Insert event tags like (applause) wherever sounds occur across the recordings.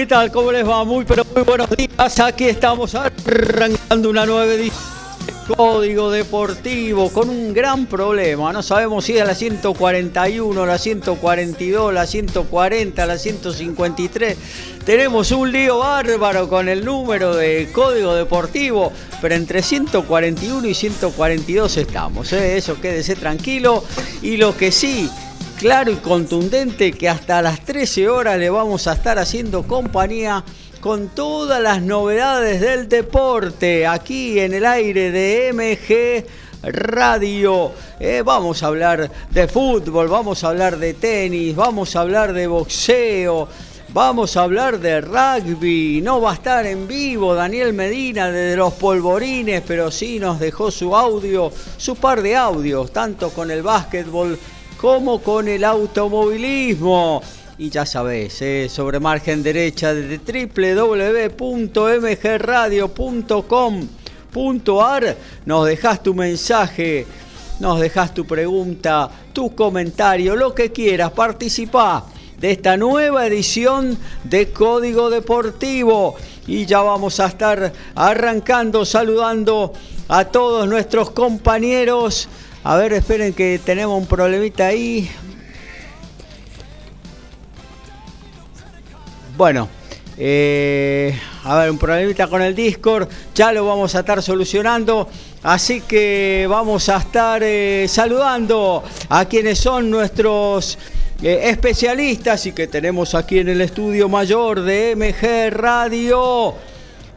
¿Qué tal? ¿Cómo les va? Muy, pero muy buenos días. Aquí estamos arrancando una nueva edición de Código Deportivo con un gran problema. No sabemos si es la 141, la 142, la 140, la 153. Tenemos un lío bárbaro con el número de Código Deportivo, pero entre 141 y 142 estamos. ¿eh? Eso quédese tranquilo. Y lo que sí claro y contundente que hasta las 13 horas le vamos a estar haciendo compañía con todas las novedades del deporte aquí en el aire de MG Radio. Eh, vamos a hablar de fútbol, vamos a hablar de tenis, vamos a hablar de boxeo. Vamos a hablar de rugby. No va a estar en vivo Daniel Medina de los polvorines, pero sí nos dejó su audio, su par de audios, tanto con el básquetbol como con el automovilismo. Y ya sabes, eh, sobre margen derecha de www.mgradio.com.ar nos dejas tu mensaje, nos dejas tu pregunta, tu comentario, lo que quieras, participa de esta nueva edición de Código Deportivo. Y ya vamos a estar arrancando, saludando a todos nuestros compañeros a ver, esperen que tenemos un problemita ahí. Bueno, eh, a ver, un problemita con el Discord. Ya lo vamos a estar solucionando. Así que vamos a estar eh, saludando a quienes son nuestros eh, especialistas y que tenemos aquí en el estudio mayor de MG Radio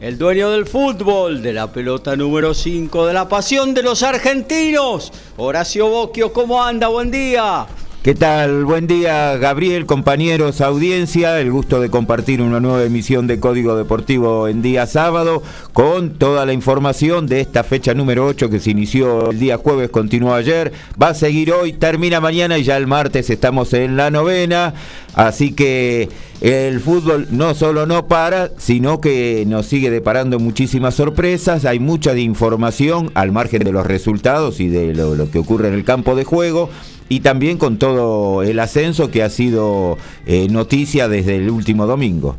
el dueño del fútbol, de la pelota número 5, de la pasión de los argentinos. Horacio Bocchio, ¿cómo anda? Buen día. ¿Qué tal? Buen día, Gabriel, compañeros, audiencia. El gusto de compartir una nueva emisión de Código Deportivo en día sábado con toda la información de esta fecha número 8 que se inició el día jueves, continuó ayer. Va a seguir hoy, termina mañana y ya el martes estamos en la novena. Así que el fútbol no solo no para, sino que nos sigue deparando muchísimas sorpresas. Hay mucha información al margen de los resultados y de lo, que ocurre en el campo de juego y también con todo el ascenso que ha sido eh, noticia desde el último domingo.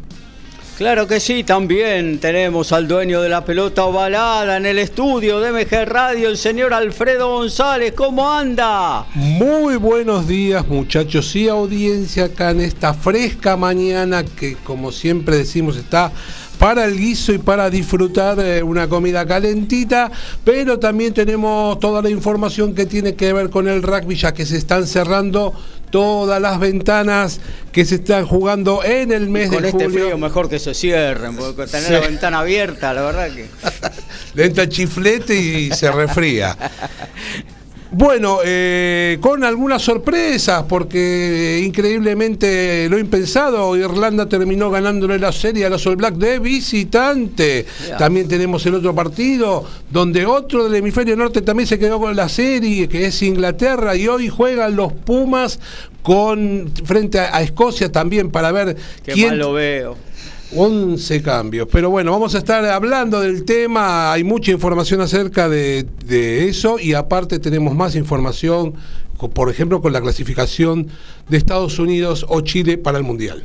Claro que sí, también tenemos al dueño de la pelota ovalada en el estudio de MG Radio, el señor Alfredo González. ¿Cómo anda? Muy buenos días muchachos y audiencia acá en esta fresca mañana que como siempre decimos está para el guiso y para disfrutar de una comida calentita, pero también tenemos toda la información que tiene que ver con el rugby, ya que se están cerrando todas las ventanas que se están jugando en el mes de julio. Con este frío mejor que se cierren, porque tener la ventana abierta, la verdad que... (laughs) Le entra chiflete y se (laughs) refría. Bueno, eh, con algunas sorpresas, porque increíblemente lo impensado, Irlanda terminó ganándole la serie a los All Black de visitante. También tenemos el otro partido, donde otro del hemisferio norte también se quedó con la serie, que es Inglaterra, y hoy juegan los Pumas con frente a, Escocia también para ver Qué quién lo veo 11 cambios. Pero bueno, vamos a estar hablando del tema. Hay mucha información acerca de, eso y aparte tenemos más información, por ejemplo, con la clasificación de Estados Unidos o Chile para el Mundial.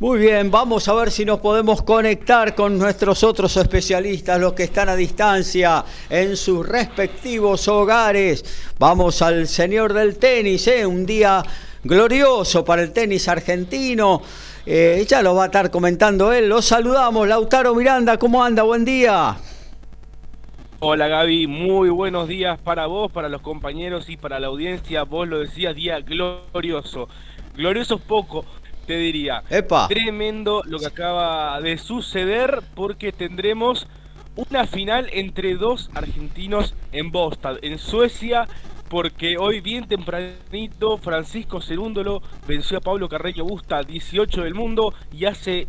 Muy bien, vamos a ver si nos podemos conectar con nuestros otros especialistas, los que están a distancia en sus respectivos hogares. Vamos al señor del tenis, ¿eh? un día glorioso para el tenis argentino. Eh, ya lo va a estar comentando él. Los saludamos, Lautaro Miranda, ¿cómo anda? Buen día. Hola Gaby, muy buenos días para vos, para los compañeros y para la audiencia. Vos lo decías, día glorioso. glorioso poco, te diría. Epa. Tremendo lo que acaba de suceder porque tendremos una final entre dos argentinos en Boston, en Suecia, porque hoy bien tempranito Francisco Cerúndolo venció a Pablo Carreño Busta, 18 del mundo, y hace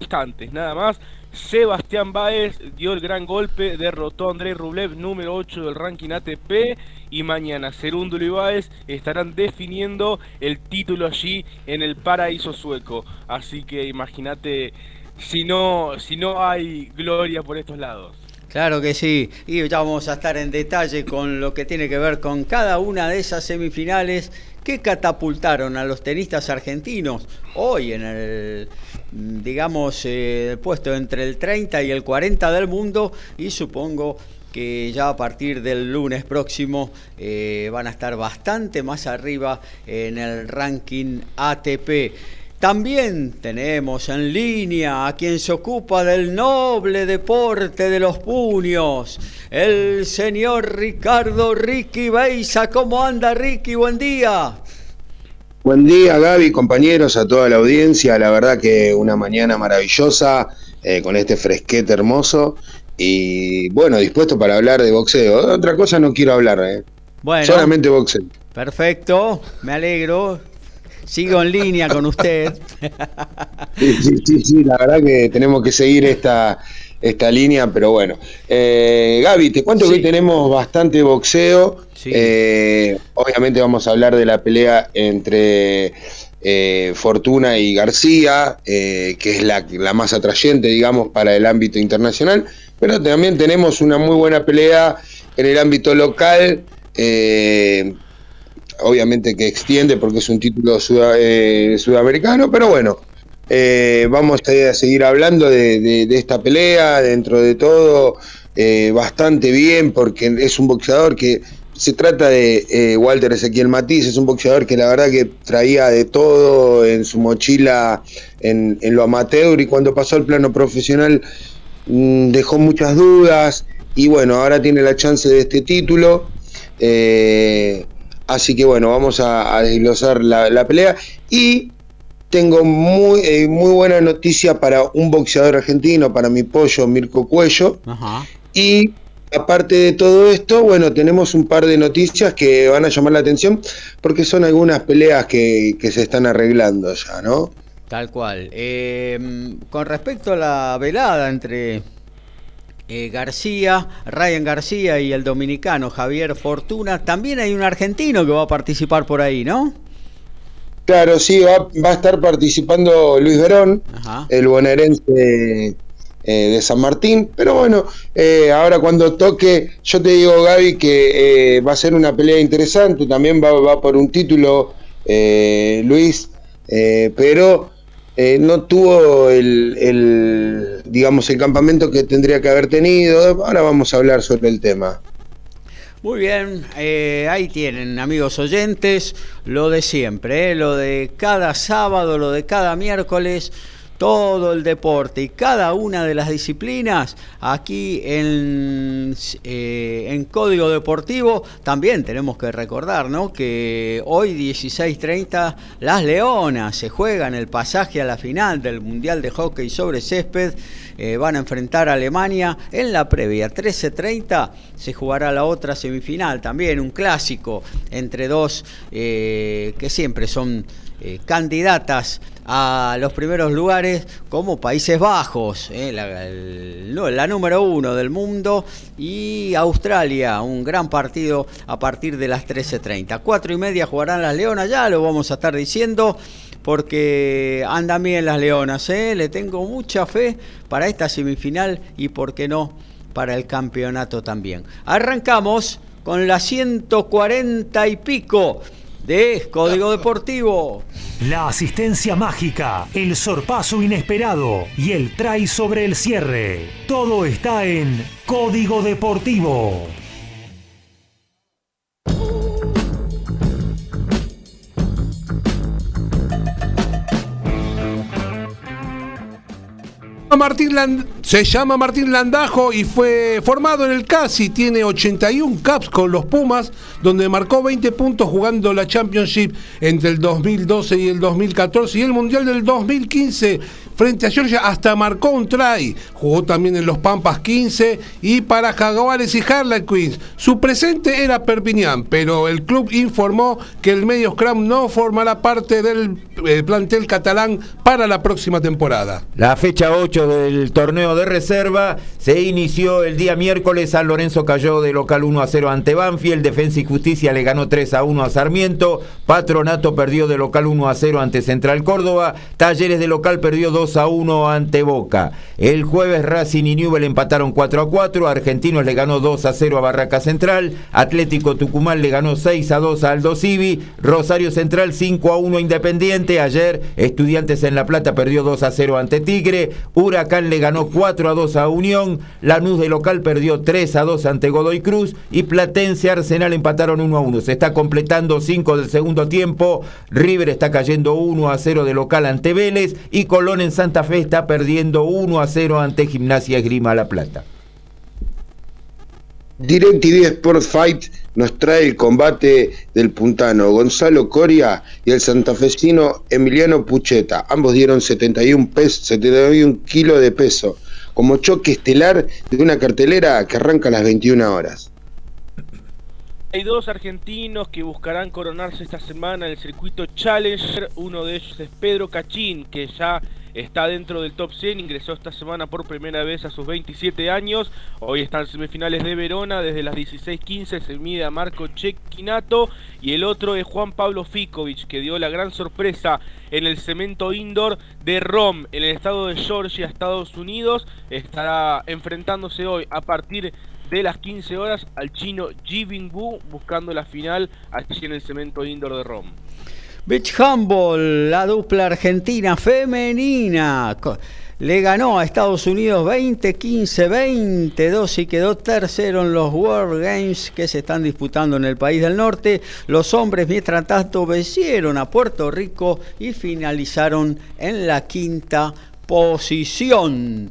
instantes nada más. Sebastián Báez dio el gran golpe, derrotó a Andrei Rublev, número 8 del ranking ATP. Y mañana Cerúndolo y Báez estarán definiendo el título allí en el paraíso sueco. Así que imagínate si no, si no hay gloria por estos lados. Claro que sí, y ya vamos a estar en detalle con lo que tiene que ver con cada una de esas semifinales que catapultaron a los tenistas argentinos hoy en el, digamos, eh, puesto entre el 30 y el 40 del mundo y supongo que ya a partir del lunes próximo eh, van a estar bastante más arriba en el ranking ATP. También tenemos en línea a quien se ocupa del noble deporte de los puños, el señor Ricardo Ricky Beisa. ¿Cómo anda Ricky? Buen día. Buen día Gaby, compañeros, a toda la audiencia. La verdad que una mañana maravillosa eh, con este fresquete hermoso y bueno, dispuesto para hablar de boxeo. Otra cosa no quiero hablar, ¿eh? Bueno, solamente boxeo. Perfecto, me alegro. Sigo en línea con usted. Sí, sí, sí, sí, la verdad que tenemos que seguir esta, esta línea, pero bueno. Eh, Gaby, te cuento que hoy tenemos bastante boxeo. Sí. Eh, obviamente vamos a hablar de la pelea entre eh, Fortuna y García, que es la, la más atrayente, digamos, para el ámbito internacional. Pero también tenemos una muy buena pelea en el ámbito local. Eh, obviamente que extiende porque es un título eh, sudamericano, pero bueno, eh, vamos a seguir hablando de, esta pelea, dentro de todo, eh, bastante bien, porque es un boxeador que se trata de Walter Ezequiel Matiz, es un boxeador que la verdad que traía de todo en su mochila en, en lo amateur y cuando pasó al plano profesional mm, dejó muchas dudas y bueno, ahora tiene la chance de este título. eh, así que bueno, vamos a, a desglosar la, la pelea y tengo muy, eh, muy buena noticia para un boxeador argentino, para mi pollo Mirko Cuello. Ajá. Y aparte de todo esto, bueno, tenemos un par de noticias que van a llamar la atención porque son algunas peleas que, que se están arreglando ya, ¿no? Tal cual. Eh, con respecto a la velada entre eh, García, Ryan García y el dominicano Javier Fortuna, también hay un argentino que va a participar por ahí, ¿no? Claro, sí, va, va a estar participando Luis Verón, Ajá. el bonaerense eh, de San Martín. Pero bueno, eh, ahora cuando toque, yo te digo, Gaby, que eh, va a ser una pelea interesante. También va, va por un título, Luis, pero eh, no tuvo el, el, digamos, el campamento que tendría que haber tenido. Ahora vamos a hablar sobre el tema. Muy bien, eh, ahí tienen amigos oyentes, lo de siempre, eh, lo de cada sábado, lo de cada miércoles, todo el deporte y cada una de las disciplinas aquí en, eh, en Código Deportivo. También tenemos que recordar ¿no? que hoy 16.30 las Leonas se juegan el pasaje a la final del Mundial de Hockey sobre césped. Eh, van a enfrentar a Alemania en la previa. 13.30 se jugará la otra semifinal, también un clásico entre dos eh, que siempre son candidatas a los primeros lugares como Países Bajos, eh, la, número uno del mundo, y Australia, un gran partido a partir de las 13.30. Cuatro y media jugarán las Leonas, ya lo vamos a estar diciendo porque andan bien las Leonas, ¿eh? le tengo mucha fe para esta semifinal y por qué no para el campeonato también. Arrancamos con la 140 y pico de Código Deportivo. La asistencia mágica, el sorpaso inesperado y el try sobre el cierre. Todo está en Código Deportivo. Martín se llama Martín Landajo y fue formado en el CASI. Tiene 81 caps con los Pumas, donde marcó 20 puntos jugando la Championship entre el 2012 y el 2014 y el Mundial del 2015 frente a Georgia hasta marcó un try. Jugó también en los Pampas 15 y para Jaguares y Harlequins. Su presente era Perpignan, pero el club informó que el medio Scrum no formará parte del eh, plantel catalán para la próxima temporada. La fecha 8 del torneo de reserva se inició el día miércoles. San Lorenzo cayó de local 1 a 0 ante Banfield. Defensa y Justicia le ganó 3 a 1 a Sarmiento. Patronato perdió de local 1 a 0 ante Central Córdoba. Talleres de local perdió 2 a 1 ante Boca. El jueves Racing y Newell empataron 4 a 4. Argentinos le ganó 2 a 0 a Barraca Central. Atlético Tucumán le ganó 6 a 2 a Aldo Civi. Rosario Central 5 a 1 a Independiente. Ayer Estudiantes en La Plata perdió 2 a 0 ante Tigre. Huracán le ganó 4 a 2 a Unión. Lanús de local perdió 3 a 2 ante Godoy Cruz. Y Platense Arsenal empataron 1 a 1. Se está completando 5 del segundo tiempo. River está cayendo 1 a 0 de local ante Vélez. Y Colón en Santa Fe está perdiendo 1 a 0 ante Gimnasia Esgrima La Plata. DirecTV Sport Fight nos trae el combate del puntano Gonzalo Coria y el santafesino Emiliano Pucheta. Ambos dieron 71, 71 kilos de peso como choque estelar de una cartelera que arranca a las 21 horas. Hay dos argentinos que buscarán coronarse esta semana en el circuito Challenger. Uno de ellos es Pedro Cachín, que ya está dentro del top 100, ingresó esta semana por primera vez a sus 27 años, hoy están semifinales de Verona, desde las 16.15 se mide a Marco Chequinato y el otro es Juan Pablo Ficovich, que dio la gran sorpresa en el cemento indoor de Rom, en el estado de Georgia, Estados Unidos, estará enfrentándose hoy a partir de las 15 horas al chino Ji Wu buscando la final aquí en el cemento indoor de Rom. Beach Humble, la dupla argentina femenina, le ganó a Estados Unidos 20-15-22 y quedó tercero en los World Games que se están disputando en el país del norte. Los hombres, mientras tanto, vencieron a Puerto Rico y finalizaron en la quinta posición.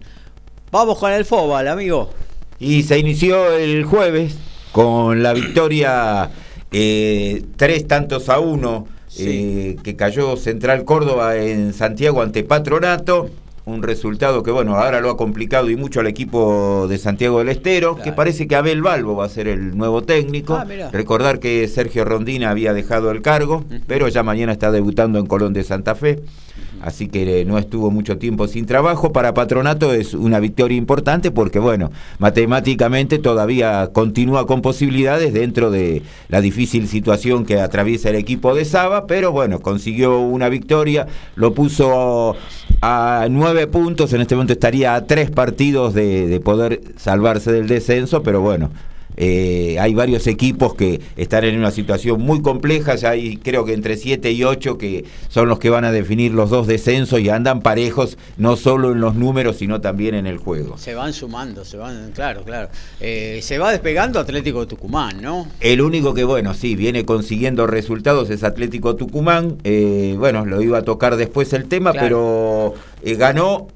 Vamos con el FOBAL, amigo. Y se inició el jueves con la victoria eh, tres tantos a uno eh, que cayó Central Córdoba en Santiago ante Patronato. Un resultado que, bueno, ahora lo ha complicado y mucho al equipo de Santiago del Estero, que parece que Abel Balbo va a ser el nuevo técnico. Ah, Recordar que Sergio Rondina había dejado el cargo, pero ya mañana está debutando en Colón de Santa Fe así que no estuvo mucho tiempo sin trabajo. Para Patronato es una victoria importante porque, bueno, matemáticamente todavía continúa con posibilidades dentro de la difícil situación que atraviesa el equipo de Saba, pero bueno, consiguió una victoria, lo puso a nueve puntos, en este momento estaría a tres partidos de, de poder salvarse del descenso, pero bueno, eh, hay varios equipos que están en una situación muy compleja, ya hay creo que entre 7 y 8 que son los que van a definir los dos descensos y andan parejos no solo en los números, sino también en el juego. Se van sumando, se van, claro, claro. Eh, se va despegando Atlético Tucumán, ¿no? El único que, bueno, sí, viene consiguiendo resultados es Atlético Tucumán. Eh, bueno, lo iba a tocar después el tema, pero ganó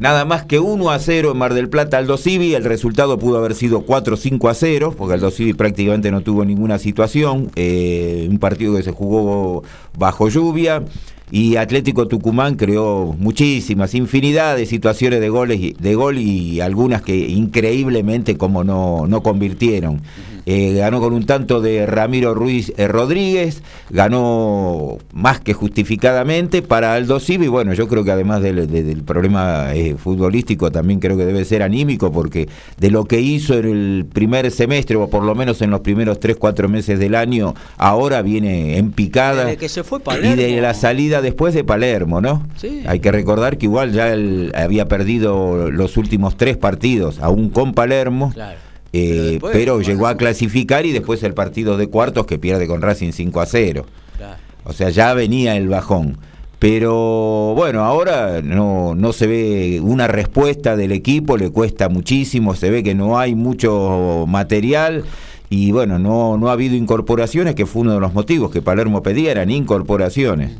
nada más que 1 a 0 en Mar del Plata Aldo Civi, el resultado pudo haber sido 4 5 a 0, porque Aldo Civi prácticamente no tuvo ninguna situación, eh, un partido que se jugó bajo lluvia. Y Atlético Tucumán creó muchísimas, infinidad de situaciones de goles de gol y algunas que increíblemente como no, no convirtieron. Eh, ganó con un tanto de Ramiro Ruiz eh, Rodríguez, ganó más que justificadamente para Aldo Civi. Bueno, yo creo que además del, problema eh, futbolístico, también creo que debe ser anímico, porque de lo que hizo en el primer semestre, o por lo menos en los primeros 3, 4 meses del año, ahora viene en picada. que se fue Y de la salida después de Palermo, ¿no? Hay que recordar que igual ya él había perdido los últimos tres partidos, aún con Palermo. Claro eh, pero, llegó a clasificar y después el partido de cuartos que pierde con Racing 5 a 0. O sea, ya venía el bajón. Pero bueno, ahora no, no se ve una respuesta del equipo, le cuesta muchísimo, se ve que no hay mucho material y bueno, no, no ha habido incorporaciones, que fue uno de los motivos que Palermo pedía, eran incorporaciones.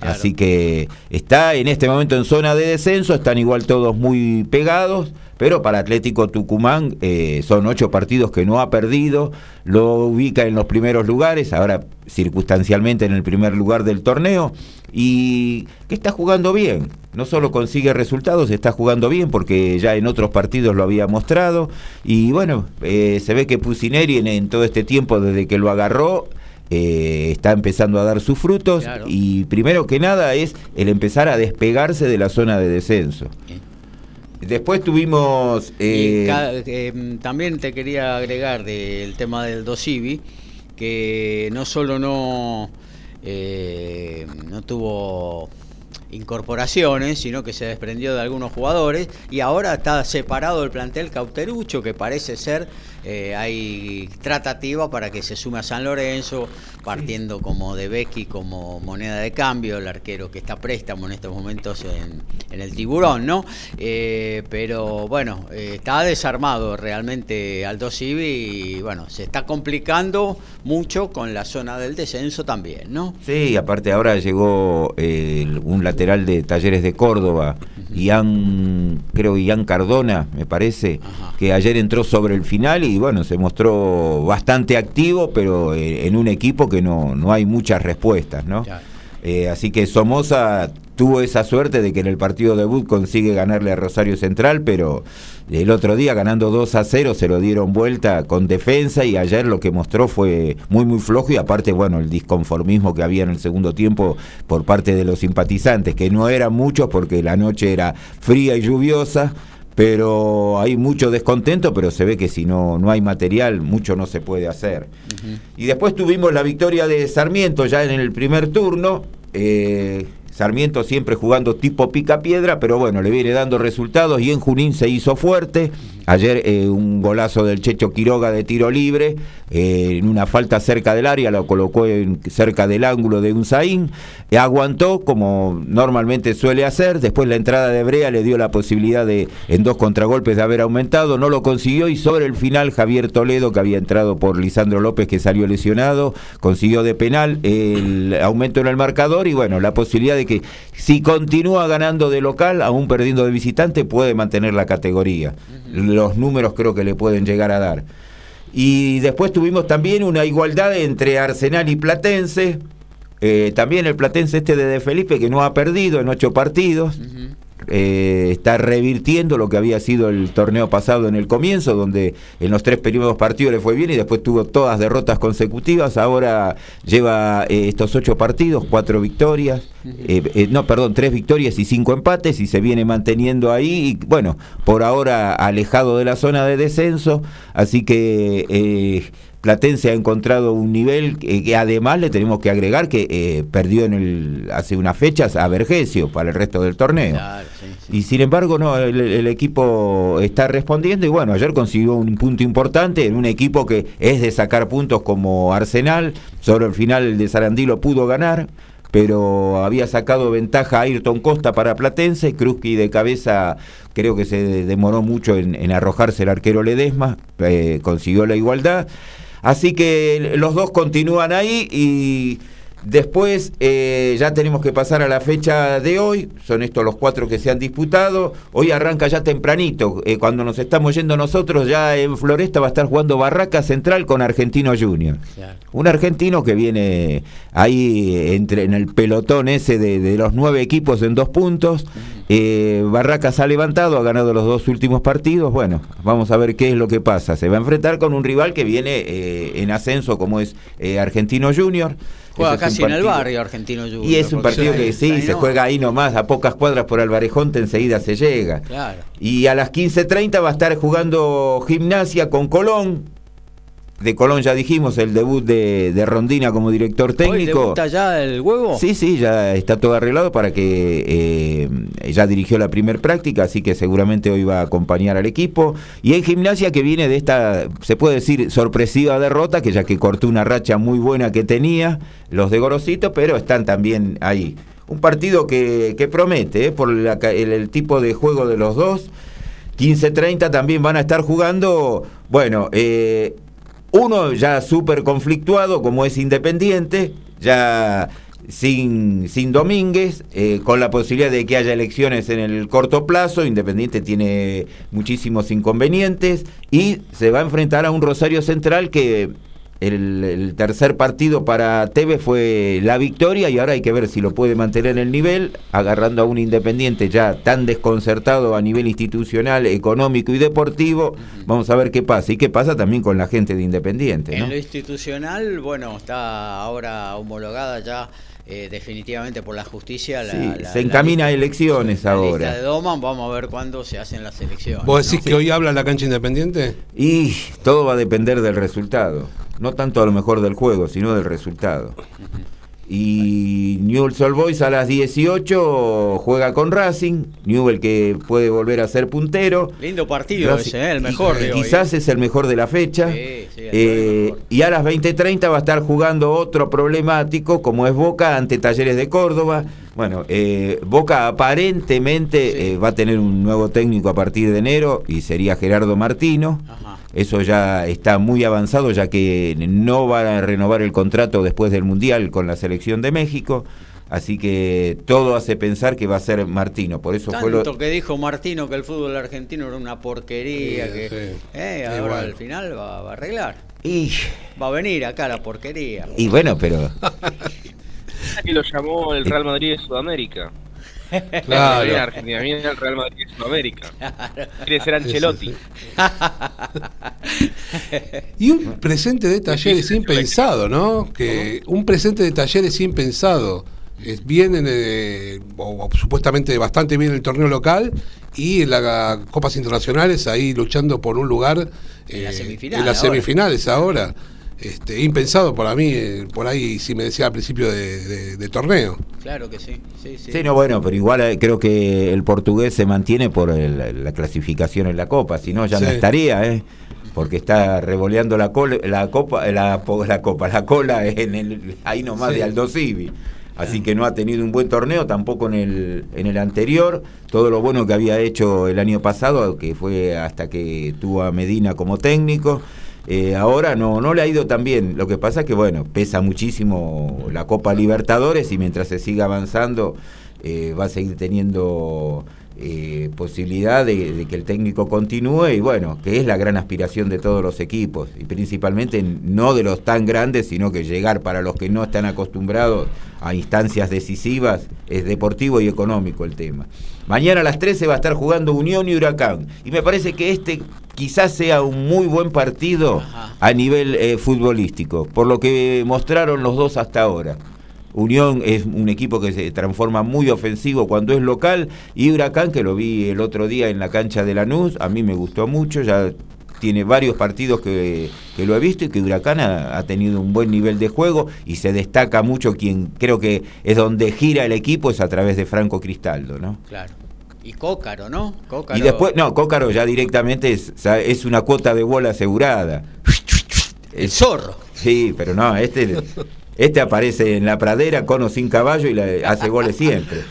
Así que está en este momento en zona de descenso, están igual todos muy pegados, pero para Atlético Tucumán eh, son ocho partidos que no ha perdido, lo ubica en los primeros lugares, ahora circunstancialmente en el primer lugar del torneo, y que está jugando bien. No solo consigue resultados, está jugando bien porque ya en otros partidos lo había mostrado. Y bueno, eh, se ve que Pusineri en todo este tiempo desde que lo agarró eh, está empezando a dar sus frutos y primero que nada es el empezar a despegarse de la zona de descenso. Después tuvimos... Eh, em, también te quería agregar del tema del Dosivi, que no solo no, eh, no tuvo incorporaciones, sino que se desprendió de algunos jugadores y ahora está separado el plantel Cauterucho, que parece ser eh, hay tratativa para que se sume a San Lorenzo, partiendo como de Becky como moneda de cambio, el arquero que está préstamo en estos momentos en, el tiburón, ¿no? Eh, pero bueno, eh, está desarmado realmente Aldo Civi y bueno, se está complicando mucho con la zona del descenso también, ¿no? Sí, aparte ahora llegó un lateral de Talleres de Córdoba, Ian, creo Ian Cardona, me parece, que ayer entró sobre el final y y bueno, se mostró bastante activo, pero eh, en un equipo que no, no hay muchas respuestas, ¿no? Eh, así que Somoza tuvo esa suerte de que en el partido debut consigue ganarle a Rosario Central, pero el otro día ganando 2 a 0 se lo dieron vuelta con defensa y ayer lo que mostró fue muy muy flojo y aparte bueno el disconformismo que había en el segundo tiempo por parte de los simpatizantes, que no eran muchos porque la noche era fría y lluviosa pero hay mucho descontento, pero se ve que si no, no hay material, mucho no se puede hacer. Y después tuvimos la victoria de Sarmiento ya en el primer turno. Eh, Sarmiento siempre jugando tipo pica piedra, pero bueno, le viene dando resultados y en Junín se hizo fuerte. Ayer eh, un golazo del Checho Quiroga de tiro libre, eh, en una falta cerca del área, lo colocó cerca del ángulo de un Zain, aguantó como normalmente suele hacer, después la entrada de Brea le dio la posibilidad de en dos contragolpes de haber aumentado, no lo consiguió y sobre el final Javier Toledo, que había entrado por Lisandro López que salió lesionado, consiguió de penal el aumento en el marcador y bueno, la posibilidad de que si continúa ganando de local, aún perdiendo de visitante, puede mantener la categoría los números creo que le pueden llegar a dar. Y después tuvimos también una igualdad entre Arsenal y Platense. Eh, también el Platense este de, de Felipe que no ha perdido en ocho partidos. Eh, está revirtiendo lo que había sido el torneo pasado en el comienzo, donde en los tres primeros partidos le fue bien y después tuvo todas derrotas consecutivas. Ahora lleva eh, estos ocho partidos, cuatro victorias, eh, no, perdón, tres victorias y cinco empates y se viene manteniendo ahí. Y bueno, por ahora alejado de la zona de descenso, así que Platense ha encontrado un nivel que, además le tenemos que agregar que eh, perdió en el hace unas fechas a Vergesio para el resto del torneo. Y sin embargo, no, el, equipo está respondiendo y bueno, ayer consiguió un punto importante en un equipo que es de sacar puntos como Arsenal, sobre el final el de Sarandí lo pudo ganar pero había sacado ventaja a Ayrton Costa para Platense, Krusky de cabeza creo que se demoró mucho en, arrojarse el arquero Ledesma, eh, consiguió la igualdad. Así que los dos continúan ahí y Después eh, ya tenemos que pasar a la fecha de hoy, son estos los cuatro que se han disputado. Hoy arranca ya tempranito, eh, cuando nos estamos yendo nosotros, ya en Floresta va a estar jugando Barraca Central con Argentino Junior. Un argentino que viene ahí entre, en el pelotón ese de, los nueve equipos en dos puntos. Eh, Barracas ha levantado, ha ganado los dos últimos partidos. Bueno, vamos a ver qué es lo que pasa. Se va a enfrentar con un rival que viene en ascenso como es Argentino Junior. Juega casi en el barrio argentino Junior. Y es un partido que sí, se juega ahí nomás, a pocas cuadras por Alvarejonte enseguida se llega. Claro. Y a las 15.30 va a estar jugando gimnasia con Colón, de Colón ya dijimos, el debut de, Rondina como director técnico. ¿Está ya el huevo? Sí, sí, ya está todo arreglado para que eh, ya dirigió la primer práctica, así que seguramente hoy va a acompañar al equipo. Y en gimnasia que viene de esta, se puede decir, sorpresiva derrota, que ya que cortó una racha muy buena que tenía los de Gorosito, pero están también ahí. Un partido que, que promete, eh, por el, tipo de juego de los dos. 15-30 también van a estar jugando. Bueno, eh, uno ya súper conflictuado, como es Independiente, ya sin, sin Domínguez, eh, con la posibilidad de que haya elecciones en el corto plazo. Independiente tiene muchísimos inconvenientes y se va a enfrentar a un Rosario Central que el, el, tercer partido para Tevez fue la victoria y ahora hay que ver si lo puede mantener el nivel, agarrando a un Independiente ya tan desconcertado a nivel institucional, económico y deportivo. Vamos a ver qué pasa y qué pasa también con la gente de Independiente. ¿no? En lo institucional, bueno, está ahora homologada ya eh, definitivamente por la justicia. La, sí, la, se encamina la, a elecciones la ahora. Lista de Doman, vamos a ver cuándo se hacen las elecciones. ¿Vos decís ¿no? que hoy habla la cancha independiente? Y todo va a depender del resultado. No tanto a lo mejor del juego, sino del resultado. Y Newell's Old Boys a las 18 juega con Racing. Newell que puede volver a ser puntero. Lindo partido Racing, ese, ¿eh? el mejor. y, quizás hoy. es el mejor de la fecha. Sí, sí, el Eh, y a las 20.30 va a estar jugando otro problemático como es Boca ante Talleres de Córdoba. Bueno, eh, Boca aparentemente Sí. eh, va a tener un nuevo técnico a partir de enero y sería Gerardo Martino. Ajá. Eso ya está muy avanzado ya que no va a renovar el contrato después del Mundial con la selección de México. Así que todo hace pensar que va a ser Martino. Por eso fue lo... Tanto que dijo Martino que el fútbol argentino era una porquería, Sí, que sí. eh, ahora bueno. al final va, va a arreglar. Y, Va a venir acá la porquería. y bueno, pero... (laughs) que lo llamó el Real Madrid de Sudamérica. Claro. Viene Argentina, viene el Real Madrid de Sudamérica. Quiere ser Ancelotti. (laughs) Y un presente de talleres impensado, ¿no? Que un presente de talleres impensado. Es Vienen, eh, o, o supuestamente bastante bien en el torneo local y en las copas internacionales ahí luchando por un lugar En la eh, semifinal en las ahora. semifinales ahora. Este, impensado para mí, eh, por ahí si me decía al principio de, de- de torneo. Claro que sí. Sí, sí. Sí, no, bueno, pero igual eh, creo que el portugués se mantiene por el- la clasificación en la Copa, si no ya no estaría, ¿eh? Porque está revoleando la, cola, la copa, la, la copa, la cola en el, ahí nomás Sí. de Aldo Civi. Así que no ha tenido un buen torneo, tampoco en el, en el anterior. Todo lo bueno que había hecho el año pasado, que fue hasta que tuvo a Medina como técnico. Eh, ahora no, no le ha ido tan bien. Lo que pasa es que, bueno, pesa muchísimo la Copa Libertadores y mientras se siga avanzando eh, va a seguir teniendo eh, posibilidad de, de que el técnico continúe y, bueno, que es la gran aspiración de todos los equipos y principalmente no de los tan grandes, sino que llegar para los que no están acostumbrados a instancias decisivas es deportivo y económico el tema. Mañana a las 13 va a estar jugando Unión y Huracán y me parece que este quizás sea un muy buen partido Ajá. a nivel eh, futbolístico, por lo que mostraron los dos hasta ahora. Unión es un equipo que se transforma muy ofensivo cuando es local y Huracán, que lo vi el otro día en la cancha de Lanús, a mí me gustó mucho, ya tiene varios partidos que, que lo he visto y que Huracán ha, ha tenido un buen nivel de juego y se destaca mucho quien creo que es donde gira el equipo es a través de Franco Cristaldo, ¿no? Claro. Y Cócaro, ¿no? Cócaro. Y después, no, Cócaro ya directamente es, es una cuota de bola asegurada. El zorro. Sí, pero no, este, este aparece en la pradera con o sin caballo y le hace goles siempre.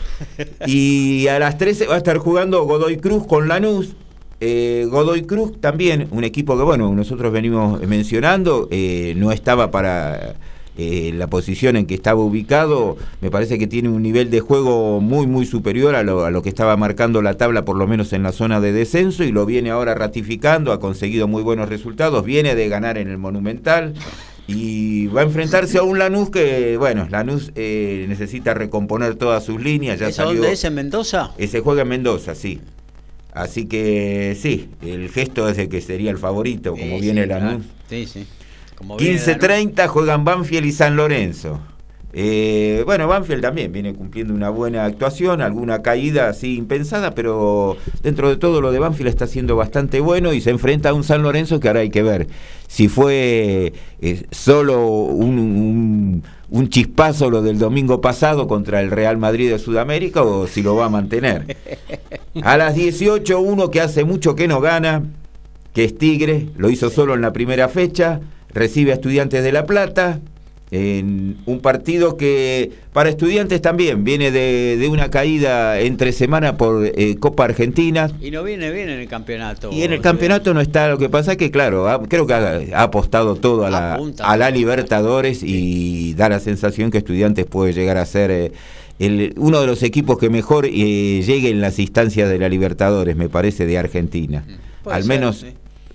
Y a las 13 va a estar jugando Godoy Cruz con Lanús. Eh, Godoy Cruz también, un equipo que, bueno, nosotros venimos mencionando, eh, no estaba para eh, la posición en que estaba ubicado, me parece que tiene un nivel de juego muy, muy superior a lo, a lo que estaba marcando la tabla, por lo menos en la zona de descenso, y lo viene ahora ratificando, ha conseguido muy buenos resultados, viene de ganar en el Monumental. Y va a enfrentarse a un Lanús que, bueno, Lanús eh, necesita recomponer todas sus líneas. Ya ¿Esa salió, dónde es? ¿En Mendoza? se juega en Mendoza, sí. Así que sí, el gesto es de que sería el favorito, como Sí, viene sí, Lanús. claro. Sí, sí. Como viene 15.30 juegan Banfield y San Lorenzo. Eh, bueno, Banfield también viene cumpliendo una buena actuación, alguna caída así impensada, pero dentro de todo lo de Banfield está siendo bastante bueno y se enfrenta a un San Lorenzo que ahora hay que ver si fue eh, solo un, un- chispazo lo del domingo pasado contra el Real Madrid de Sudamérica o si lo va a mantener. A las 18, uno que hace mucho que no gana, que es Tigre, lo hizo solo en la primera fecha, recibe a Estudiantes de La Plata, en un partido que para estudiantes también viene de, de una caída entre semana por eh, Copa Argentina. Y no viene bien en el campeonato. Y en el campeonato no está, lo que pasa es que, claro, ha- creo que ha, ha apostado todo a la, Apunta. a la Libertadores y da la sensación que Estudiantes puede llegar a ser eh, el, uno de los equipos que mejor eh, llegue en las instancias de la Libertadores, me parece, de Argentina. Puede Al ser, menos sí.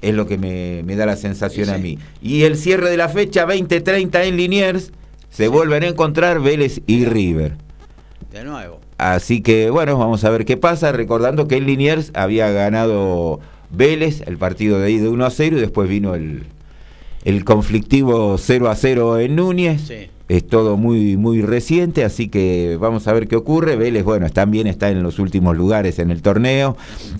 Es lo que me, me da la sensación Sí, a mí. Y el cierre de la fecha 20-30 en Liniers, se vuelven a encontrar Vélez y River. De nuevo. Así que bueno, vamos a ver qué pasa. Recordando que en Liniers había ganado Vélez el partido de ida 1 a 0 y después vino el, el conflictivo 0 a 0 en Núñez. Sí. Es todo muy muy reciente, así que vamos a ver qué ocurre. Vélez, bueno, también está en los últimos lugares en el torneo.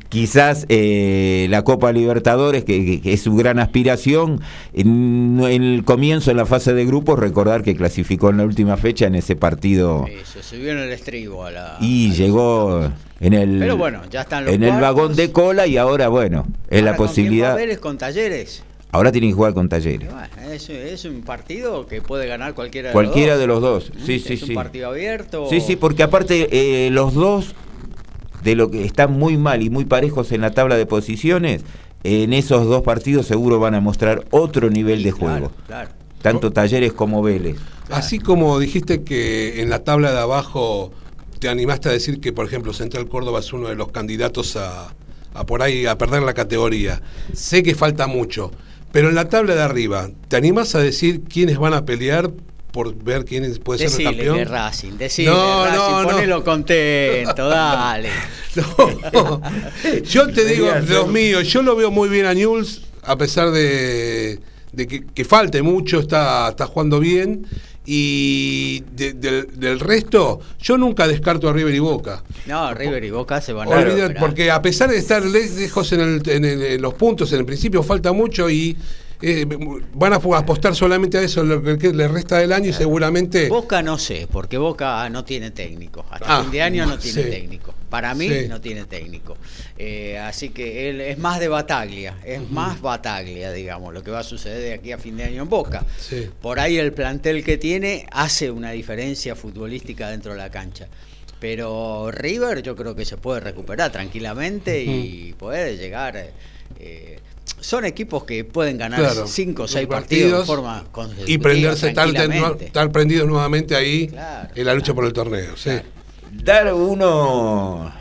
Quizás eh, la Copa Libertadores, que, es su gran aspiración, en, en el comienzo, en la fase de grupos, recordar que clasificó en la última fecha en ese partido Eso, subió en el estribo a la. y a- llegó en el Pero bueno, ya están los en el vagón de cola y ahora bueno es Ahora, la ¿con posibilidad va Vélez con Talleres. Ahora tienen que jugar con Talleres bueno, es, es un partido que puede ganar cualquiera de cualquiera los de dos. los dos ¿Mm? sí es sí un sí partido abierto. sí sí porque aparte eh, los dos de lo que están muy mal y muy parejos en la tabla de posiciones en esos dos partidos seguro van a mostrar otro nivel de Claro, juego Claro. tanto Talleres como Vélez Así como dijiste que en la tabla de abajo te animaste a decir que, por ejemplo, Central Córdoba es uno de los candidatos a, a por ahí a perder la categoría. Sé que falta mucho, pero en la tabla de arriba, ¿te animás a decir quiénes van a pelear por ver quién puede ser el Decile campeón? de Racing, decile No, Racing, no, no. ponelo contento, dale. (laughs) No. Yo te digo, Dios mío, yo lo veo muy bien a Newell's, a pesar de, de que, que falte mucho, está, está jugando bien. Y de- del, del resto, yo nunca descarto a River y Boca. No, River y Boca se van a porque a pesar de estar le- lejos en, el- en el- en los puntos, en el principio falta mucho y eh, van a apostar solamente a eso lo que le resta del año y seguramente... Boca no sé, porque Boca no tiene técnico. Hasta Ah, fin de año no tiene sí. técnico. Para mí Sí. no tiene técnico. Eh, así que él es más de bataglia, es más bataglia, digamos, lo que va a suceder de aquí a fin de año en Boca. Sí. Por ahí el plantel que tiene hace una diferencia futbolística dentro de la cancha. Pero River yo creo que se puede recuperar tranquilamente y puede llegar. eh, eh, son equipos que pueden ganar Claro, 5 o los 6 partidos, partidos de forma y prenderse, estar, estar prendidos nuevamente ahí Claro, en la lucha claro. por el torneo. Sí. Dar uno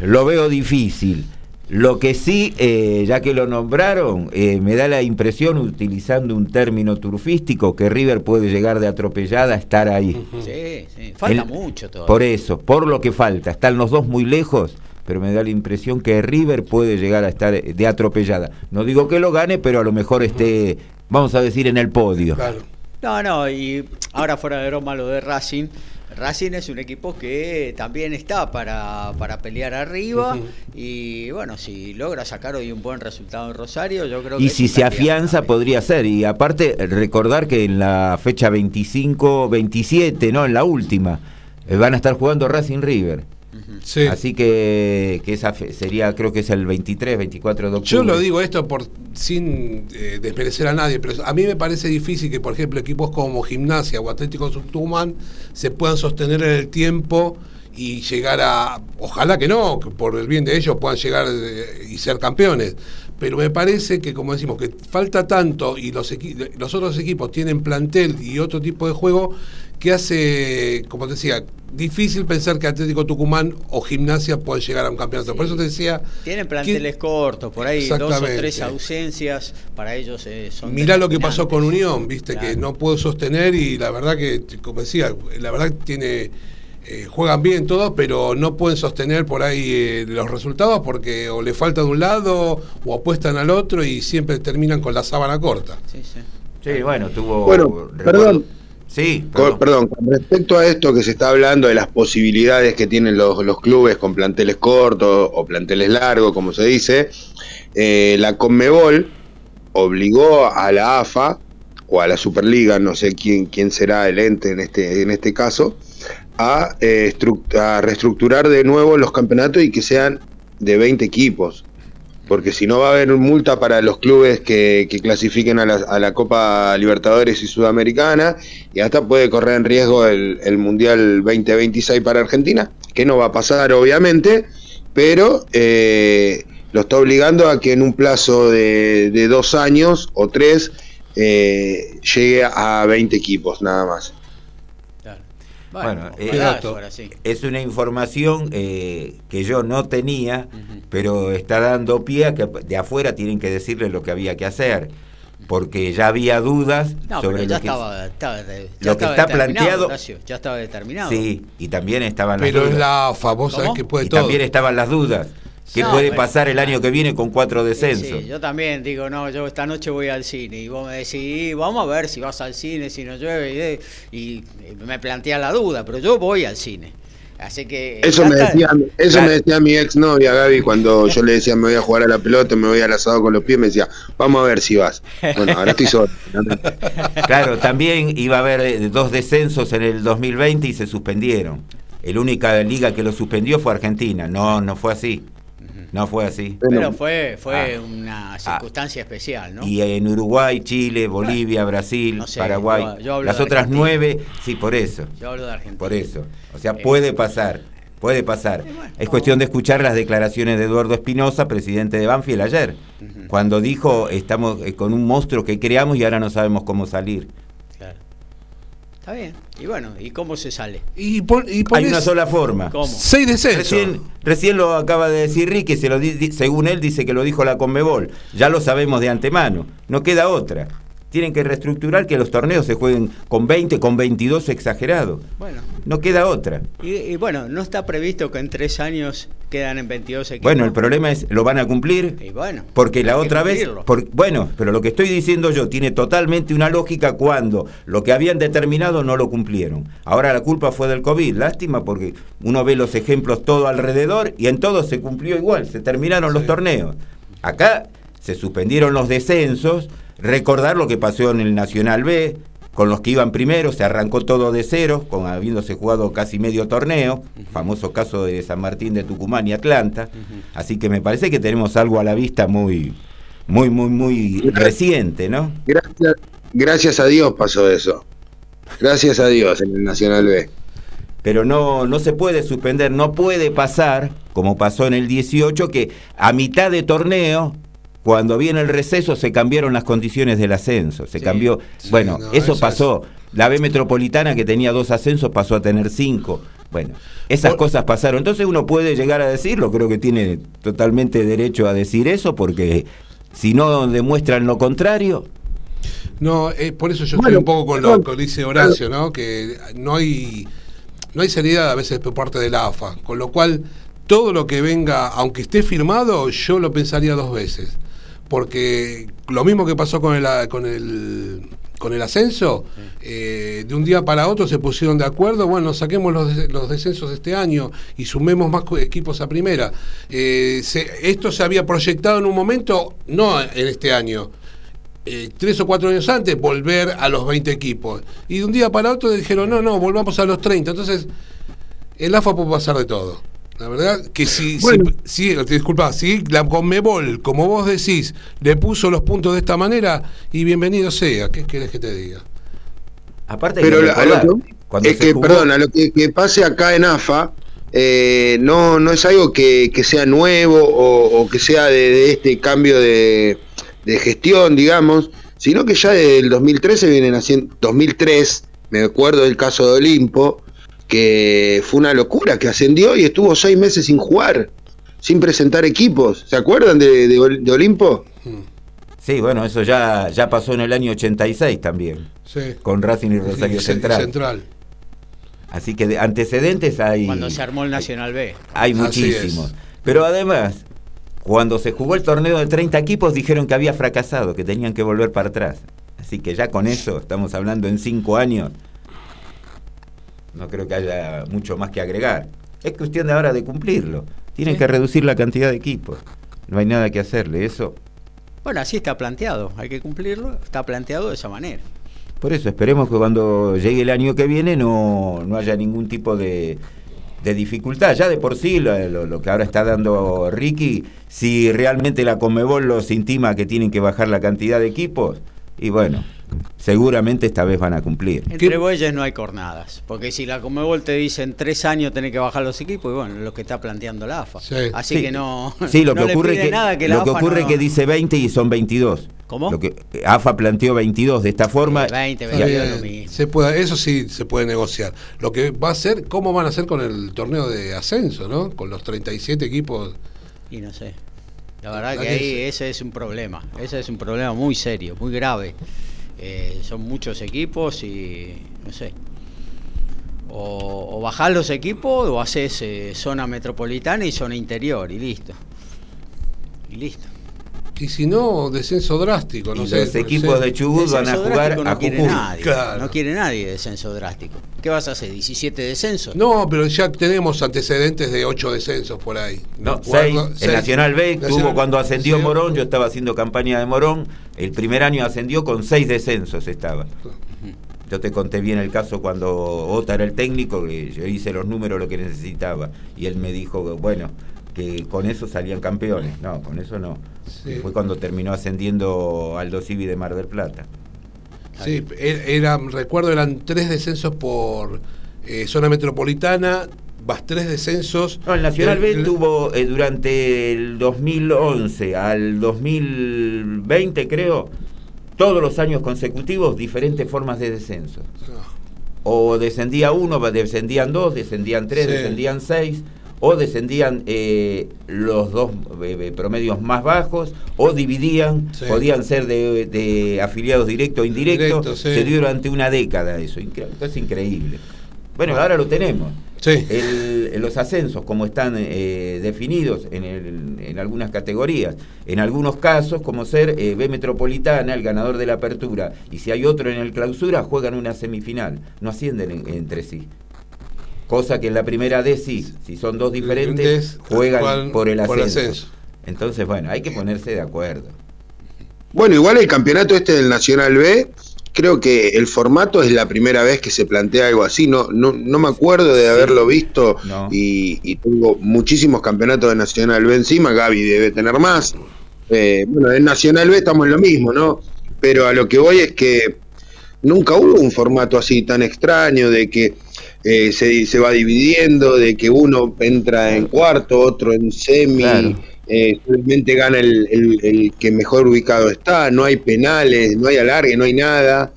lo veo difícil. Lo que sí, eh, ya que lo nombraron, eh, me da la impresión, utilizando un término turfístico, que River puede llegar de atropellada a estar ahí. Sí, sí. Falta El- mucho todavía. Por eso, por lo que falta. Están los dos muy lejos, pero me da la impresión que River puede llegar a estar eh, de atropellada. No digo que lo gane, pero a lo mejor esté, vamos a decir, en el podio. Claro. No, no, y ahora fuera de broma lo de Racing. Racing es un equipo que también está para, para pelear arriba y bueno, si logra sacar hoy un buen resultado en Rosario, yo creo que Y es si se afianza también. podría ser. Y aparte recordar que en la fecha 25, 27, no, en la última, eh, van a estar jugando Racing River. Sí. Así que, que esa fe- sería, creo que es el 23, 24 de octubre. Yo lo digo esto por sin eh, desmerecer a nadie, pero a mí me parece difícil que, por ejemplo, equipos como Gimnasia o Atlético Tucumán se puedan sostener en el tiempo y llegar a, ojalá que no, que por el bien de ellos puedan llegar eh, y ser campeones. Pero me parece que, como decimos, que falta tanto y los, otros equipos tienen plantel y otro tipo de juego que hace, como te decía, difícil pensar que Atlético Tucumán o Gimnasia puedan llegar a un campeonato. Por eso te decía... Tienen que- planteles cortos, por ahí dos o tres ausencias, para ellos eh, son Mirá lo que pasó con. Unión, viste, Claro. que no pudo sostener y la verdad que, como decía, la verdad que tiene, eh, juegan bien todos, pero no pueden sostener por ahí eh, los resultados porque o le falta de un lado o apuestan al otro y siempre terminan con la sábana corta. Sí, sí. Sí, bueno, tuvo... Bueno, perdón. Sí, Con, perdón. perdón, con respecto a esto que se está hablando de las posibilidades que tienen los, los clubes con planteles cortos o planteles largos, como se dice, eh, la Conmebol obligó a la AFA o a la Superliga, no sé quién, quién será el ente en este, en este caso, a, eh, a reestructurar de nuevo los campeonatos y que sean de 20 equipos. porque si no va a haber multa para los clubes que, que clasifiquen a la, a la, Copa Libertadores y Sudamericana, y hasta puede correr en riesgo el, Mundial 2026 para Argentina, que no va a pasar obviamente, pero eh, lo está obligando a que en un plazo de, de dos años o tres eh, llegue a 20 equipos nada más. Bueno, eh, sí. es una información eh, que yo no tenía, uh -huh. pero está dando pie a que de afuera tienen que decirle lo que había que hacer, porque ya había dudas no, sobre ya lo que, estaba, estaba, ya lo que estaba está planteado. Horacio, ya estaba determinado. Sí, y también estaban Pero las es dudas. la AFA, vos sabés ¿Cómo? que puede y todo. también estaban las dudas. ¿Qué No, puede pero- pasar el año que viene con cuatro descensos? Sí, yo también digo, no, yo esta noche voy al cine y vos me decís, vamos a ver si vas al cine, si no llueve, y, y me plantea la duda, pero yo voy al cine. Así que... Eso, ya me decía, eso Claro. me decía mi exnovia Gaby cuando yo le decía me voy a jugar a la pelota, me voy al asado con los pies, me decía, vamos a ver si vas. Bueno, ahora estoy solo. (laughs) Claro, también iba a haber eh, dos descensos en el 2020 y se suspendieron. La única liga que lo suspendió fue Argentina. No, no fue así. No fue así. Pero fue, fue Ah. una circunstancia especial, ¿no? Y en Uruguay, Chile, Bolivia, Brasil, no sé, Paraguay, yo- yo hablo las otras Argentina. nueve, sí, por eso, Yo hablo de Argentina. por eso. O sea, Eh, puede pasar, puede pasar. Es cuestión de escuchar las declaraciones de Eduardo Espinosa, presidente de Banfield ayer, cuando dijo, estamos eh, con un monstruo que creamos y ahora no sabemos cómo salir. Está bien. Y bueno, ¿y cómo se sale? Y, pon- y Hay una sola forma. ¿Cómo? seis descensos. Recién, recién lo acaba de decir Ricky, se lo di- di- según él dice que lo dijo la Conmebol. Ya lo sabemos de antemano, no queda otra. Tienen que reestructurar que los torneos se jueguen con 20, con 22 exagerados. Bueno. No queda otra. Y, y bueno, ¿no está previsto que en tres años quedan en 22 equipos? Bueno, el problema es, ¿lo van a cumplir? Y bueno. Porque la otra vez, por- bueno, pero lo que estoy diciendo yo tiene totalmente una lógica cuando lo que habían determinado no lo cumplieron. Ahora la culpa fue del COVID, lástima porque uno ve los ejemplos todo alrededor y en todo se cumplió igual, se terminaron los torneos. Acá se suspendieron los descensos, recordar lo que pasó en el Nacional B, con los que iban primero, se arrancó todo de cero, con habiéndose jugado casi medio torneo, famoso caso de San Martín de Tucumán y Atlanta. Así que me parece que tenemos algo a la vista muy, muy, muy, muy reciente, ¿no? Gracias, gracias a Dios pasó eso. Gracias a Dios en el Nacional B. Pero no, no se puede suspender, no puede pasar, como pasó en el 18, que a mitad de torneo, cuando viene el receso, se cambiaron las condiciones del ascenso. Se Sí, cambió. sí, bueno, no, eso pasó. La B Metropolitana, que tenía dos ascensos, pasó a tener cinco. Bueno, esas Por- cosas pasaron. Entonces uno puede llegar a decirlo, creo que tiene totalmente derecho a decir eso, porque si no demuestran lo contrario, No, eh, por eso yo Bueno, estoy un poco con lo que dice Horacio, ¿no? Que no hay, no hay seriedad a veces por parte de la AFA. Con lo cual, todo lo que venga, aunque esté firmado, yo lo pensaría dos veces. Porque lo mismo que pasó con el, con el, con el ascenso, eh, de un día para otro se pusieron de acuerdo, bueno, saquemos los, des- los descensos de este año y sumemos más equipos a primera. Eh, se- esto se había proyectado en un momento, no en este año, eh, tres o cuatro años antes volver a los 20 equipos. Y de un día para otro dijeron, no, no, volvamos a los 30. Entonces, el AFA puede pasar de todo. La verdad que si, Bueno. si, si- disculpa, si la Conmebol, como vos decís, le puso los puntos de esta manera, y bienvenido sea, ¿qué querés que te diga? aparte Pero que la- a recordar, lo que- es que, jugó- perdón, a lo que, que pase acá en AFA, eh, no, no es algo que, que sea nuevo o, o que sea de, de este cambio de, de gestión, digamos, sino que ya desde el 2013 vienen haciendo, 2003, me acuerdo del caso de Olimpo, que fue una locura, que ascendió y estuvo seis meses sin jugar, sin presentar equipos. ¿Se acuerdan de, de Ol- de Olimpo? Sí, bueno, eso ya, ya pasó en el año 86 también, Sí. con Racing y Rosario Sí, Central. Central. Así que de antecedentes hay, Cuando se armó el Nacional B. hay muchísimos. Pero además, cuando se jugó el torneo de 30 equipos, dijeron que había fracasado, que tenían que volver para atrás. Así que ya con eso, estamos hablando en cinco años, no creo que haya mucho más que agregar. Es cuestión de ahora de cumplirlo. Tienen Sí. que reducir la cantidad de equipos. No hay nada que hacerle. Eso, Bueno, así está planteado. Hay que cumplirlo. Está planteado de esa manera. por eso esperemos que cuando llegue el año que viene no, no haya ningún tipo de, de dificultad. Ya de por sí, lo, lo- lo que ahora está dando Ricky, si realmente la Comebol los intima que tienen que bajar la cantidad de equipos, y bueno, seguramente esta vez van a cumplir. Entre bueyes no hay cornadas, porque si la Comebol te dice en tres años tenés que bajar los equipos, y bueno, lo que está planteando la AFA. Sí. Así Sí. que no. Sí, lo no que ocurre que, nada que la lo que AFA ocurre no- que dice 20 y son 22. ¿Cómo? Lo que eh, AFA planteó 22 de esta forma. 20, Está 22 bien, lo mismo. se puede, eso sí se puede negociar. Lo que va a ser, ¿cómo van a hacer con el torneo de ascenso, no? Con los 37 equipos. Y no sé. La verdad que ahí es- ese es un problema. Ese es un problema muy serio, muy grave. Eh, son muchos equipos y no sé. O, o bajás los equipos o haces eh, zona metropolitana y zona interior y listo. Y listo. Y si no, descenso drástico, no y sé. los equipos de Chubut van a jugar a no quiere Jujuy. nadie. Claro. No quiere nadie descenso drástico. ¿Qué vas a hacer? ¿17 descensos? No, pero ya tenemos antecedentes de 8 descensos por ahí. No, Me seis. acuerdo, El. Nacional B tuvo cuando ascendió sí, Morón, yo estaba haciendo campaña de Morón, el primer año ascendió con seis descensos estaba. Yo te conté bien el caso cuando Ota era el técnico, que yo hice los números lo que necesitaba y él me dijo, bueno, que con eso salían campeones. No, con eso no. Sí. Fue cuando terminó ascendiendo Aldo Civi de Mar del Plata. Sí, er- era, recuerdo eran tres descensos por eh, zona metropolitana, más tres descensos. No, el Nacional B tuvo eh, durante el 2011 al 2020, creo, todos los años consecutivos diferentes formas de descenso. O descendía uno, descendían dos, descendían tres, Sí. descendían seis, o descendían eh, los dos eh, eh, promedios más bajos, o dividían, Sí. podían ser de, de afiliados directos o indirectos. Directo, sí. Se dio durante una década eso, es increíble. Bueno, ahora lo tenemos. Sí. El- los ascensos, como están eh, definidos en, el- en algunas categorías, en algunos casos, como ser eh, B Metropolitana, el ganador de la apertura, y si hay otro en el clausura, juegan una semifinal, no ascienden en- entre sí. Cosa que en la primera D sí, si son dos diferentes, juegan por el por el ascenso. ascenso. Entonces, bueno, hay que ponerse de acuerdo. Bueno, igual el campeonato este del Nacional B, creo que el formato es la primera vez que se plantea algo así. No, no, no me acuerdo de haberlo visto No. y, y tengo muchísimos campeonatos de Nacional B encima. Gaby debe tener más. Eh, bueno, en Nacional B estamos en lo mismo, ¿no? Pero a lo que voy es que nunca hubo un formato así tan extraño de que eh, se, se va dividiendo, de que uno entra en cuarto, otro en semi, Claro. eh, solamente gana el, el- el que mejor ubicado está, no hay penales, no hay alargue, no hay nada.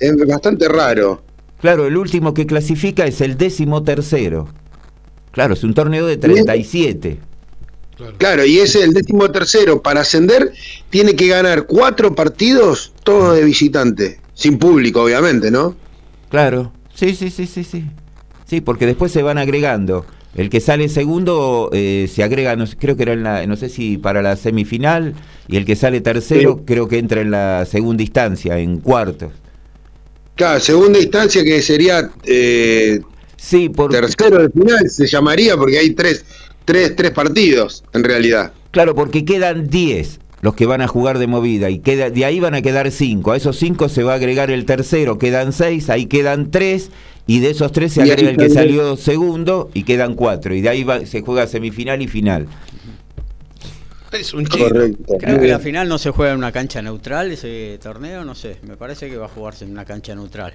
Es bastante raro. Claro, el último que clasifica es el décimo tercero. Claro, es un torneo de 37. Claro. Claro, y ese el décimo tercero para ascender tiene que ganar cuatro partidos, todos de visitante, sin público, obviamente, ¿no? Claro, sí, sí, sí, sí, sí. Sí, porque después se van agregando. El que sale segundo eh, se agrega, no sé, creo que era en la, no sé si para la semifinal, y el que sale tercero Sí. creo que entra en la segunda instancia, en cuartos. Claro, segunda instancia que sería eh, Sí, por, tercero de final, se llamaría, porque hay tres, tres, tres partidos, en realidad. claro, porque quedan 10 los que van a jugar de movida, y queda, de ahí van a quedar 5. A esos 5 se va a agregar el tercero, quedan 6, ahí quedan 3, y de esos 3 se agrega el que salió segundo, y quedan 4. Y de ahí va- se juega semifinal y final. Es un. Correcto. Creo que la final no se juega en una cancha neutral, ese torneo, no sé. Me parece que va a jugarse en una cancha neutral.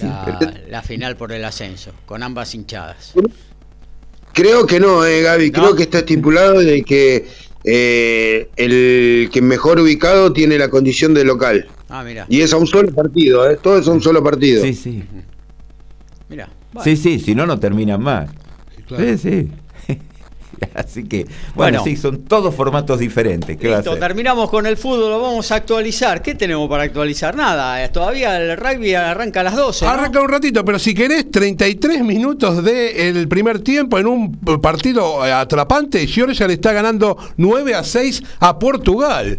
La, la final por el ascenso, con ambas hinchadas. Creo que no, eh, Gaby. ¿No? Creo que está estipulado de que eh, el que mejor ubicado tiene la condición de local. Ah, mira, Y es a un solo partido, ¿eh? Todo es a un solo partido. Sí, sí. mira. Sí, sí, si no, no terminan más. Claro. Sí, sí. (laughs) Así que, bueno, Bueno. sí, son todos formatos diferentes. ¿Qué va a Listo, hacer? terminamos con el fútbol, lo vamos a actualizar. ¿Qué tenemos para actualizar? Nada, eh, todavía el rugby arranca a las 12. ¿no? Arranca un ratito, pero si querés, 33 minutos del primer tiempo en un partido eh, atrapante, Georgia le está ganando 9 a 6 a Portugal.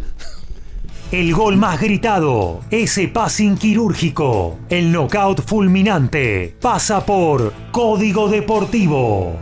El gol más gritado, ese passing quirúrgico, el knockout fulminante, pasa por Código Deportivo.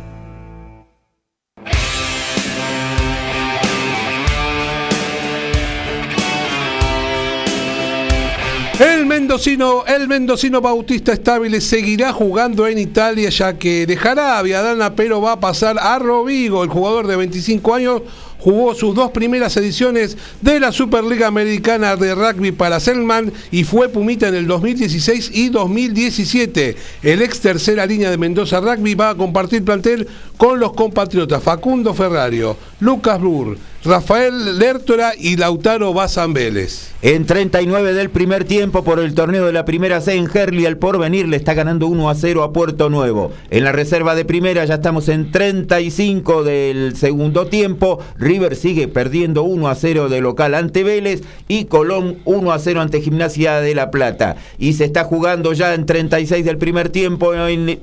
Mendocino, el mendocino Bautista Estable seguirá jugando en Italia ya que dejará a Viadana pero va a pasar a Rovigo, el jugador de 25 años jugó sus dos primeras ediciones de la Superliga Americana de Rugby para Selman y fue Pumita en el 2016 y 2017. El ex tercera línea de Mendoza Rugby va a compartir plantel con los compatriotas Facundo Ferrario, Lucas Brur, Rafael Lertora y Lautaro Bazan Vélez. En 39 del primer tiempo por el torneo de la primera C en Herli, el porvenir le está ganando 1 a 0 a Puerto Nuevo. En la reserva de primera ya estamos en 35 del segundo tiempo. River sigue perdiendo 1 a 0 de local ante Vélez y Colón 1 a 0 ante Gimnasia de La Plata. Y se está jugando ya en 36 del primer tiempo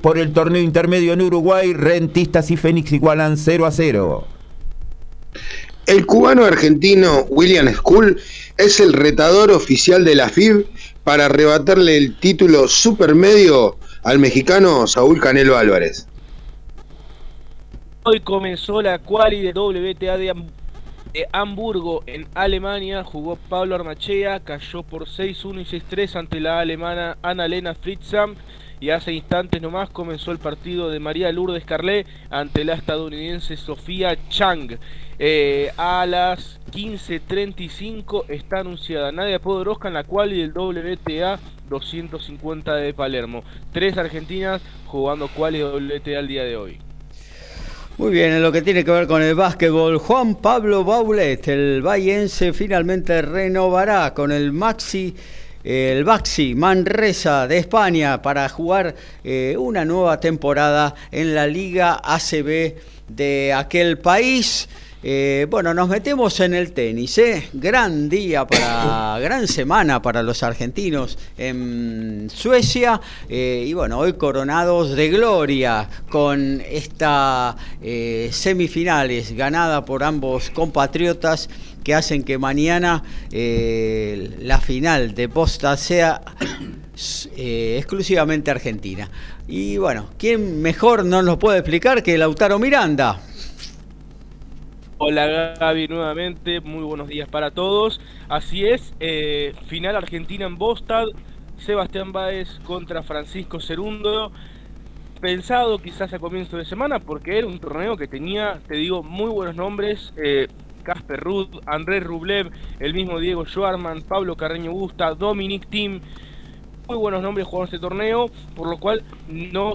por el torneo intermedio en Uruguay. Rentistas y Fénix igualan 0 a 0. El cubano argentino William Skull es el retador oficial de la FIB para arrebatarle el título supermedio al mexicano Saúl Canelo Álvarez. Hoy comenzó la quali de WTA de, Hamburgo en Alemania. Jugó Pablo Armachea, cayó por 6-1 y 6-3 ante la alemana Annalena Fritzam y hace instantes nomás comenzó el partido de María Lourdes Carlet ante la estadounidense Sofía Chang. Eh, a las 15.35 está anunciada Nadia Podoroska en la cual y el WTA 250 de Palermo. Tres argentinas jugando cual y WTA el día de hoy. Muy bien, en lo que tiene que ver con el básquetbol, Juan Pablo Baulet, el bayense, finalmente renovará con el Maxi el Baxi Manresa de España para jugar eh, una nueva temporada en la Liga ACB de aquel país. Eh, bueno, nos metemos en el tenis, ¿eh? Gran día para, (laughs) gran semana para los argentinos en Suecia. y bueno, hoy coronados de gloria con esta semifinales ganada por ambos compatriotas que hacen que mañana eh, la final de posta sea (clears throat) eh, exclusivamente argentina. Y bueno, ¿quién mejor nos lo puede explicar que Lautaro Miranda? Hola Gaby nuevamente, muy buenos días para todos. Así es, eh, final Argentina en Bostad, Sebastián Báez contra Francisco Cerundo. Pensado quizás a comienzo de semana porque era un torneo que tenía, te digo, muy buenos nombres. Casper Ruth, Andrés Rublev, el mismo Diego Schwarman, Pablo Carreño Busta, Dominic Tim. Muy buenos nombres jugaron este torneo, por lo cual no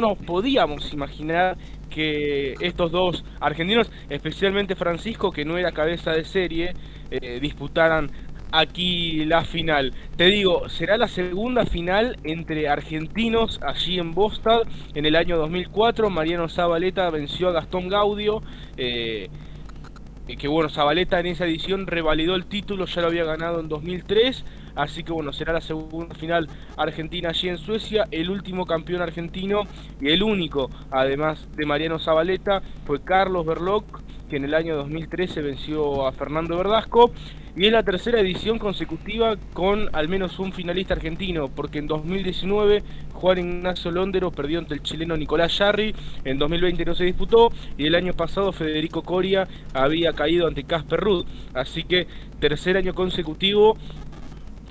nos podíamos imaginar que estos dos argentinos, especialmente Francisco, que no era cabeza de serie, eh, disputaran aquí la final. Te digo, será la segunda final entre argentinos allí en Boston en el año 2004. Mariano Zabaleta venció a Gastón Gaudio. Eh, que bueno, Zabaleta en esa edición revalidó el título, ya lo había ganado en 2003, así que bueno, será la segunda final argentina allí en Suecia, el último campeón argentino y el único, además de Mariano Zabaleta, fue Carlos Berloc, que en el año 2013 venció a Fernando Verdasco, y es la tercera edición consecutiva con al menos un finalista argentino, porque en 2019 Juan Ignacio Londero perdió ante el chileno Nicolás Yarri, en 2020 no se disputó, y el año pasado Federico Coria había caído ante Casper Rudd, así que tercer año consecutivo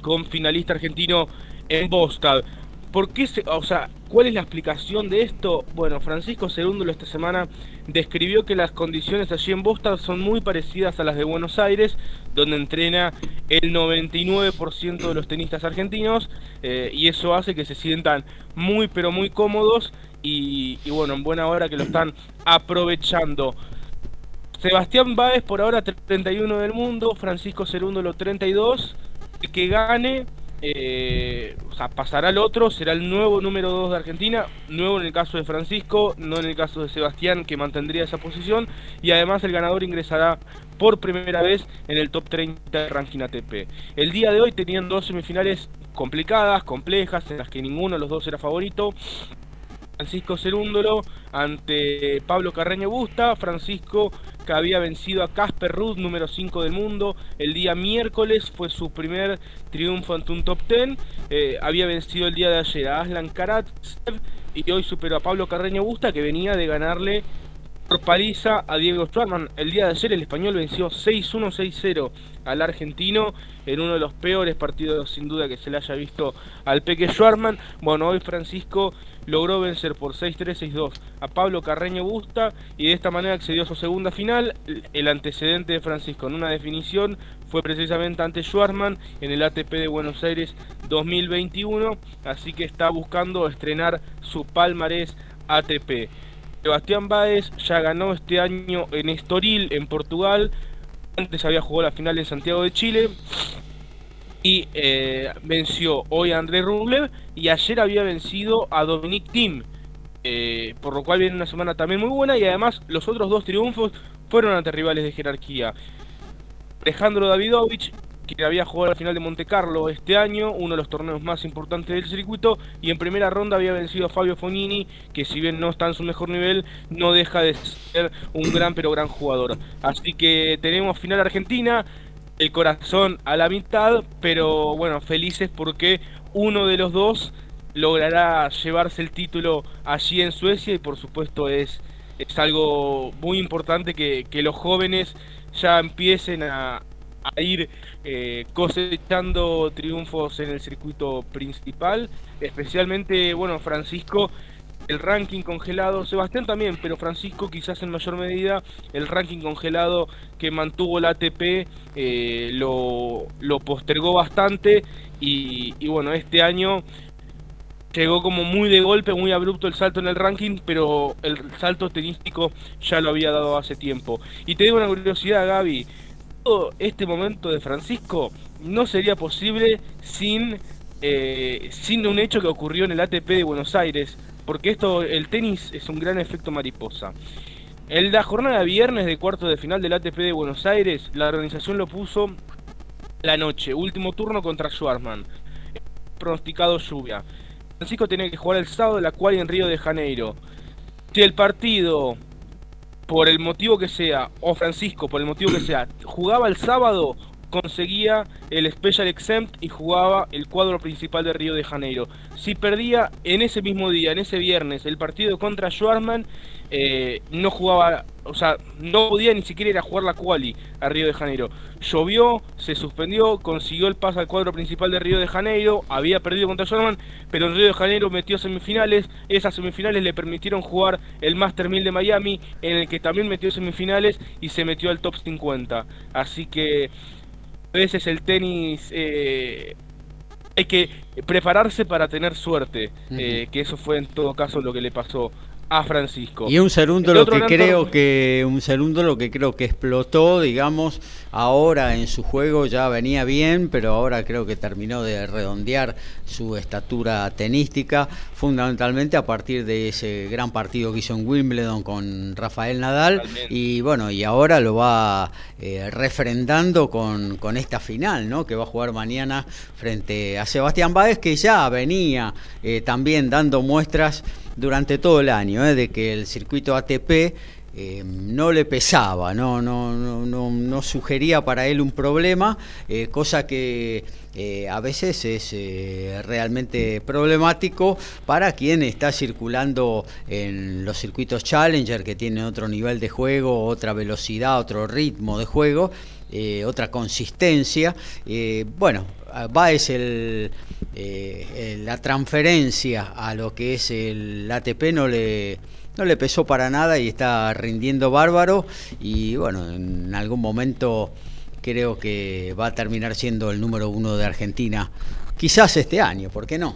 con finalista argentino en Bostad. ¿Por qué se, o sea, ¿Cuál es la explicación de esto? Bueno, Francisco Cerúndulo esta semana describió que las condiciones allí en Boston son muy parecidas a las de Buenos Aires, donde entrena el 99% de los tenistas argentinos, eh, y eso hace que se sientan muy pero muy cómodos y, bueno, en buena hora que lo están aprovechando. Sebastián Báez por ahora 31 del mundo, Francisco Cerúndolo 32, que gane eh, o sea, pasará al otro, será el nuevo número 2 de Argentina, nuevo en el caso de Francisco, no en el caso de Sebastián, que mantendría esa posición, y además el ganador ingresará por primera vez en el top 30 de ranking ATP. El día de hoy tenían dos semifinales complicadas, complejas, en las que ninguno de los dos era favorito. Francisco Cerúndolo ante Pablo Carreño Busta. Francisco que había vencido a Casper Ruth, número 5 del mundo. El día miércoles fue su primer triunfo ante un top 10. Eh, había vencido el día de ayer a Aslan Karatsev y hoy superó a Pablo Carreño Busta que venía de ganarle por paliza a Diego Schwarman. El día de ayer el español venció 6-1-6-0 al argentino en uno de los peores partidos sin duda que se le haya visto al Peque Schwarman. Bueno, hoy Francisco logró vencer por 6-3-6-2 a Pablo Carreño Busta y de esta manera accedió a su segunda final. El antecedente de Francisco en una definición fue precisamente ante Schwarman en el ATP de Buenos Aires 2021, así que está buscando estrenar su palmarés ATP. Sebastián Báez ya ganó este año en Estoril, en Portugal. Antes había jugado la final en Santiago de Chile. Y eh, venció hoy a André Rublev. Y ayer había vencido a Dominic Thiem. Eh, por lo cual viene una semana también muy buena. Y además los otros dos triunfos fueron ante rivales de jerarquía. Alejandro Davidovich que había jugado la final de Monte Carlo este año, uno de los torneos más importantes del circuito, y en primera ronda había vencido a Fabio Fonini, que si bien no está en su mejor nivel, no deja de ser un gran pero gran jugador. Así que tenemos final Argentina, el corazón a la mitad, pero bueno, felices porque uno de los dos logrará llevarse el título allí en Suecia y por supuesto es, es algo muy importante que los jóvenes ya empiecen a, a ir eh, cosechando triunfos en el circuito principal, especialmente, bueno, Francisco, el ranking congelado, Sebastián también, pero Francisco quizás en mayor medida, el ranking congelado que mantuvo la ATP eh, lo, lo, postergó bastante y, y bueno, este año llegó como muy de golpe, muy abrupto el salto en el ranking, pero el salto tenístico ya lo había dado hace tiempo. Y te digo una curiosidad, Gaby, este momento de Francisco no sería posible sin, eh, sin un hecho que ocurrió en el ATP de Buenos Aires, porque esto, el tenis es un gran efecto mariposa. En la jornada viernes de cuarto de final del ATP de Buenos Aires, la organización lo puso la noche, último turno contra Schwarzman, pronosticado lluvia. Francisco tenía que jugar el sábado, la cual en Río de Janeiro. Si el partido por el motivo que sea, o Francisco, por el motivo que sea, jugaba el sábado, conseguía el Special Exempt y jugaba el cuadro principal de Río de Janeiro. Si perdía en ese mismo día, en ese viernes, el partido contra Schwarzman, eh, no jugaba, o sea, no podía ni siquiera ir a jugar la quali a Río de Janeiro. Llovió, se suspendió, consiguió el paso al cuadro principal de Río de Janeiro, había perdido contra Schwarzman, pero en Río de Janeiro metió semifinales, esas semifinales le permitieron jugar el Master 1000 de Miami, en el que también metió semifinales y se metió al top 50. Así que a veces el tenis eh, hay que prepararse para tener suerte, eh, que eso fue en todo caso lo que le pasó a Francisco. Y un segundo lo que creo que un segundo lo que creo que explotó, digamos, ahora en su juego ya venía bien, pero ahora creo que terminó de redondear su estatura tenística, fundamentalmente a partir de ese gran partido que hizo en Wimbledon con Rafael Nadal y bueno, y ahora lo va eh, refrendando con, con esta final, ¿no? Que va a jugar mañana frente a Sebastián Báez que ya venía eh, también dando muestras durante todo el año, ¿eh? de que el circuito ATP eh, no le pesaba, no, no, no, no, sugería para él un problema, eh, cosa que a veces es realmente problemático para quien está circulando en los circuitos Challenger, que tienen otro nivel de juego, otra velocidad, otro ritmo de juego, otra consistencia. bueno, va es el eh, la transferencia a lo que es el ATP no le, no le pesó para nada y está rindiendo bárbaro y bueno, en algún momento creo que va a terminar siendo el número uno de Argentina, quizás este año, ¿por qué no?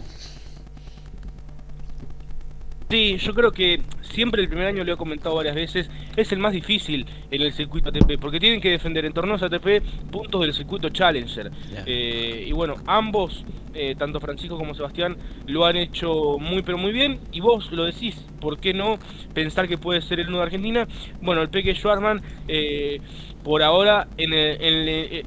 Sí, yo creo que siempre el primer año, lo he comentado varias veces, es el más difícil en el circuito ATP, porque tienen que defender en torneos ATP puntos del circuito Challenger. Eh, y bueno, ambos, eh, tanto Francisco como Sebastián, lo han hecho muy pero muy bien, y vos lo decís, ¿por qué no pensar que puede ser el uno de Argentina? Bueno, el Peque Schwarman, eh, por ahora, en el,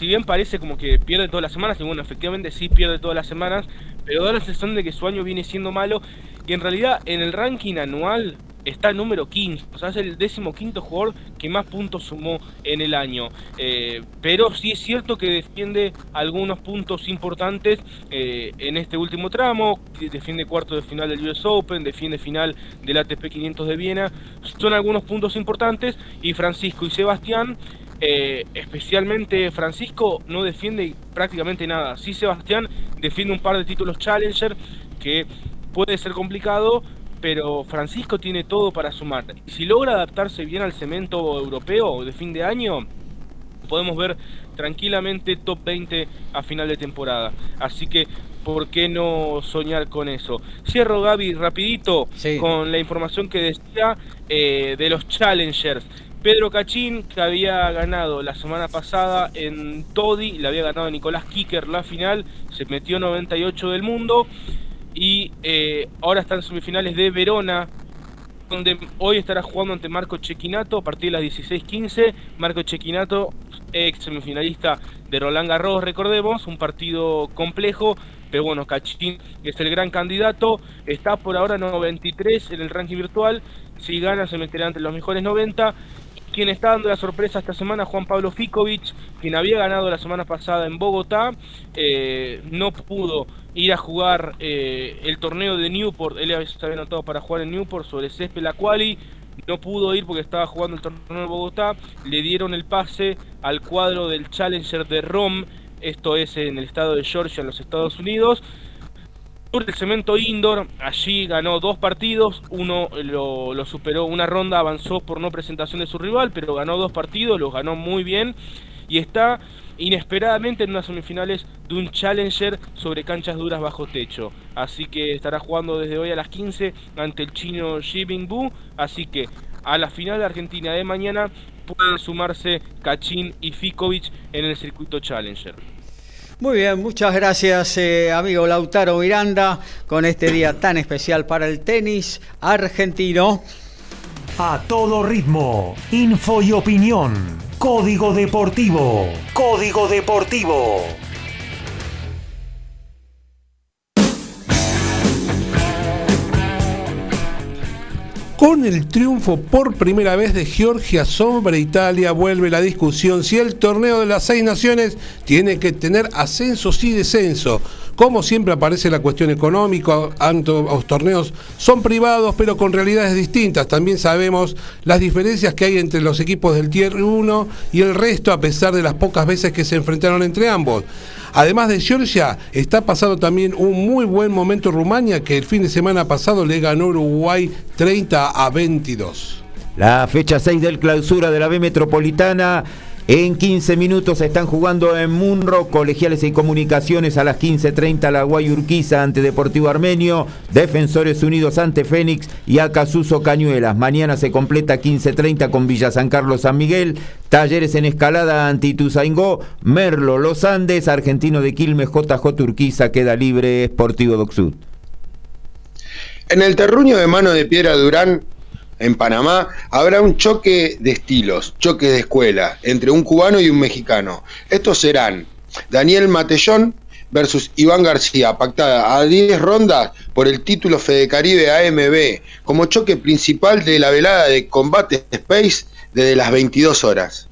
si bien parece como que pierde todas las semanas, y bueno, efectivamente sí pierde todas las semanas, pero da la sensación de que su año viene siendo malo y en realidad en el ranking anual está número 15, o sea, es el décimo quinto jugador que más puntos sumó en el año. Eh, pero sí es cierto que defiende algunos puntos importantes eh, en este último tramo, defiende cuarto de final del US Open, defiende final del ATP 500 de Viena, son algunos puntos importantes y Francisco y Sebastián eh, especialmente Francisco no defiende prácticamente nada. Sí, Sebastián defiende un par de títulos Challenger que puede ser complicado, pero Francisco tiene todo para sumar. Si logra adaptarse bien al cemento europeo de fin de año, podemos ver tranquilamente top 20 a final de temporada. Así que, ¿por qué no soñar con eso? Cierro, Gaby, rapidito con la información que decía eh, de los Challengers. Pedro Cachín, que había ganado la semana pasada en Todi, le había ganado a Nicolás Kicker la final, se metió 98 del mundo y eh, ahora está en semifinales de Verona, donde hoy estará jugando ante Marco Chequinato a partir de las 16:15. Marco Chequinato, ex semifinalista de Roland Garros, recordemos, un partido complejo, pero bueno, Cachín es el gran candidato, está por ahora 93 en el ranking virtual, si gana se meterá entre los mejores 90 quien está dando la sorpresa esta semana, Juan Pablo Ficovich, quien había ganado la semana pasada en Bogotá, eh, no pudo ir a jugar eh, el torneo de Newport, él se había anotado para jugar en Newport sobre césped la quali, no pudo ir porque estaba jugando el torneo de Bogotá, le dieron el pase al cuadro del Challenger de Rome, esto es en el estado de Georgia, en los Estados Unidos, el cemento indoor, allí ganó dos partidos, uno lo, superó una ronda, avanzó por no presentación de su rival, pero ganó dos partidos, los ganó muy bien y está inesperadamente en unas semifinales de un Challenger sobre canchas duras bajo techo. Así que estará jugando desde hoy a las 15 ante el chino Xi Bu. Así que a la final de Argentina de mañana pueden sumarse Kachin y Fikovic en el circuito Challenger. Muy bien, muchas gracias eh, amigo Lautaro Miranda con este día (clears throat) tan especial para el tenis argentino. A todo ritmo, info y opinión. Código Deportivo. Código Deportivo. Con el triunfo por primera vez de Georgia sobre Italia, vuelve la discusión si el torneo de las seis naciones tiene que tener ascensos y descenso. Como siempre aparece la cuestión económica, los torneos son privados pero con realidades distintas. También sabemos las diferencias que hay entre los equipos del Tier 1 y el resto a pesar de las pocas veces que se enfrentaron entre ambos. Además de Georgia, está pasando también un muy buen momento Rumania que el fin de semana pasado le ganó Uruguay 30 a 22. La fecha 6 del clausura de la B Metropolitana en 15 minutos están jugando en Munro, Colegiales y Comunicaciones a las 15.30 la Guayurquiza ante Deportivo Armenio, Defensores Unidos ante Fénix y Acasuso Cañuelas. Mañana se completa 15.30 con Villa San Carlos San Miguel, Talleres en Escalada ante Ituzaingó, Merlo Los Andes, Argentino de Quilmes, JJ Urquiza queda libre Esportivo Doxud. En el terruño de mano de Piedra Durán en Panamá, habrá un choque de estilos, choque de escuela, entre un cubano y un mexicano. Estos serán Daniel Matellón versus Iván García, pactada a 10 rondas por el título Fede Caribe AMB, como choque principal de la velada de Combate Space desde las 22 horas.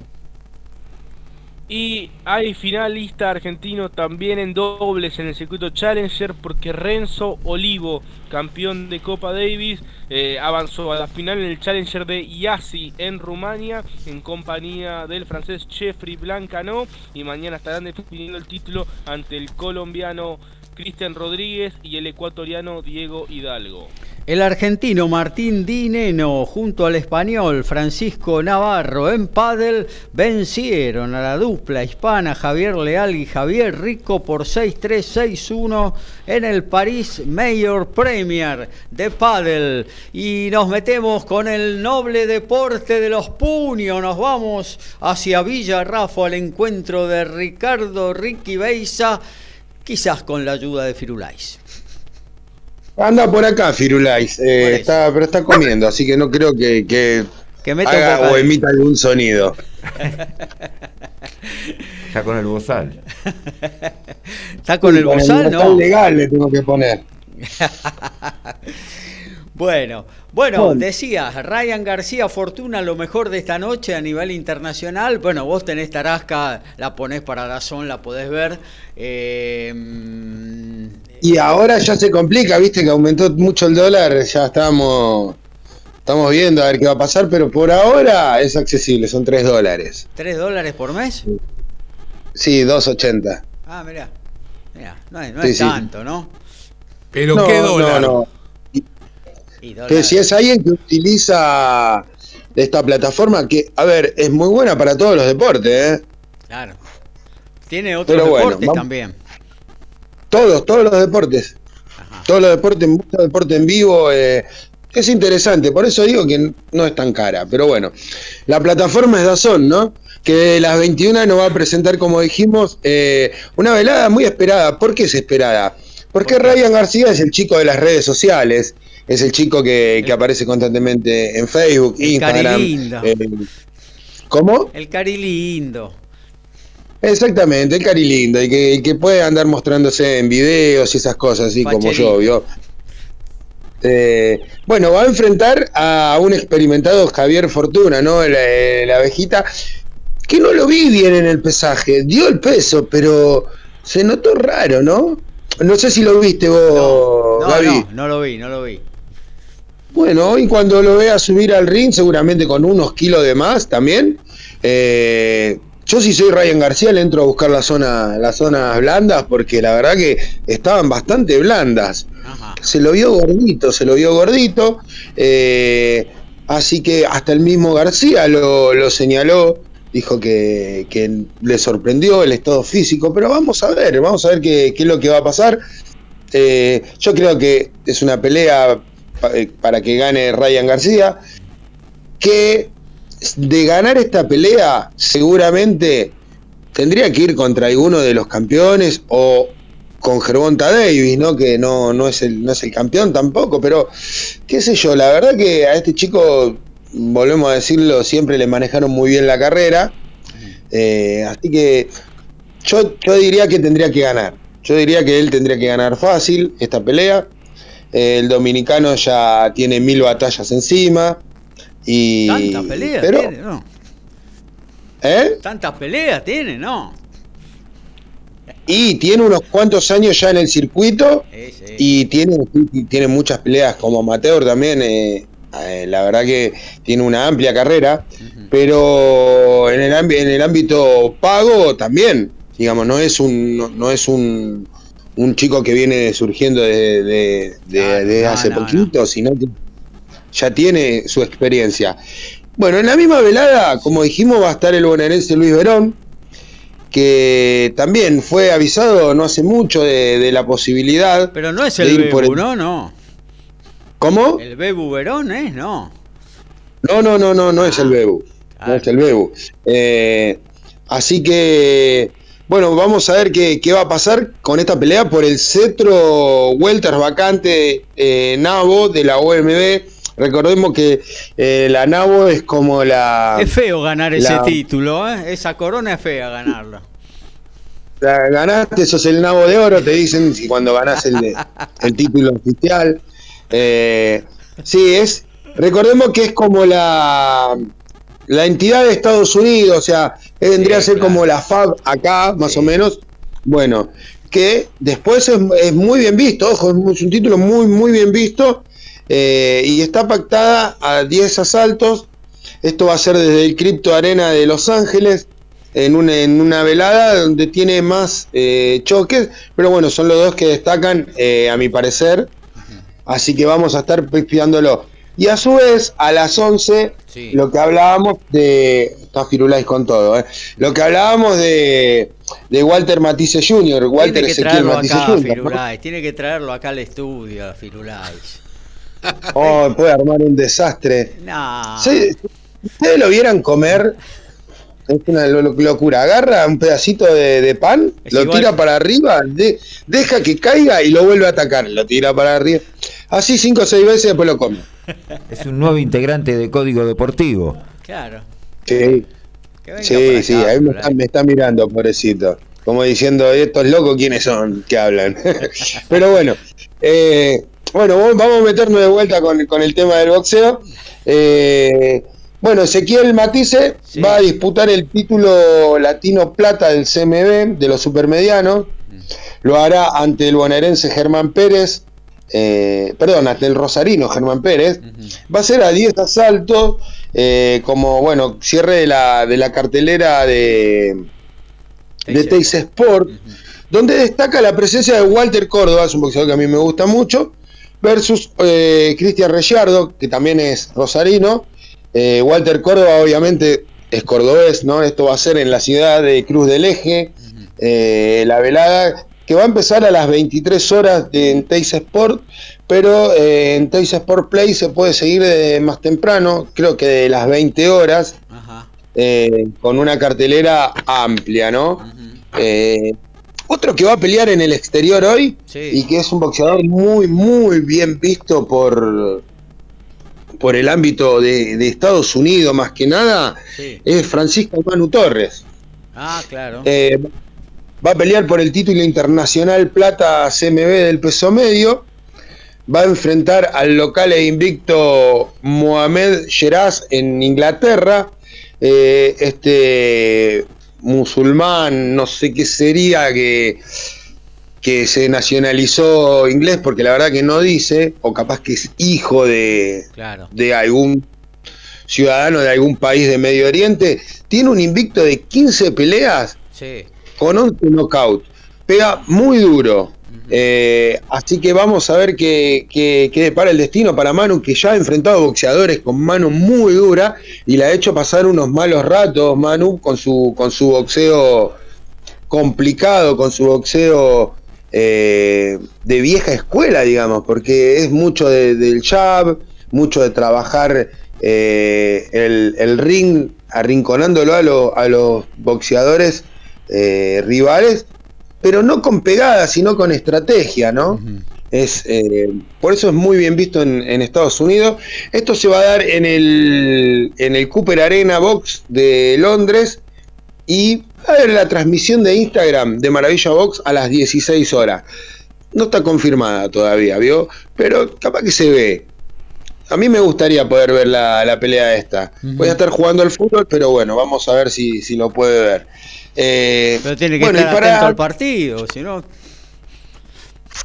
Y hay finalista argentino también en dobles en el circuito Challenger porque Renzo Olivo, campeón de Copa Davis, eh, avanzó a la final en el Challenger de Iasi en Rumania en compañía del francés Jeffrey Blancano y mañana estarán definiendo el título ante el colombiano Cristian Rodríguez y el ecuatoriano Diego Hidalgo. El argentino Martín Dineno junto al español Francisco Navarro en pádel vencieron a la dupla hispana Javier Leal y Javier Rico por 6-3-6-1 en el París Mayor Premier de pádel y nos metemos con el noble deporte de los puños. Nos vamos hacia Villa Rafa al encuentro de Ricardo Ricky Beisa quizás con la ayuda de Firulais. Anda por acá, Firulais, eh, está, pero está comiendo, así que no creo que, que, haga o emita algún sonido. (laughs) (laughs) Está con el bozal. Está con el bozal, ¿no? legal le tengo que poner. (laughs) Bueno, bueno, decías, Ryan García Fortuna, lo mejor de esta noche a nivel internacional. Bueno, vos tenés Tarasca, la ponés para razón, la podés ver. Eh, y ahora ya se complica, viste que aumentó mucho el dólar, ya estamos, estamos viendo a ver qué va a pasar, pero por ahora es accesible, son 3 dólares. ¿3 dólares por mes? Sí, 2.80. Ah, mirá, mirá, no es, no es tanto, ¿no? Pero qué dólar. No, no. Que si es alguien que utiliza esta plataforma, que, a ver, es muy buena para todos los deportes, ¿eh? Claro. Tiene otros deportes también. Todos, todos los deportes. Todos los deportes, mucho deporte en vivo. Eh, es interesante, por eso digo que no es tan cara. Pero bueno, la plataforma es Dazón, ¿no? Que las 21 nos va a presentar, como dijimos, eh, una velada muy esperada. ¿Por qué es esperada? Porque Ryan García es el chico de las redes sociales es el chico que, aparece constantemente en Facebook, Instagram. Eh, ¿Cómo? El cari lindo. Exactamente, el cari lindo, y que, que puede andar mostrándose en videos y esas cosas, así como yo, ¿vio? Eh, bueno, va a enfrentar a un experimentado Javier Fortuna, ¿no? La, abejita, que no lo vi bien en el pesaje, dio el peso, pero se notó raro, ¿no? No sé si lo viste vos, no, No, no lo vi, no lo vi. Bueno, hoy cuando lo vea subir al ring, seguramente con unos kilos de más también. Eh, yo si soy Ryan García le entro a buscar la zona, las zonas blandas porque la verdad que estaban bastante blandas. Se lo vio gordito, se lo vio gordito. Eh, así que hasta el mismo García lo, señaló, dijo que, le sorprendió el estado físico, pero vamos a ver, vamos a ver qué, es lo que va a pasar. Eh, yo creo que es una pelea para que gane Ryan García, que de ganar esta pelea seguramente tendría que ir contra alguno de los campeones o con Gervonta Davis, ¿no? Que no, no, es el, no es el campeón tampoco, pero qué sé yo, la verdad que a este chico, volvemos a decirlo, siempre le manejaron muy bien la carrera. Eh, así que yo, yo diría que tendría que ganar. Yo diría que él tendría que ganar fácil esta pelea el dominicano ya tiene mil batallas encima. Y, Tantas peleas tiene, ¿no? ¿Eh? Tantas peleas tiene, ¿no? Y tiene unos cuantos años ya en el circuito y tiene, tiene muchas peleas como amateur también. Eh, eh, la verdad que tiene una amplia carrera, pero en el, en el ámbito pago también, digamos, no es un, no es un, un chico que viene surgiendo de, hace poquito, sino que ya tiene su experiencia. Bueno, en la misma velada, como dijimos, va a estar el bonaerense Luis Verón, que también fue avisado no hace mucho de, la posibilidad. Pero no es el Bebu, ¿no? no. ¿Cómo? El Bebu Verón, ¿eh? No. No, no, no, no, no es el Bebu. No es el Bebu. Eh, así que bueno, vamos a ver qué, va a pasar con esta pelea por el cetro welter vacante eh, Nabo de la OMB. Recordemos que eh, la Nabo es como la... Es feo ganar ese título, ¿eh? Esa corona es fea ganarla. La ganaste, sos el Nabo de Oro, te dicen cuando ganás el, el título oficial. Eh, sí, es... Recordemos que es como la la entidad de Estados Unidos, o sea, vendría a ser como la FAB acá, más o menos. Bueno, que después es, muy bien visto, ojo, es un título muy, muy bien visto eh, y está pactada a 10 asaltos. Esto va a ser desde el Crypto Arena de Los Ángeles, en una, en una velada donde tiene más eh, choques, pero bueno, son los dos que destacan, eh, a mi parecer. Así que vamos a estar pidándolo. Y a su vez, a las 11, lo que hablábamos de. Está Firulais con todo, ¿eh? Lo que hablábamos de, de Walter Matisse Jr., Walter Ezequiel Matisse Jr. Tiene que traerlo acá al estudio, Firulais. Oh, puede armar un desastre. No. Si ustedes lo vieran comer, es una locura. Agarra un pedacito de, pan, lo tira para arriba, deja que caiga y lo vuelve a atacar. Lo tira para arriba. Así cinco o seis veces después lo come. Es un nuevo integrante de Código Deportivo. Claro. Sí. Sí, sí, ahí me está, mirando, pobrecito. Como diciendo, estos locos, ¿quiénes son que hablan? (laughs) Pero bueno, eh, Bueno, vamos a meternos de vuelta con, el tema del boxeo. Eh, bueno, Ezequiel Matisse va a disputar el título latino plata del CMB de los supermedianos. Lo hará ante el bonaerense Germán Pérez, eh, perdón, ante el rosarino Germán Pérez. Va a ser a 10 asaltos, eh, como bueno, cierre de la, de la cartelera de, de Teis Sport, donde destaca la presencia de Walter Córdoba, es un boxeador que a mí me gusta mucho, versus eh, Cristian Reyardo, que también es rosarino. Eh, Walter Córdoba, obviamente, es cordobés, ¿no? Esto va a ser en la ciudad de Cruz del Eje, la velada que va a empezar a las 23 horas de, en Teis Sport, pero eh, en Teis Sport Play se puede seguir más temprano, creo que de las 20 horas, eh, con una cartelera amplia, ¿no? Eh, otro que va a pelear en el exterior hoy y que es un boxeador muy, muy bien visto por, por el ámbito de, Estados Unidos, más que nada, es Francisco Manu Torres. Ah, claro va a pelear por el título internacional plata CMB del peso medio. Va a enfrentar al local e invicto Mohamed Sheraz en Inglaterra. Eh, este musulmán, no sé qué sería, que, que se nacionalizó inglés, porque la verdad que no dice, o capaz que es hijo de, de algún ciudadano de algún país de Medio Oriente, tiene un invicto de 15 peleas. Sí con 11 knockout. Pega muy duro. Eh, así que vamos a ver qué, qué, depara el destino para Manu, que ya ha enfrentado boxeadores con mano muy dura y le ha hecho pasar unos malos ratos, Manu, con su, con su boxeo complicado, con su boxeo eh, de vieja escuela, digamos, porque es mucho del jab, mucho de trabajar eh, el, ring, arrinconándolo a, a los boxeadores eh, rivales, pero no con pegada, sino con estrategia, ¿no? Es, eh, por eso es muy bien visto en, Estados Unidos. Esto se va a dar en el, en el Cooper Arena Box de Londres y va a haber la transmisión de Instagram de Maravilla Box a las 16 horas. No está confirmada todavía, ¿vio? Pero capaz que se ve. A mí me gustaría poder ver la, pelea esta. Voy a estar jugando al fútbol, pero bueno, vamos a ver si, si lo puede ver. Eh, Pero tiene que estar atento al partido, si no.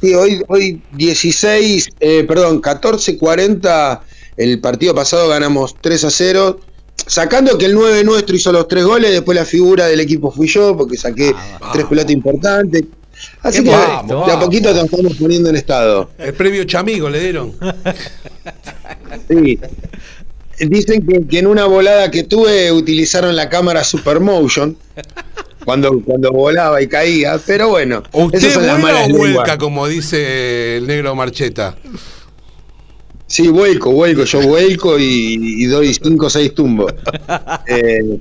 Sí, hoy, hoy 16, eh, perdón, 14-40, el partido pasado ganamos 3 a 0. Sacando que el 9 nuestro hizo los 3 goles, después la figura del equipo fui yo, porque saqué 3 ah, pelotas importantes. Así que de a poquito te estamos poniendo en estado. El premio Chamigo le dieron. Sí. Dicen que, que, en una volada que tuve utilizaron la cámara Supermotion cuando, cuando volaba y caía, pero bueno. ¿Usted vuela o vuelca, como dice el negro Marcheta? Sí, vuelco, vuelco, yo vuelco y, doy cinco o seis tumbos. Eh,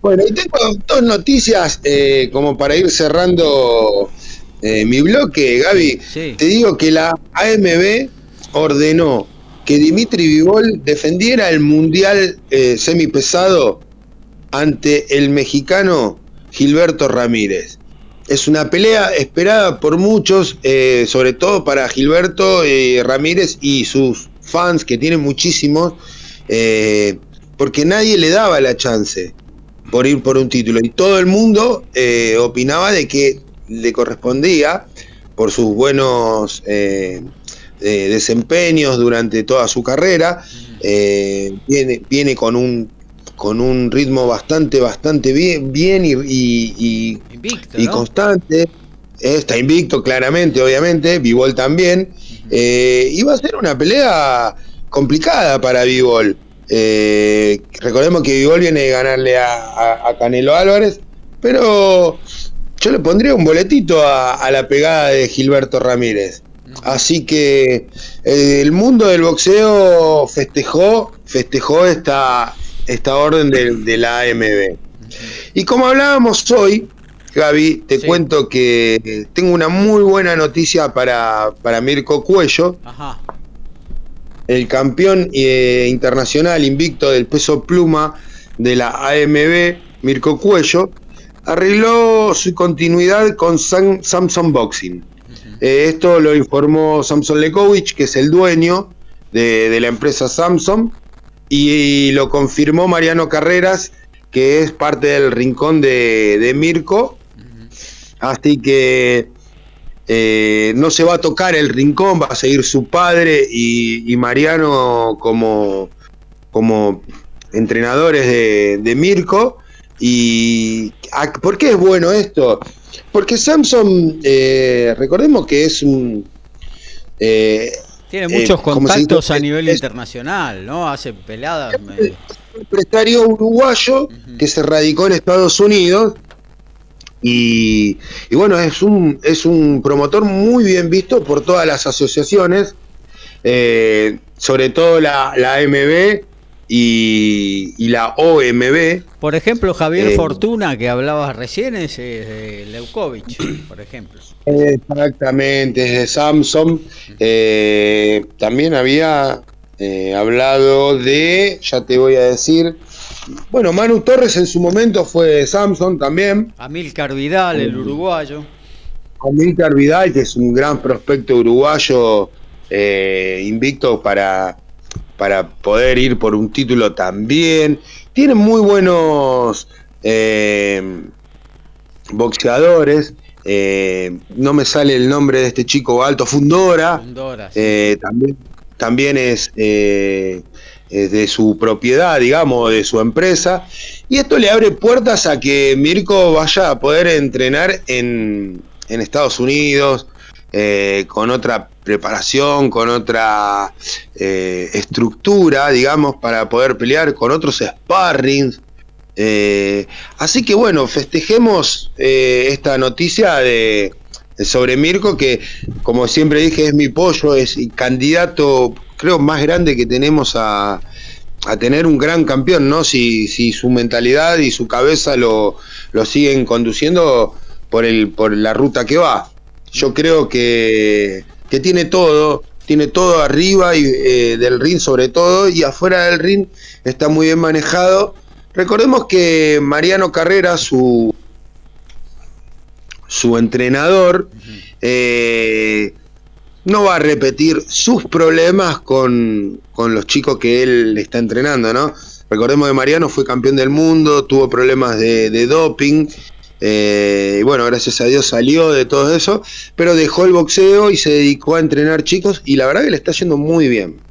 bueno, y tengo dos noticias eh, como para ir cerrando eh, mi bloque, Gaby. Te digo que la AMB ordenó que Dimitri Vivol defendiera el mundial semipesado ante el mexicano Gilberto Ramírez. Es una pelea esperada por muchos, eh, sobre todo para Gilberto eh, Ramírez y sus fans, que tienen muchísimos, eh, porque nadie le daba la chance por ir por un título. Y todo el mundo opinaba de que le correspondía, por sus buenos desempeños durante toda su carrera, viene, viene con un con un ritmo bastante, bastante bien, bien y, y, constante. Está invicto, claramente, obviamente. Vivol también. Eh, y va a ser una pelea complicada para Vivol. Eh, recordemos que Vivol viene de ganarle a, Canelo Álvarez, pero yo le pondría un boletito a, la pegada de Gilberto Ramírez. Así que eh, el mundo del boxeo festejó, festejó esta, esta orden de, la AMB. Y como hablábamos hoy, Gaby, te cuento que tengo una muy buena noticia para, para Mirko Cuello. El campeón eh, internacional invicto del peso pluma de la AMB, Mirko Cuello, arregló su continuidad con Samsung Boxing. Eh, esto lo informó Samson Lekovic, que es el dueño de, la empresa Samsung, y, lo confirmó Mariano Carreras, que es parte del rincón de, de Mirko. Así que eh, no se va a tocar el rincón, va a seguir su padre y, y Mariano como, como entrenadores de, de Mirko. ¿Y por qué es bueno esto? Porque Samsung, eh, recordemos que es un... Eh, Tiene muchos contactos a nivel internacional, ¿no? Hace peladas. Es un empresario uruguayo que se radicó en Estados Unidos y, bueno, es un, es un promotor muy bien visto por todas las asociaciones, eh, sobre todo la, la MB y, la OMB. Por ejemplo, Javier eh, Fortuna, que hablabas recién, es de Leukovic, por ejemplo. Exactamente, es de Samsung. Eh, también había hablado de, ya te voy a decir, bueno, Manu Torres en su momento fue de Samsung también. Amílcar Vidal, el uruguayo. Amílcar Vidal, que es un gran prospecto uruguayo eh, invicto para, para poder ir por un título también. Tiene muy buenos eh, boxeadores. Eh, no me sale el nombre de este chico alto, Fundora. Fundora también, también es eh, de su propiedad, digamos, de su empresa. Y esto le abre puertas a que Mirko vaya a poder entrenar en, en Estados Unidos, eh, con otra preparación, con otra eh, estructura, digamos, para poder pelear con otros sparrings. así que bueno, festejemos esta noticia de, sobre Mirko, que como siempre dije es mi pollo, es candidato creo, más grande que tenemos a, a tener un gran campeón, ¿no? Si, si su mentalidad y su cabeza lo, lo, siguen conduciendo por, el, por la ruta que va. Yo creo que, que tiene todo, tiene todo arriba y, eh, del ring sobre todo y afuera del ring está muy bien manejado. Recordemos que Mariano Carrera, su, su entrenador, eh, no va a repetir sus problemas con, los chicos que él está entrenando, ¿no? Recordemos que Mariano fue campeón del mundo, tuvo problemas de, doping, eh, y bueno, gracias a Dios salió de todo eso, pero dejó el boxeo y se dedicó a entrenar chicos y la verdad que le está yendo muy bien.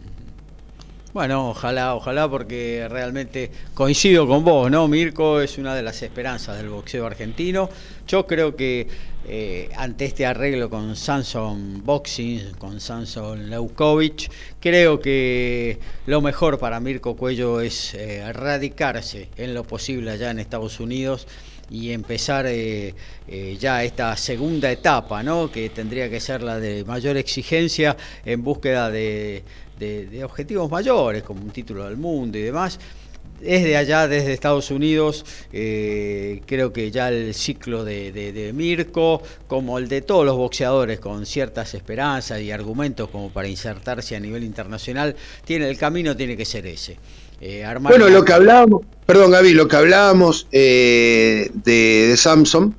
Bueno, ojalá, ojalá, porque realmente coincido con vos, ¿no? Mirko es una de las esperanzas del boxeo argentino. Yo creo que eh, ante este arreglo con Samson Boxing, con Samson Leukovic, creo que lo mejor para Mirko Cuello es eh, radicarse en lo posible allá en Estados Unidos y empezar eh, ya esta segunda etapa, ¿no? que tendría que ser la de mayor exigencia en búsqueda de de, objetivos mayores, como un título del mundo y demás. Desde allá, desde Estados Unidos, eh, creo que ya el ciclo de, Mirko, como el de todos los boxeadores con ciertas esperanzas y argumentos como para insertarse a nivel internacional, tiene el camino tiene que ser ese. Eh, bueno, lo que hablábamos, perdón Gaby, lo que hablábamos eh, de, Samsung,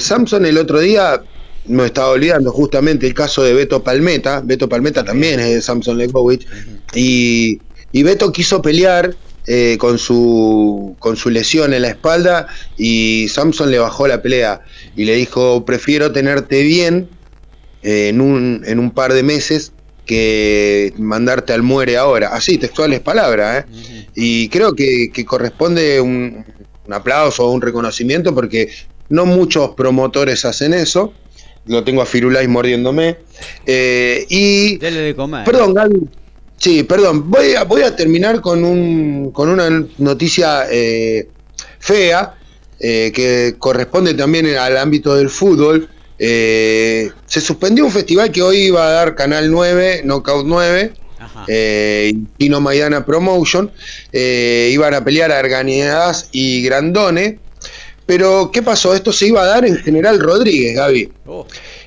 Samsung el otro día no estaba olvidando justamente el caso de Beto Palmeta. Beto Palmeta también es de Samson Lekovic. y, y, Beto quiso pelear eh, con, su, con su lesión en la espalda y Samson le bajó la pelea y le dijo, prefiero tenerte bien eh, en, un, en un par de meses que mandarte al muere ahora. Así, textuales palabras. ¿eh? Y creo que, corresponde un, un aplauso o un reconocimiento porque no muchos promotores hacen eso lo tengo a Firulais mordiéndome. Eh, y. de comer. Perdón, Gaby. Sí, perdón. Voy a, voy a terminar con, un, con una noticia eh, fea eh, que corresponde también al ámbito del fútbol. Se suspendió un festival que hoy iba a dar Canal 9, Knockout 9. Eh, Pino Maidana Promotion iban a pelear a Arganidas y Grandone pero, ¿qué pasó? Esto se iba a dar en General Rodríguez, Gaby. Oh.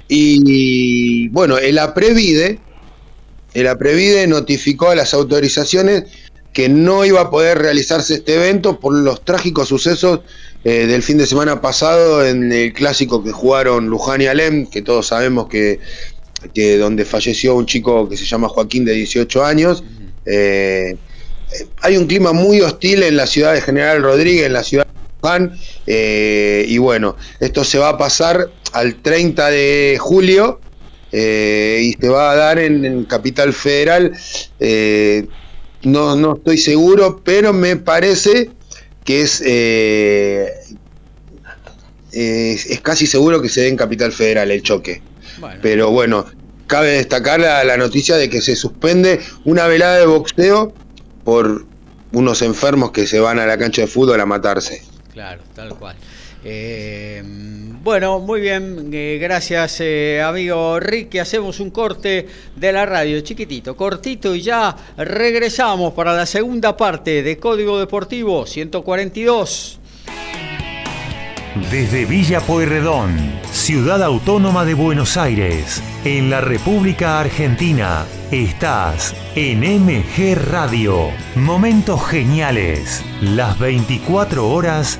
Y bueno, el APREVIDE, el APREVIDE notificó a las autorizaciones que no iba a poder realizarse este evento por los trágicos sucesos eh, del fin de semana pasado en el clásico que jugaron Luján y Alem, que todos sabemos que, que donde falleció un chico que se llama Joaquín de 18 años. Eh, hay un clima muy hostil en la ciudad de General Rodríguez, en la ciudad de Luján, eh, y bueno, esto se va a pasar al 30 de julio y se va a dar en, en Capital Federal. no, no estoy seguro, pero me parece que eh, es, es, casi seguro que se dé en Capital Federal el choque. Bueno. Pero bueno, cabe destacar la, la, noticia de que se suspende una velada de boxeo por unos enfermos que se van a la cancha de fútbol a matarse. Claro, tal cual. Eh, bueno, muy bien, eh, gracias eh, amigo Ricky. Hacemos un corte de la radio, chiquitito, cortito y ya regresamos para la segunda parte de Código Deportivo 142. Desde Villa Pueyrredón, ciudad autónoma de Buenos Aires, en la República Argentina, estás en MG Radio. Momentos geniales, las 24 horas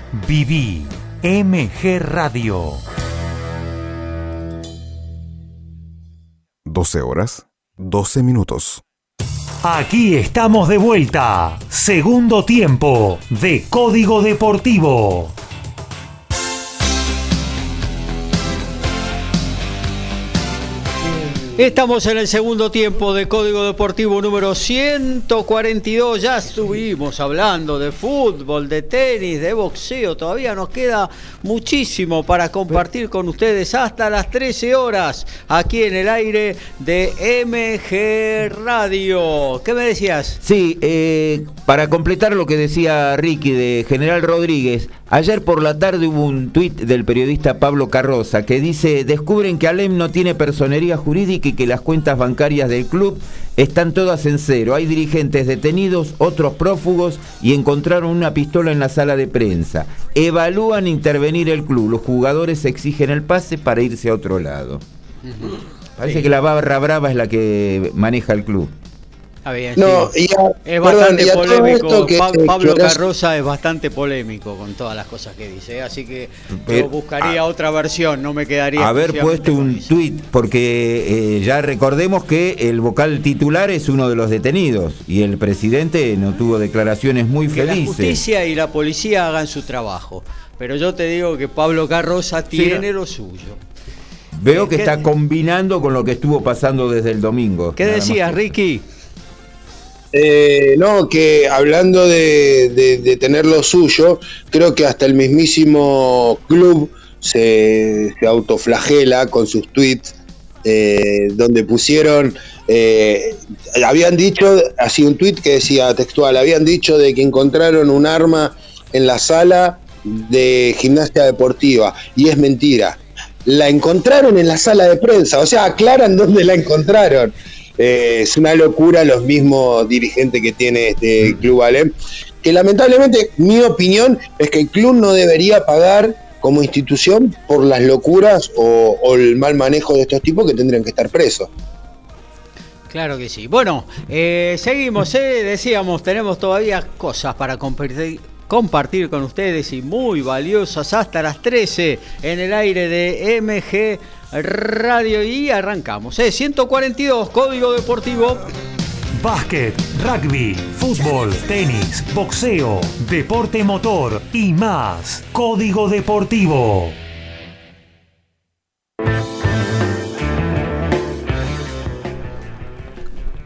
Viví MG Radio. 12 horas, 12 minutos. Aquí estamos de vuelta. Segundo tiempo de Código Deportivo. Estamos en el segundo tiempo de Código Deportivo número 142. Ya estuvimos hablando de fútbol, de tenis, de boxeo. Todavía nos queda muchísimo para compartir con ustedes hasta las 13 horas aquí en el aire de MG Radio. ¿Qué me decías? Sí, eh, para completar lo que decía Ricky de General Rodríguez, Ayer por la tarde hubo un tuit del periodista Pablo Carroza que dice, descubren que Alem no tiene personería jurídica y que las cuentas bancarias del club están todas en cero. Hay dirigentes detenidos, otros prófugos y encontraron una pistola en la sala de prensa. Evalúan intervenir el club. Los jugadores exigen el pase para irse a otro lado. Parece que la barra brava es la que maneja el club. Bien, No, sí. y a- es perdón, bastante polémico. esto que- Pa- que Pablo Carroza es bastante polémico con todas las cosas que dice. ¿eh? Así que Pero- yo buscaría otra versión, no me quedaría. Haber puesto un tuit, porque eh, ya recordemos que el vocal titular es uno de los detenidos y el presidente no tuvo declaraciones muy Que la felices. justicia y la policía hagan su trabajo. Pero yo te digo que Pablo Carroza tiene lo suyo. Veo que ¿Qué- está combinando con lo que estuvo pasando desde el domingo. ¿Qué decías, que- Ricky? Eh, no, que hablando de, de- tener lo suyo, creo que hasta el mismísimo club se, se autoflagela con sus tweets, eh, donde pusieron, eh, habían dicho, así un tweet que decía textual, habían dicho de que encontraron un arma en la sala de gimnasia deportiva, y es mentira. La encontraron en la sala de prensa, o sea, aclaran dónde la encontraron. Eh, es una locura los mismos dirigentes que tiene este club Alem. Que lamentablemente, mi opinión es que el club no debería pagar como institución por las locuras o, el mal manejo de estos tipos que tendrían que estar presos. Claro que sí. Bueno, eh, seguimos, ¿eh? decíamos, tenemos todavía cosas para compartir, compartir con ustedes y muy valiosas hasta las 13 en el aire de MG Radio y arrancamos. ¿eh? 142, Código Deportivo. Básquet, rugby, fútbol, tenis, boxeo, deporte motor y más. Código Deportivo.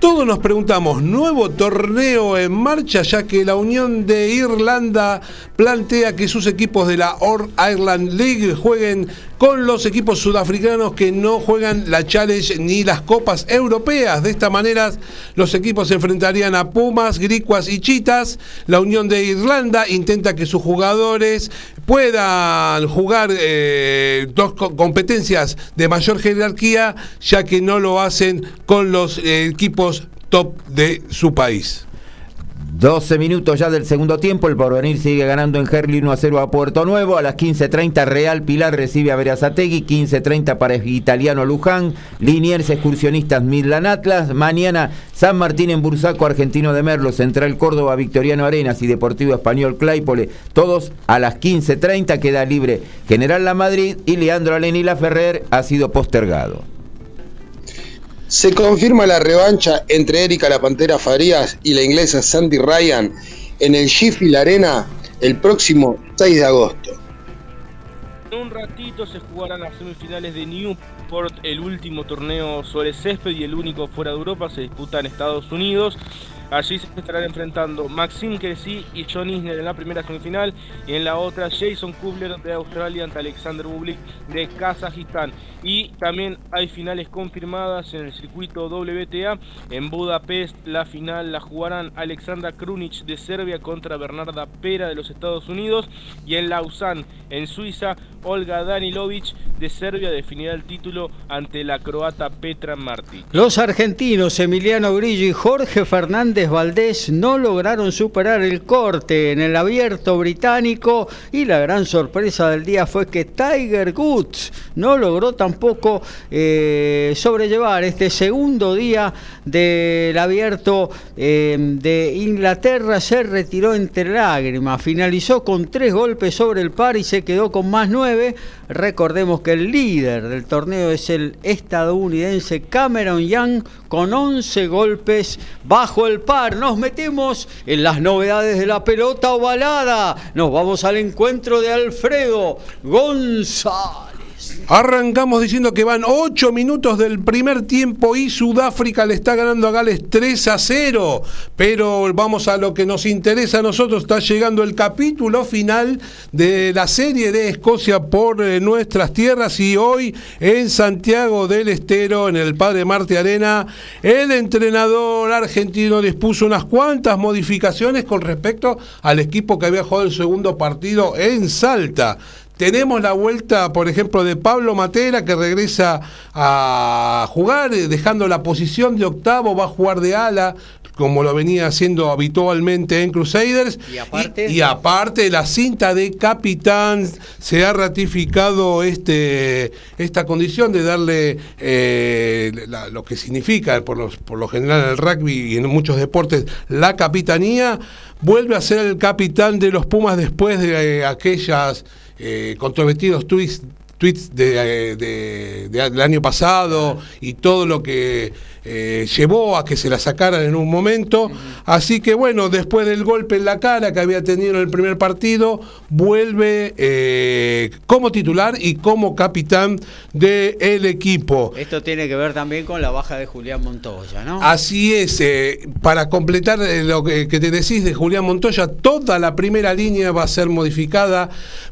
Todos nos preguntamos, nuevo torneo en marcha, ya que la Unión de Irlanda plantea que sus equipos de la All Ireland League jueguen con los equipos sudafricanos que no juegan la Challenge ni las copas europeas. De esta manera, los equipos se enfrentarían a Pumas, Griquas y Chitas. La Unión de Irlanda intenta que sus jugadores puedan jugar eh, dos co- competencias de mayor jerarquía, ya que no lo hacen con los eh, equipos top de su país. 12 minutos ya del segundo tiempo, el porvenir sigue ganando en Herli 1 a 0 a Puerto Nuevo. A las 15.30 Real Pilar recibe a Verazategui, 15.30 para Italiano Luján, Liniers Excursionistas Midland Atlas. Mañana San Martín en Bursaco, Argentino de Merlo, Central Córdoba, Victoriano Arenas y Deportivo Español Claypole. Todos a las 15.30 queda libre General La Madrid y Leandro Aleni La Ferrer ha sido postergado. Se confirma la revancha entre Erika la Pantera Farías y la inglesa Sandy Ryan en el Sheffield Arena el próximo 6 de agosto. En un ratito se jugarán las semifinales de Newport, el último torneo sobre césped y el único fuera de Europa se disputa en Estados Unidos. Allí se estarán enfrentando Maxim Cressy y John Isner en la primera semifinal y en la otra Jason Kubler de Australia ante Alexander Bublik de Kazajistán. Y también hay finales confirmadas en el circuito WTA. En Budapest la final la jugarán Alexandra Krunic de Serbia contra Bernarda Pera de los Estados Unidos y en Lausanne en Suiza Olga Danilovic de Serbia definirá el título ante la croata Petra Martic. Los argentinos Emiliano Grillo y Jorge Fernández Valdés no lograron superar el corte en el abierto británico y la gran sorpresa del día fue que Tiger Woods no logró tampoco eh, sobrellevar este segundo día del abierto eh, de Inglaterra. Se retiró entre lágrimas, finalizó con tres golpes sobre el par y se quedó con más nueve. Recordemos que el líder del torneo es el estadounidense Cameron Young con 11 golpes bajo el par. Nos metemos en las novedades de la pelota ovalada. Nos vamos al encuentro de Alfredo González. Arrancamos diciendo que van 8 minutos del primer tiempo y Sudáfrica le está ganando a Gales 3 a 0. Pero vamos a lo que nos interesa a nosotros. Está llegando el capítulo final de la serie de Escocia por eh, nuestras tierras y hoy en Santiago del Estero, en el Padre Marte Arena, el entrenador argentino dispuso unas cuantas modificaciones con respecto al equipo que había jugado el segundo partido en Salta. Tenemos la vuelta, por ejemplo, de Pablo Matera, que regresa a jugar, eh, dejando la posición de octavo, va a jugar de ala, como lo venía haciendo habitualmente en Crusaders. Y aparte, y, aparte la cinta de capitán se ha ratificado este esta condición de darle eh, lo que significa por, los, por lo general en el rugby y en muchos deportes la capitanía. Vuelve a ser el capitán de los Pumas después de eh, aquellas eh, controvertidos tweets tweets de, del año pasado y todo lo que eh, llevó a que se la sacaran en un momento. Así que bueno, después del golpe en la cara que había tenido en el primer partido, vuelve eh, como titular y como capitán del equipo. Esto tiene que ver también con la baja de Julián Montoya, ¿no? Así es, eh, para completar lo que, que te decís de Julián Montoya, toda la primera línea va a ser modificada.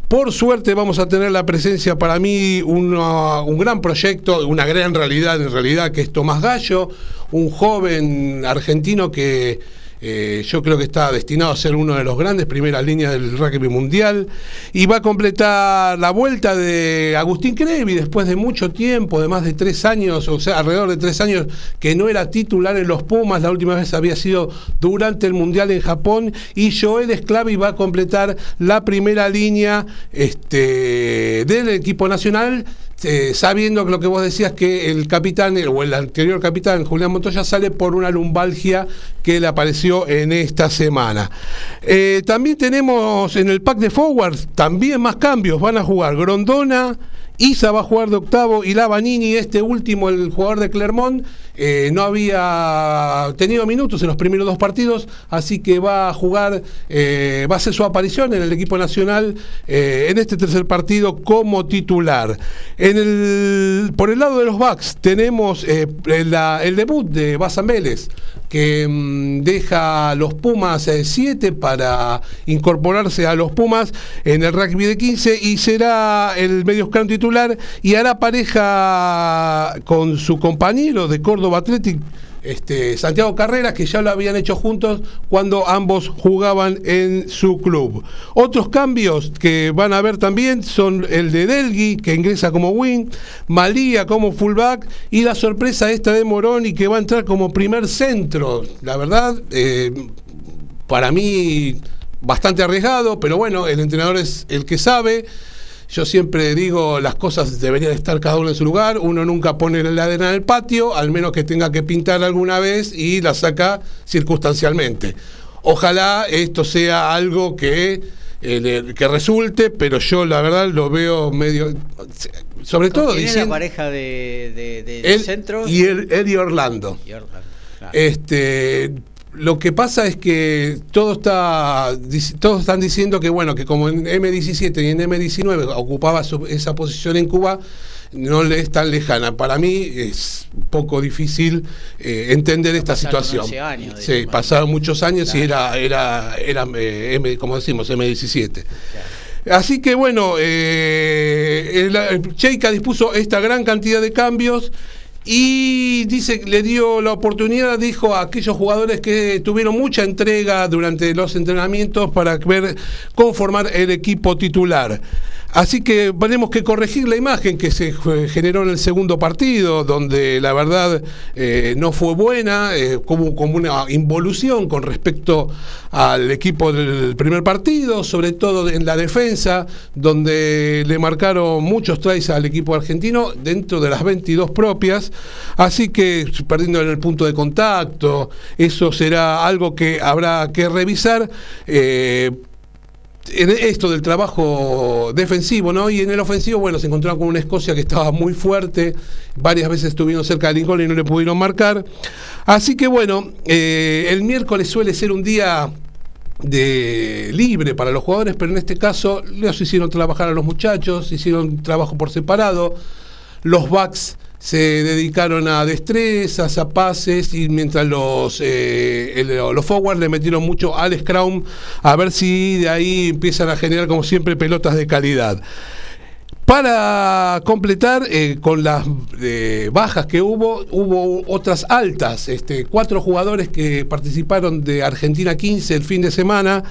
Por suerte vamos a tener la presencia para mí un gran proyecto, una gran realidad en realidad, que es Tomás Gallo, un joven argentino que eh, yo creo que está destinado a ser uno de los grandes primeras líneas del rugby mundial y va a completar la vuelta de Agustín Crevi después de mucho tiempo, de más de tres años, o sea, alrededor de tres años que no era titular en los Pumas, la última vez había sido durante el Mundial en Japón y Joel Esclavi va a completar la primera línea este, del equipo nacional eh, sabiendo que lo que vos decías que el capitán o el anterior capitán Julián Montoya sale por una lumbalgia que le apareció en esta semana. Eh, también tenemos en el pack de forwards también más cambios. Van a jugar Grondona, Isa va a jugar de octavo y Lavanini, este último, el jugador de Clermont, eh, no había tenido minutos en los primeros dos partidos, así que va a jugar, eh, va a hacer su aparición en el equipo nacional eh, en este tercer partido como titular. En el, por el lado de los backs tenemos el debut de Basan Vélez, que mm, deja a los Pumas 7 para incorporarse a los Pumas en el rugby de 15 y será el mediocampo titular y hará pareja con su compañero de Córdoba Athletic este, Santiago Carreras, que ya lo habían hecho juntos cuando ambos jugaban en su club. Otros cambios que van a ver también son el de Delgui, que ingresa como wing, Malía como fullback y la sorpresa esta de Moroni, que va a entrar como primer centro. La verdad, eh, para mí bastante arriesgado, pero bueno, el entrenador es el que sabe. Yo siempre digo, las cosas deberían estar cada uno en su lugar. Uno nunca pone la arena en el patio, al menos que tenga que pintar alguna vez y la saca circunstancialmente. Ojalá esto sea algo que, eh, que resulte, pero yo la verdad lo veo medio. Sobre todo diciendo. la pareja de, de, centro? Y el, Eddie Orlando. Este lo que pasa es que todo está, todos están diciendo que bueno, que como en M17 y en M19 ocupaba esa posición en Cuba, no le es tan lejana. Para mí es poco difícil eh, entender esta situación. sí, pasaron muchos años y era, era, era eh, M, como decimos, M17. Así que bueno, eh, Cheika dispuso esta gran cantidad de cambios y dice le dio la oportunidad, dijo a aquellos jugadores que tuvieron mucha entrega durante los entrenamientos para ver conformar el equipo titular. Así que tenemos que corregir la imagen que se generó en el segundo partido, donde la verdad eh, no fue buena, eh, como, una involución con respecto al equipo del primer partido, sobre todo en la defensa, donde le marcaron muchos tries al equipo argentino dentro de las 22 propias. Así que perdiendo en el punto de contacto, eso será algo que habrá que revisar. Eh, en esto del trabajo defensivo, ¿no? Y en el ofensivo, bueno, se encontraron con una Escocia que estaba muy fuerte, varias veces estuvieron cerca de Lincoln y no le pudieron marcar. Así que bueno, eh, el miércoles suele ser un día de libre para los jugadores, pero en este caso los hicieron trabajar a los muchachos, hicieron trabajo por separado, los backs se dedicaron a destrezas, a pases, y mientras los, eh, los forwards le metieron mucho al scrum, a ver si de ahí empiezan a generar, como siempre, pelotas de calidad. Para completar, eh, con las eh, bajas que hubo, hubo otras altas. Este, cuatro jugadores que participaron de Argentina 15 el fin de semana.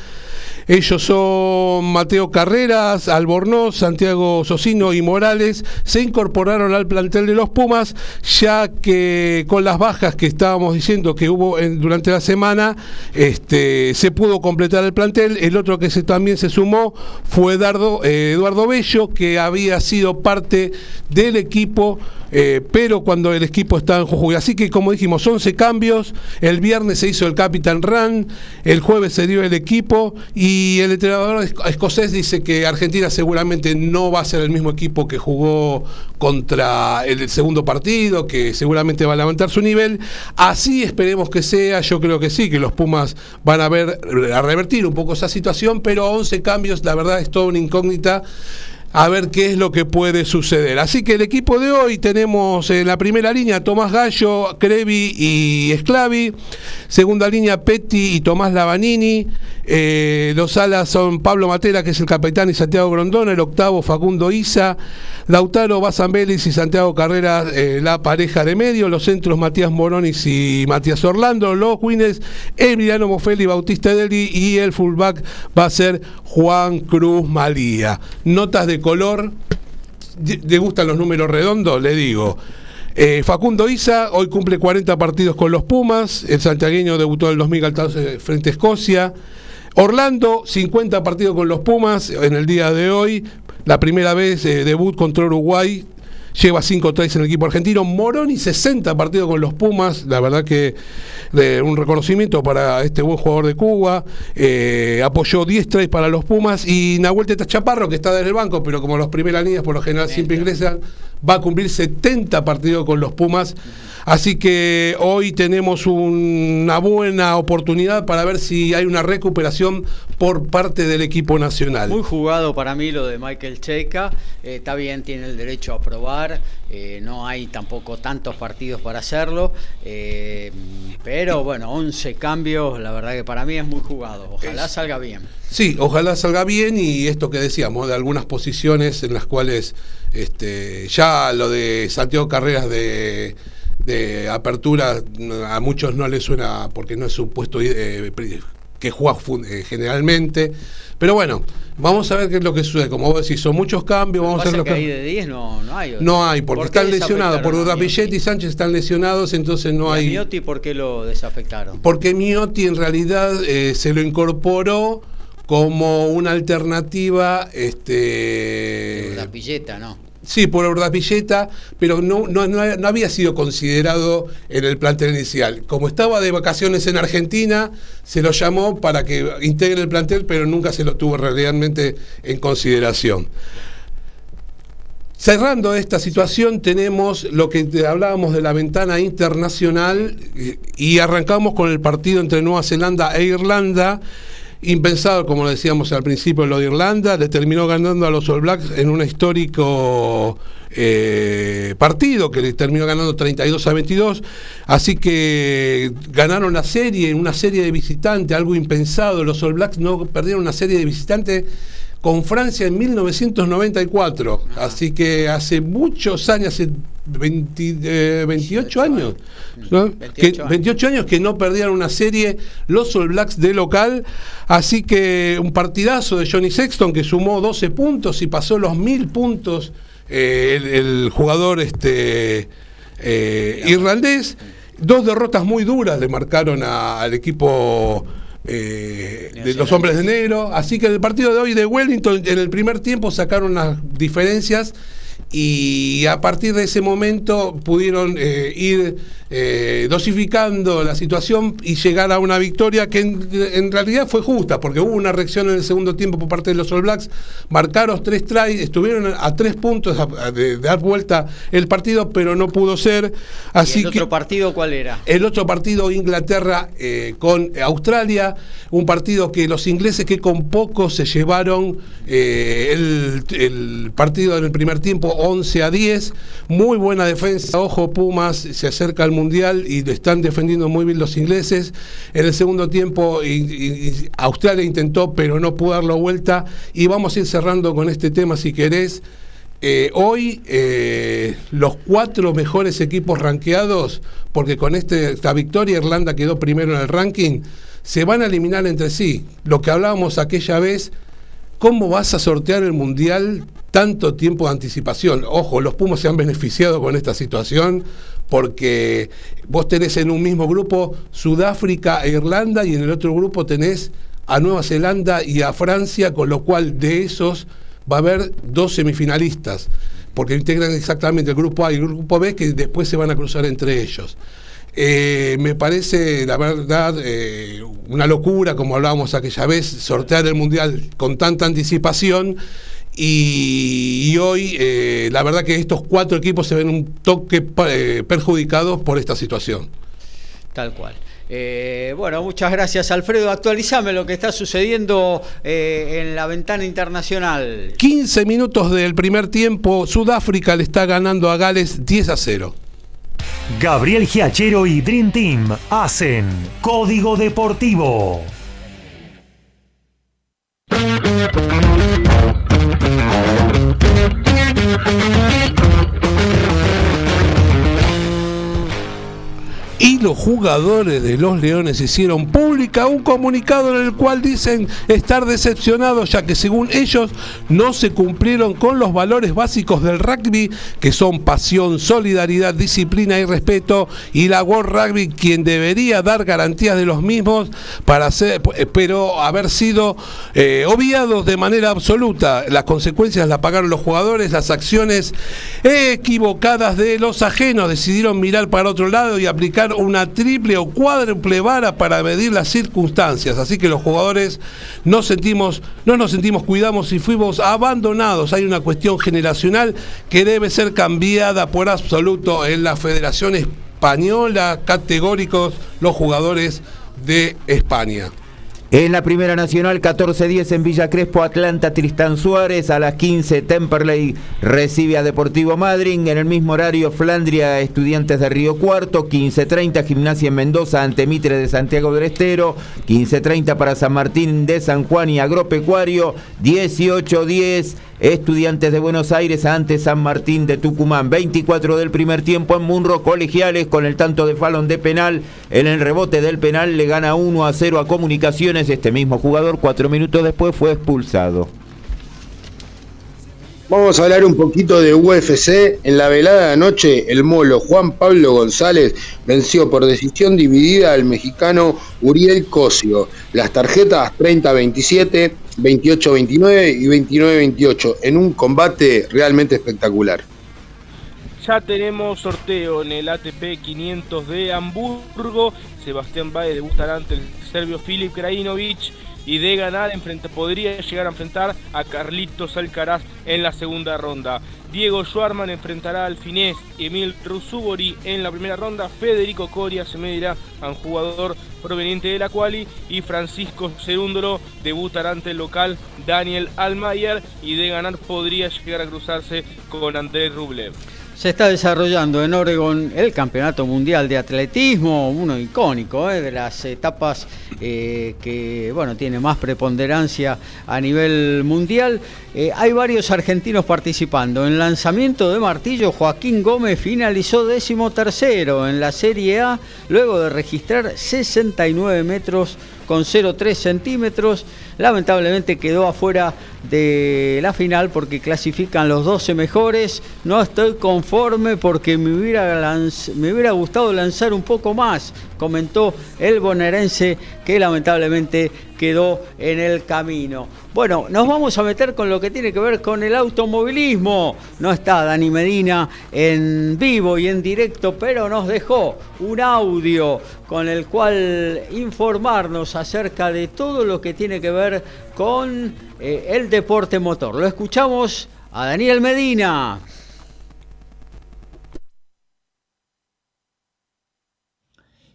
Ellos son Mateo Carreras, Albornoz, Santiago Socino y Morales. Se incorporaron al plantel de los Pumas, ya que con las bajas que estábamos diciendo que hubo durante la semana, este, se pudo completar el plantel. El otro que también se sumó fue eh, Eduardo Bello, que había sido parte del equipo eh, pero cuando el equipo está en Jujuy. Así que, como dijimos, 11 cambios. El viernes se hizo el Capitán Run, el jueves se dio el equipo y el entrenador escocés dice que Argentina seguramente no va a ser el mismo equipo que jugó contra el segundo partido, que seguramente va a levantar su nivel. Así esperemos que sea. Yo creo que sí, que los Pumas van a ver a revertir un poco esa situación, pero 11 cambios, la verdad, es toda una incógnita a ver qué es lo que puede suceder. Así que el equipo de hoy tenemos en la primera línea Tomás Gallo, Crevi y Esclavi. Segunda línea Petti y Tomás Lavanini. Eh, los alas son Pablo Matera, que es el capitán, y Santiago Grondona. El octavo Facundo Isa. Lautaro Bazambelis y Santiago Carrera, eh, la pareja de medio. Los centros Matías Moronis y Matías Orlando. Los wins Emiliano Mofeli, Bautista Deli. Y el fullback va a ser Juan Cruz Malía. Notas de color. ¿Le gustan los números redondos? Le digo. Eh, Facundo Isa hoy cumple 40 partidos con los Pumas. El santiagueño debutó en el 2014 frente a Escocia. Orlando, 50 partidos con los Pumas en el día de hoy. La primera vez eh, debut contra Uruguay lleva 5-3 en el equipo argentino. Moroni 60 partidos con los Pumas, la verdad que un reconocimiento para este buen jugador de Cuba. Eh, apoyó 10-3 para los Pumas y Nahuel Teta Chaparro, que está desde el banco, pero como las primeras líneas por lo general siempre ingresan, va a cumplir 70 partidos con los Pumas. Así que hoy tenemos una buena oportunidad para ver si hay una recuperación por parte del equipo nacional. Muy jugado para mí lo de Michael Checa. Eh, está bien, tiene el derecho a probar. Eh, no hay tampoco tantos partidos para hacerlo. Eh, pero bueno, 11 cambios, la verdad que para mí es muy jugado. Ojalá salga bien. Sí, ojalá salga bien y esto que decíamos, de algunas posiciones en las cuales este, ya lo de Santiago Carreras de de apertura a muchos no les suena porque no es un puesto eh, que juega eh, generalmente. Pero bueno, vamos a ver qué es lo que sucede. Como vos decís, son muchos cambios. Vamos a ver lo que. de 10 no, no hay. No hay, porque están lesionados. Por Rapilletti y Sánchez están lesionados, entonces no hay. Miotti por qué lo desafectaron? Porque Miotti en realidad eh, se lo incorporó como una alternativa. Este. Rapilleta, ¿no? Sí, por Urdapilleta, pero no, no, no, había sido considerado en el plantel inicial. Como estaba de vacaciones en Argentina, se lo llamó para que integre el plantel, pero nunca se lo tuvo realmente en consideración. Cerrando esta situación, tenemos lo que hablábamos de la ventana internacional y arrancamos con el partido entre Nueva Zelanda e Irlanda impensado, como decíamos al principio, lo de Irlanda, le terminó ganando a los All Blacks en un histórico eh, partido que le terminó ganando 32 a 22. Así que ganaron la serie, una serie de visitantes, algo impensado. Los All Blacks no perdieron una serie de visitantes con Francia en 1994. Así que hace muchos años, hace 28 años, 28, años que no perdían una serie los All Blacks de local. Así que un partidazo de Johnny Sexton que sumó 12 puntos y pasó los 1000 puntos eh, el, jugador este, eh, irlandés. Dos derrotas muy duras le marcaron al equipo eh, de los hombres de negro. Así que en el partido de hoy de Wellington, en el primer tiempo sacaron las diferencias y a partir de ese momento pudieron eh, ir eh, dosificando la situación y llegar a una victoria que en, realidad fue justa, porque hubo una reacción en el segundo tiempo por parte de los All Blacks, marcaron tres tries, estuvieron a tres puntos de, dar vuelta el partido, pero no pudo ser. Así ¿Y el otro partido cuál era? El otro partido, Inglaterra eh, con Australia, un partido que los ingleses que con poco se llevaron el, el partido en el primer tiempo 11 a 10, muy buena defensa, ojo Pumas, se acerca al Mundial y lo están defendiendo muy bien los ingleses. En el segundo tiempo Australia intentó, pero no pudo darlo vuelta. Y vamos a ir cerrando con este tema si querés. Eh, hoy eh, los cuatro mejores equipos ranqueados, porque con este, esta victoria Irlanda quedó primero en el ranking, se van a eliminar entre sí. Lo que hablábamos aquella vez, ¿cómo vas a sortear el Mundial tanto tiempo de anticipación? Ojo, los Pumas se han beneficiado con esta situación porque vos tenés en un mismo grupo Sudáfrica e Irlanda y en el otro grupo tenés a Nueva Zelanda y a Francia, con lo cual de esos va a haber dos semifinalistas, porque integran exactamente el grupo A y el grupo B que después se van a cruzar entre ellos. Eh, me parece, la verdad, eh, una locura, como hablábamos aquella vez, sortear el Mundial con tanta anticipación. Y, hoy, eh, la verdad que estos cuatro equipos se ven un toque perjudicados por esta situación. Tal cual. bueno, muchas gracias Alfredo. Actualizame lo que está sucediendo en la ventana internacional. 15 minutos del primer tiempo, Sudáfrica le está ganando a Gales 10 a 0. Gabriel Giachero y Dream Team hacen Código Deportivo. Y los jugadores de los Leones hicieron pública un comunicado en el cual dicen estar decepcionados ya que según ellos no se cumplieron con los valores básicos del rugby que son pasión, solidaridad, disciplina y respeto y la World Rugby quien debería dar garantías de los mismos para ser, pero haber sido eh, obviados de manera absoluta. Las consecuencias las pagaron los jugadores, las acciones equivocadas de los ajenos decidieron mirar para otro lado y aplicar una triple o cuádruple vara para medir las circunstancias. Así que los jugadores no sentimos, no nos sentimos cuidamos y fuimos abandonados. Hay una cuestión generacional que debe ser cambiada por absoluto en la Federación Española, categóricos los jugadores de España. En la Primera Nacional, 14-10 en Villa Crespo, Atlanta, Tristán Suárez. A las 15, Temperley recibe a Deportivo Madrid. En el mismo horario, Flandria, Estudiantes de Río Cuarto. 15-30, Gimnasia en Mendoza ante Mitre de Santiago del Estero. 15-30 para San Martín de San Juan y Agropecuario. 18-10. Estudiantes de Buenos Aires ante San Martín de Tucumán. 24 del primer tiempo en Munro, colegiales con el tanto de Falón de penal. En el rebote del penal le gana 1 a 0 a Comunicaciones. Este mismo jugador, cuatro minutos después, fue expulsado. Vamos a hablar un poquito de UFC. En la velada de anoche, el molo Juan Pablo González venció por decisión dividida al mexicano Uriel Cosio. Las tarjetas 30-27, 28-29 y 29-28 en un combate realmente espectacular. Ya tenemos sorteo en el ATP 500 de Hamburgo. Sebastián Baez debutará ante el serbio Filip Krajinovic y de ganar podría llegar a enfrentar a Carlitos Alcaraz en la segunda ronda. Diego Schwarman enfrentará al finés Emil Rusubori en la primera ronda. Federico Coria se medirá a un jugador proveniente de la Quali. Y Francisco Cerúndolo debutará ante el local Daniel Almayer. Y de ganar podría llegar a cruzarse con Andrés Rublev. Se está desarrollando en Oregon el Campeonato Mundial de Atletismo, uno icónico, eh, de las etapas eh, que bueno, tiene más preponderancia a nivel mundial. Eh, hay varios argentinos participando. En lanzamiento de martillo, Joaquín Gómez finalizó décimo tercero en la Serie A, luego de registrar 69 metros con 0,3 centímetros. Lamentablemente quedó afuera de la final porque clasifican los 12 mejores. No estoy conforme porque me hubiera, me hubiera gustado lanzar un poco más, comentó el bonaerense que lamentablemente quedó en el camino. Bueno, nos vamos a meter con lo que tiene que ver con el automovilismo. No está Dani Medina en vivo y en directo, pero nos dejó un audio con el cual informarnos acerca de todo lo que tiene que ver con eh, el deporte motor. Lo escuchamos a Daniel Medina.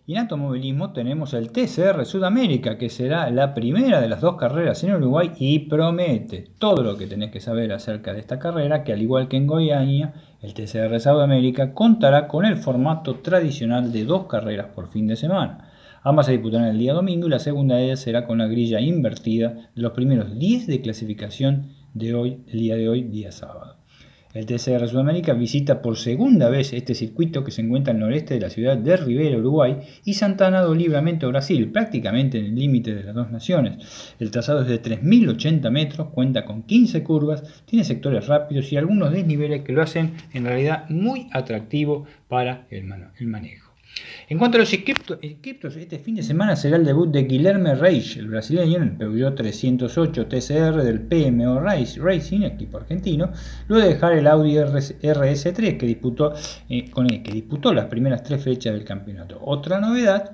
Y en automovilismo tenemos el TCR Sudamérica, que será la primera de las dos carreras en Uruguay y promete todo lo que tenés que saber acerca de esta carrera, que al igual que en Goiânia, el TCR Sudamérica contará con el formato tradicional de dos carreras por fin de semana. Ambas se disputarán el día domingo y la segunda de ellas será con la grilla invertida de los primeros 10 de clasificación de hoy, el día de hoy, día sábado. El TCR Sudamérica visita por segunda vez este circuito que se encuentra al noreste de la ciudad de Rivera, Uruguay, y Santana do Livramento, Brasil, prácticamente en el límite de las dos naciones. El trazado es de 3.080 metros, cuenta con 15 curvas, tiene sectores rápidos y algunos desniveles que lo hacen en realidad muy atractivo para el, manejo. En cuanto a los equipos, este fin de semana será el debut de Guilherme Reis, el brasileño, en el Peugeot 308 TCR del PMO Racing, equipo argentino, luego de dejar el Audi RS3 que disputó, eh, con que disputó las primeras tres fechas del campeonato. Otra novedad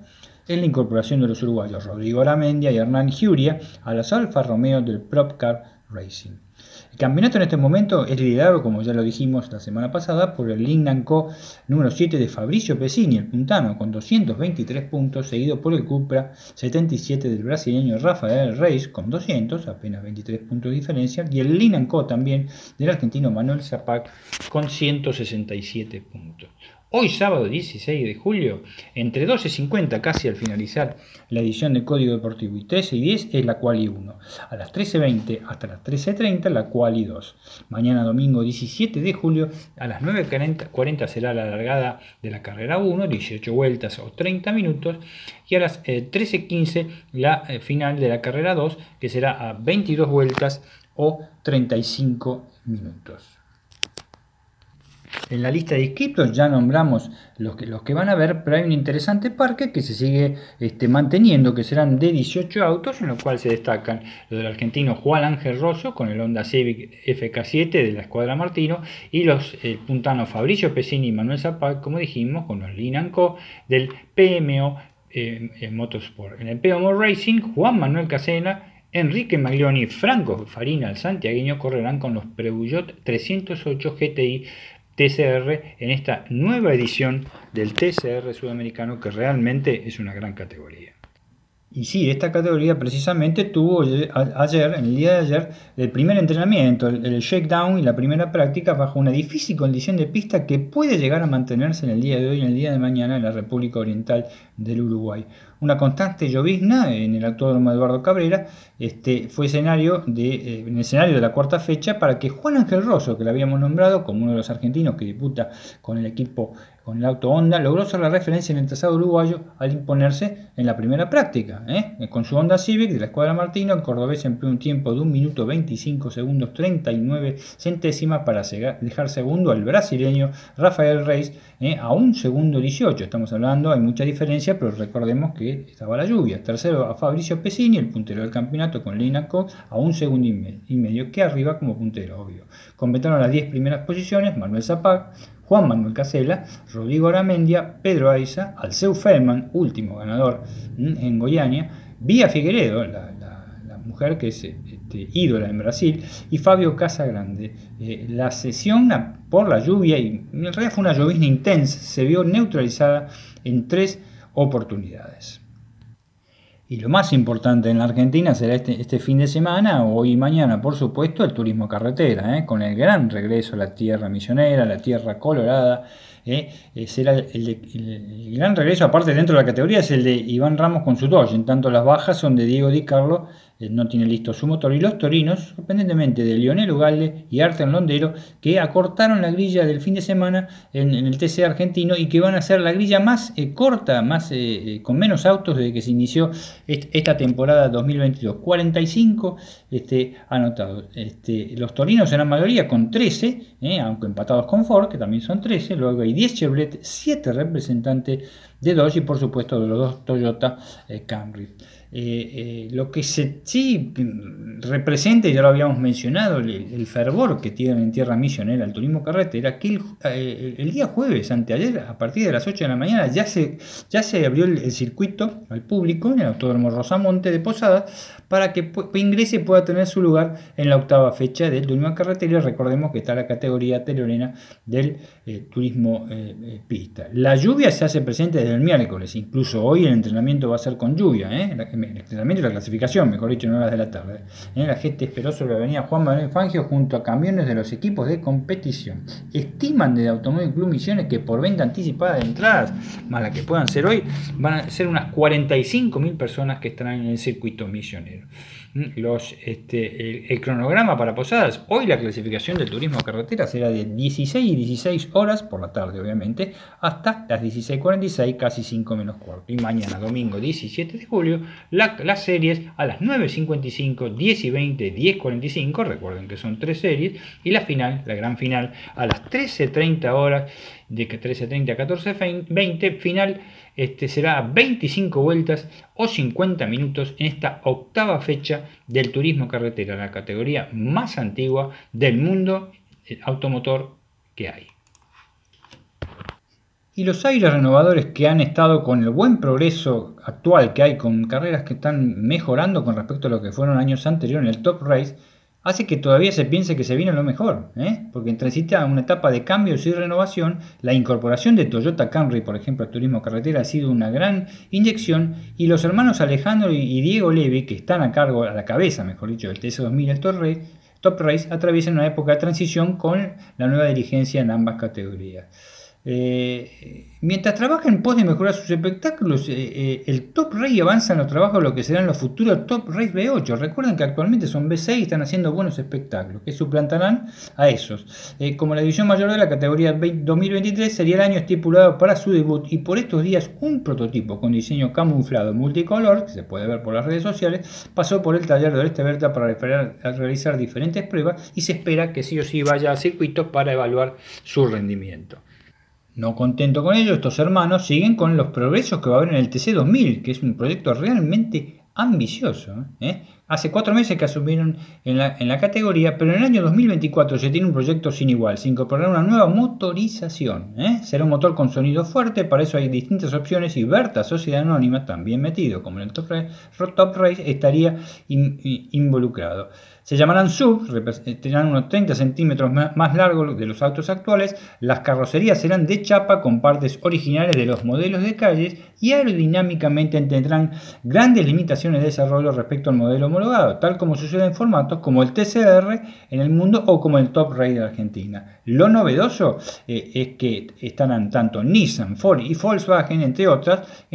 es la incorporación de los uruguayos Rodrigo Aramendia y Hernán Giuria a las Alfa Romeo del Propcar Racing. El campeonato en este momento es liderado, como ya lo dijimos la semana pasada, por el Lingnan Co número 7 de Fabricio Pesini, el puntano, con 223 puntos, seguido por el Cupra 77 del brasileño Rafael Reis, con 200, apenas 23 puntos de diferencia, y el Lingnan Co también del argentino Manuel Zapac, con 167 puntos. Hoy sábado 16 de julio, entre 12.50 casi al finalizar la edición de Código Deportivo y 13 y 10 es la Quali 1. A las 13.20 hasta las 13.30 la Quali 2. Mañana domingo 17 de julio a las 9.40 será la largada de la carrera 1, 18 vueltas o 30 minutos. Y a las 13.15 eh, la eh, final de la carrera 2 que será a 22 vueltas o 35 minutos. En la lista de inscritos ya nombramos los que, los que van a ver, pero hay un interesante parque que se sigue este, manteniendo, que serán de 18 autos, en los cuales se destacan los del argentino Juan Ángel Rosso con el Honda Civic FK7 de la Escuadra Martino y los eh, puntanos Fabricio Pesini y Manuel Zapac, como dijimos, con los Linanco del PMO eh, Motorsport. En el PMO Racing, Juan Manuel Casena Enrique Maglioni y Franco Farina, el santiagueño, correrán con los Peugeot 308 GTI TCR en esta nueva edición del TCR sudamericano que realmente es una gran categoría. Y sí, esta categoría precisamente tuvo ayer, en el día de ayer, el primer entrenamiento, el, shakedown y la primera práctica bajo una difícil condición de pista que puede llegar a mantenerse en el día de hoy y en el día de mañana en la República Oriental del Uruguay. Una constante llovizna en el autódromo Eduardo Cabrera este, fue escenario de, eh, en el escenario de la cuarta fecha para que Juan Ángel Rosso, que lo habíamos nombrado como uno de los argentinos que disputa con el equipo, con el auto Honda, logró ser la referencia en el trazado uruguayo al imponerse en la primera práctica, ¿eh? con su Honda Civic de la escuadra Martino, el cordobés empleó un tiempo de 1 minuto 25 segundos 39 centésimas para dejar segundo al brasileño Rafael Reis ¿eh? a un segundo 18. Estamos hablando, hay mucha diferencia, pero recordemos que estaba la lluvia. Tercero a Fabricio Pesini, el puntero del campeonato con Lina a un segundo y medio, que arriba como puntero, obvio. Completaron las 10 primeras posiciones Manuel Zapac, Juan Manuel Casela, Rodrigo Aramendia, Pedro Aiza, Alceu Feldman, último ganador en Goiânia, Vía Figueredo, la, mujer que es este, ídola en Brasil, y Fabio Casagrande. Eh, la sesión por la lluvia, y en realidad fue una llovizna intensa, se vio neutralizada en tres oportunidades. Y lo más importante en la Argentina será este, este, fin de semana, hoy y mañana, por supuesto, el turismo carretera, ¿eh? con el gran regreso a la tierra misionera, la tierra colorada. ¿eh? Eh, será el, gran regreso, aparte dentro de la categoría, es el de Iván Ramos con su Dodge. En tanto, las bajas son de Diego Di Carlo no tiene listo su motor. Y los torinos, sorprendentemente de Lionel Ugalde y Arten Londero, que acortaron la grilla del fin de semana en, el TC argentino y que van a ser la grilla más eh, corta, más eh, con menos autos desde que se inició esta temporada 2022. 45 este, anotados. Este, los torinos serán mayoría con 13, aunque empatados con Ford, que también son 13. Luego hay 10 Chevrolet, 7 representantes de Dodge y por supuesto de los dos Toyota Camry. Eh, eh, lo que se, sí representa, ya lo habíamos mencionado, el, fervor que tiene en tierra misionera el turismo carretera, que el, eh, día jueves, anteayer, a partir de las 8 de la mañana, ya se, ya se abrió el, circuito al público en el Autódromo Rosamonte de Posada para que ingrese y pueda tener su lugar en la octava fecha del turismo carretera. Recordemos que está la categoría telorena del turismo pista. La lluvia se hace presente desde el miércoles, incluso hoy el entrenamiento va a ser con lluvia. ¿eh? el entrenamiento y la clasificación, mejor dicho, en horas de la tarde. La gente esperó sobre la avenida Juan Manuel Fangio junto a camiones de los equipos de competición. Estiman desde Automóvil Club Misiones que por venta anticipada de entradas, más la que puedan ser hoy, van a ser unas 45.000 personas que estarán en el circuito misionero. Junio. Los, este, el, cronograma para Posadas, hoy la clasificación del turismo carretera será de 16 y 16 horas por la tarde, obviamente, hasta las 16.46, casi 5 menos cuarto. Y mañana, domingo 17 de julio, las series a las 9.55, 10 y 20, 10.45, recuerden que son tres series, y la final, la gran final, a las 13.30 horas, de 13.30 a 14.20, final este, será 25 vueltas o 50 minutos en esta octava fecha del turismo carretera, la categoría más antigua del mundo automotor que hay. Y los aires renovadores que han estado con el buen progreso actual que hay, con carreras que están mejorando con respecto a lo que fueron años anteriores en el Top Race, hace que todavía se piense que se viene lo mejor, ¿eh? porque transita una etapa de cambios y renovación. La incorporación de Toyota Camry, por ejemplo, al turismo carretera ha sido una gran inyección y los hermanos Alejandro y Diego Levy, que están a cargo, a la cabeza, mejor dicho, del TC2000 el Top Race, Top Race atraviesan una época de transición con la nueva dirigencia en ambas categorías. Eh, mientras trabaja en pos de mejorar sus espectáculos, eh, eh, el Top Race avanza en los trabajos de lo que serán los futuros Top Race B8. Recuerden que actualmente son B6 y están haciendo buenos espectáculos, que suplantarán a esos. como la división mayor de la categoría 2023 sería el año estipulado para su debut y por estos días un prototipo con diseño camuflado multicolor, que se puede ver por las redes sociales, pasó por el taller de Oreste Berta para realizar diferentes pruebas y se espera que sí o sí vaya a circuitos para evaluar su rendimiento. No contento con ello, estos hermanos siguen con los progresos que va a haber en el TC2000, que es un proyecto realmente ambicioso. ¿eh? Hace cuatro meses que asumieron en la, categoría, pero en el año 2024 se tiene un proyecto sin igual, sin incorporar una nueva motorización. ¿eh? Será un motor con sonido fuerte, para eso hay distintas opciones y Berta, Sociedad Anónima, también metido como en el Top Race, estaría involucrado. Se llamarán sub, tendrán unos 30 centímetros más largos de los autos actuales, las carrocerías serán de chapa con partes originales de los modelos de calles y aerodinámicamente tendrán grandes limitaciones de desarrollo respecto al modelo homologado, tal como sucede en formatos como el TCR en el mundo o como el Top Race de Argentina. Lo novedoso eh, es que estarán tanto Nissan, Ford y Volkswagen, entre otras,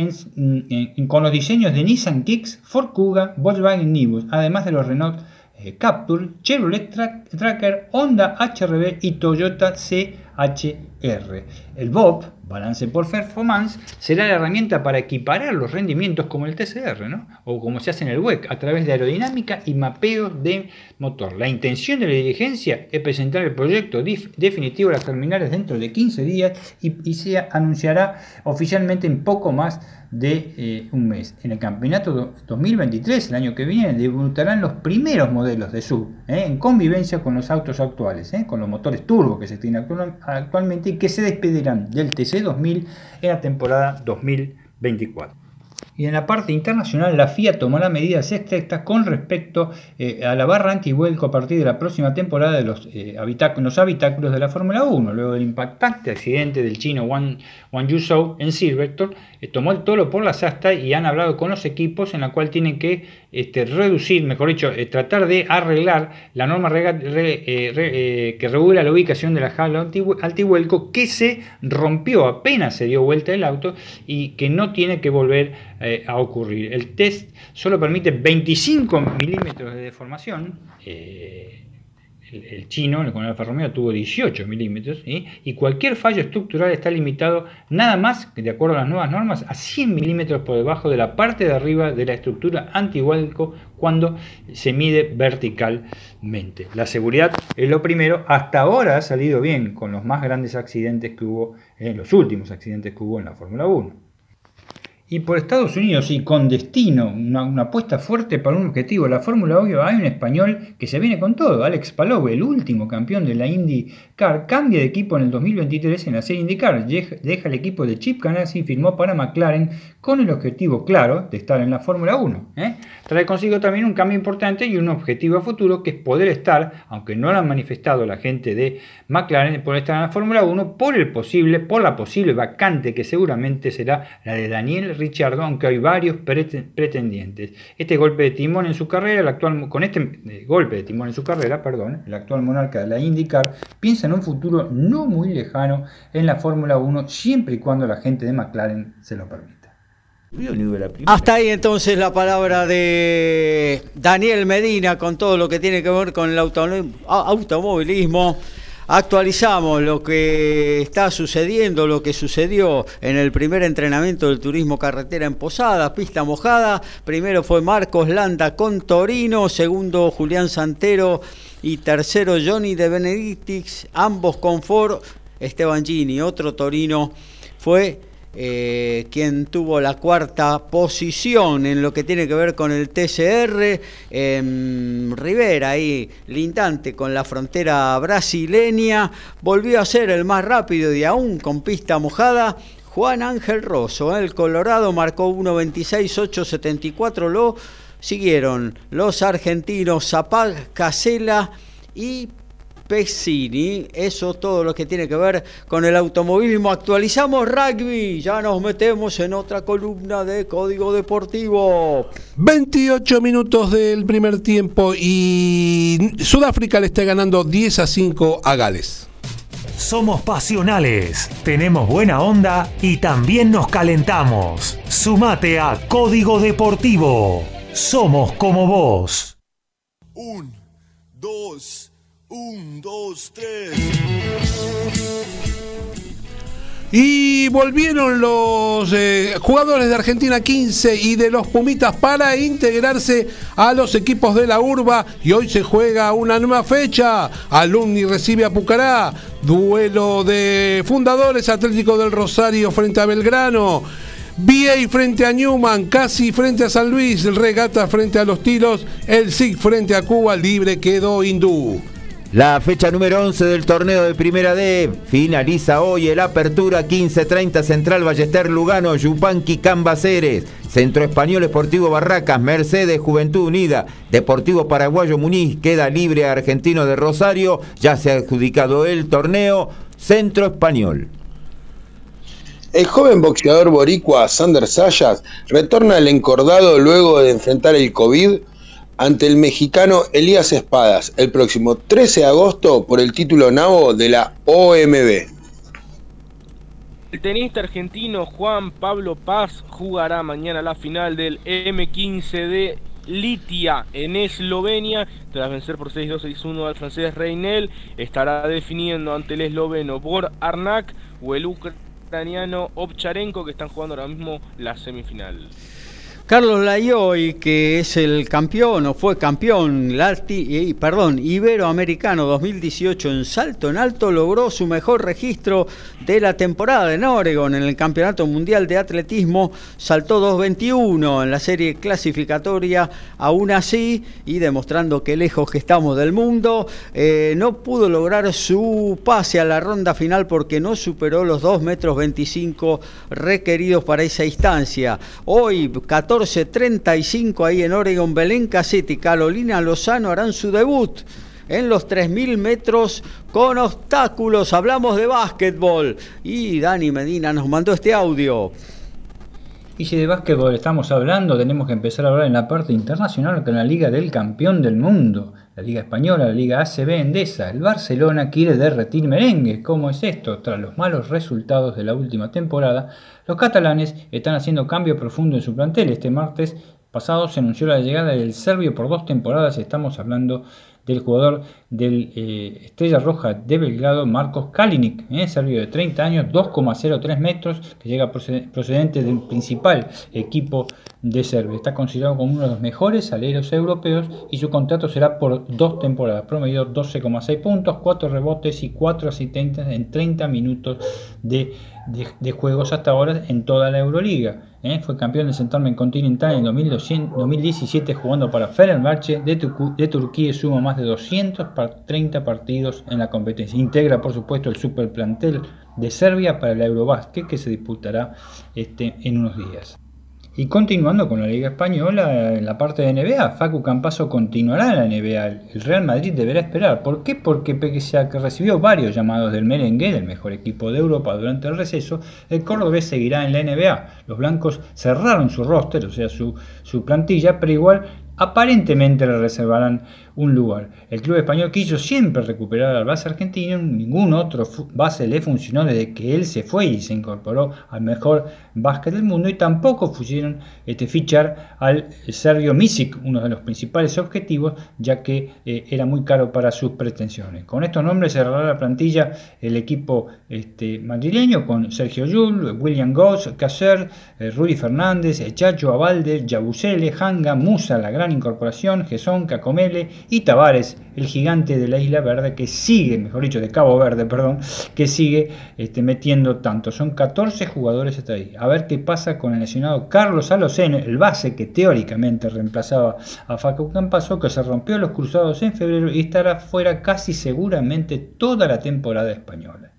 con los diseños de Nissan Kicks, Ford Kuga, Volkswagen Nibus, además de los Renault eh, Capture, Chevrolet Tracker, Honda HRB y Toyota CHR. El BOP, balance por performance, será la herramienta para equiparar los rendimientos como el TCR, ¿no? o como se hace en el WEC, a través de aerodinámica y mapeo de motor. La intención de la dirigencia es presentar el proyecto definitivo a las terminales dentro de 15 días y, y se anunciará oficialmente en poco más de eh, un mes. En el campeonato 2023, el año que viene, debutarán los primeros modelos de SUV eh, en convivencia con los autos actuales, eh, con los motores turbo que se tienen actualmente y que se despedirán del TC2000 en la temporada 2024. Y en la parte internacional, la FIA tomará medidas estrictas con respecto a la barra antivuelco a partir de la próxima temporada de los, eh, los habitáculos de la Fórmula 1. Luego del impactante accidente del chino Wang, Yuzhou en Silverstone, tomó el toro por las astas y han hablado con los equipos en la cual tienen que este, reducir, mejor dicho, tratar de arreglar la norma que regula la ubicación de la jaula antivuelco que se rompió apenas se dio vuelta el auto y que no tiene que volver eh, a ocurrir. El test solo permite 25 milímetros de deformación. Eh, el, chino, con el Alfa Romeo, tuvo 18 milímetros y cualquier fallo estructural está limitado nada más, de acuerdo a las nuevas normas, a 100 milímetros por debajo de la parte de arriba de la estructura antihualco cuando se mide verticalmente. La seguridad es lo primero. Hasta ahora ha salido bien con los más grandes accidentes que hubo, en los últimos accidentes que hubo en la Fórmula 1 y por Estados Unidos y con destino, una, apuesta fuerte para un objetivo. La Fórmula Obvio hay un español que se viene con todo. Alex Palou, el último campeón de la IndyCar, cambia de equipo en el 2023 en la serie IndyCar. Deja el equipo de Chip Ganassi y firmó para McLaren con el objetivo claro de estar en la Fórmula 1. ¿eh? Trae consigo también un cambio importante y un objetivo a futuro que es poder estar, aunque no lo han manifestado la gente de McLaren, poder estar en la Fórmula 1 por el posible, por la posible vacante que seguramente será la de Daniel Ricciardo, aunque hay varios pretendientes. Este golpe de timón en su carrera, el actual, con este eh, golpe de timón en su carrera, perdón, el actual monarca de la IndyCar piensa en un futuro no muy lejano en la Fórmula 1, siempre y cuando la gente de McLaren se lo permita. Hasta ahí entonces la palabra de Daniel Medina con todo lo que tiene que ver con el automovilismo. Actualizamos lo que está sucediendo, lo que sucedió en el primer entrenamiento del turismo carretera en Posada, pista mojada. Primero fue Marcos Landa con Torino, segundo Julián Santero y tercero Johnny de Benedictix, ambos con Ford. Esteban Gini, otro Torino, fue eh, quien tuvo la cuarta posición en lo que tiene que ver con el TCR. Rivera, ahí lindante con la frontera brasileña, volvió a ser el más rápido y aún con pista mojada. Juan Ángel Rosso, el Colorado marcó 1.26.874, lo siguieron los argentinos Zapag, Casela y Pesini. Eso todo lo que tiene que ver con el automovilismo. Actualizamos rugby. Ya nos metemos en otra columna de Código Deportivo. 28 minutos del primer tiempo y Sudáfrica le está ganando 10 a 5 a Gales. Somos pasionales, tenemos buena onda y también nos calentamos. Sumate a Código Deportivo. Somos como vos. Un, dos, un, dos, tres. Y volvieron los eh, jugadores de Argentina 15 y de los Pumitas para integrarse a los equipos de la Urba. Y hoy se juega una nueva fecha. Alumni recibe a Pucará. Duelo de fundadores Atlético del Rosario frente a Belgrano. VA frente a Newman, Casi frente a San Luis, Regata frente a los Tilos, el SIG frente a Cuba, libre quedó Hindú. La fecha número 11 del torneo de Primera D finaliza hoy el Apertura 15-30 Central Ballester Lugano, Yupanqui Cambaceres, Centro Español Esportivo Barracas, Mercedes Juventud Unida, Deportivo Paraguayo Muniz, queda libre Argentino de Rosario, ya se ha adjudicado el torneo Centro Español. El joven boxeador boricua Sander Sayas retorna al encordado luego de enfrentar el COVID ante el mexicano Elías Espadas el próximo 13 de agosto por el título nabo de la OMB. El tenista argentino Juan Pablo Paz jugará mañana la final del M15 de Litia en Eslovenia. Tras vencer por 6-2-6-1 al francés Reinel, estará definiendo ante el esloveno Bor Arnak o el ucraniano Ovcharenko que están jugando ahora mismo la semifinal. Carlos Layoy, que es el campeón o fue campeón Larti, perdón, Iberoamericano 2018 en salto en alto, logró su mejor registro de la temporada en Oregon en el Campeonato Mundial de Atletismo. Saltó 2.21 en la serie clasificatoria, aún así, y demostrando que lejos que estamos del mundo, eh, no pudo lograr su pase a la ronda final porque no superó los 2 metros 25 requeridos para esa instancia. Hoy, 14 14.35 ahí en Oregon, Belén Casetti, Carolina Lozano harán su debut en los 3.000 metros con obstáculos. Hablamos de básquetbol y Dani Medina nos mandó este audio. Y si de básquetbol estamos hablando, tenemos que empezar a hablar en la parte internacional con la Liga del Campeón del Mundo, la Liga Española, la Liga ACB Endesa. El Barcelona quiere derretir merengue. ¿Cómo es esto? Tras los malos resultados de la última temporada, los catalanes están haciendo cambio profundo en su plantel. Este martes pasado se anunció la llegada del serbio por dos temporadas. Estamos hablando del jugador del eh, Estrella Roja de Belgrado, Marcos Kalinic, eh, serbio de 30 años, 2,03 metros, que llega procedente del principal equipo de Serbia. Está considerado como uno de los mejores aleros europeos y su contrato será por dos temporadas. Promedio 12,6 puntos, 4 rebotes y 4 asistentes en 30 minutos de, de juegos hasta ahora en toda la Euroliga. ¿Eh? fue campeón del certamen continental en 2017 jugando para Fenerbahce de, de Turquía y suma más de 230 partidos en la competencia. Integra por supuesto el superplantel de Serbia para el Eurobasket que se disputará este, en unos días. Y continuando con la Liga Española, en la parte de NBA, Facu Campaso continuará en la NBA. El Real Madrid deberá esperar. ¿Por qué? Porque pese a que recibió varios llamados del merengue, del mejor equipo de Europa durante el receso, el cordobés seguirá en la NBA. Los blancos cerraron su roster, o sea, su, su plantilla, pero igual aparentemente le reservarán un lugar. El club español quiso siempre recuperar al base argentino, ningún otro base le funcionó desde que él se fue y se incorporó al mejor básquet del mundo y tampoco pusieron este, fichar al Sergio Misic, uno de los principales objetivos, ya que eh, era muy caro para sus pretensiones. Con estos nombres cerrará la plantilla el equipo este, madrileño con Sergio Yul, William Goss, Caser, eh, Rudy Fernández, Chacho Abalde, Yabusele, Hanga, Musa, la gran incorporación, Gesón, Cacomele y Tavares, el gigante de la Isla Verde, que sigue, mejor dicho, de Cabo Verde, perdón, que sigue este, metiendo tanto. Son 14 jugadores hasta ahí. A ver qué pasa con el lesionado Carlos Alocen, el base que teóricamente reemplazaba a Facu Campaso, que se rompió los cruzados en febrero y estará fuera casi seguramente toda la temporada española.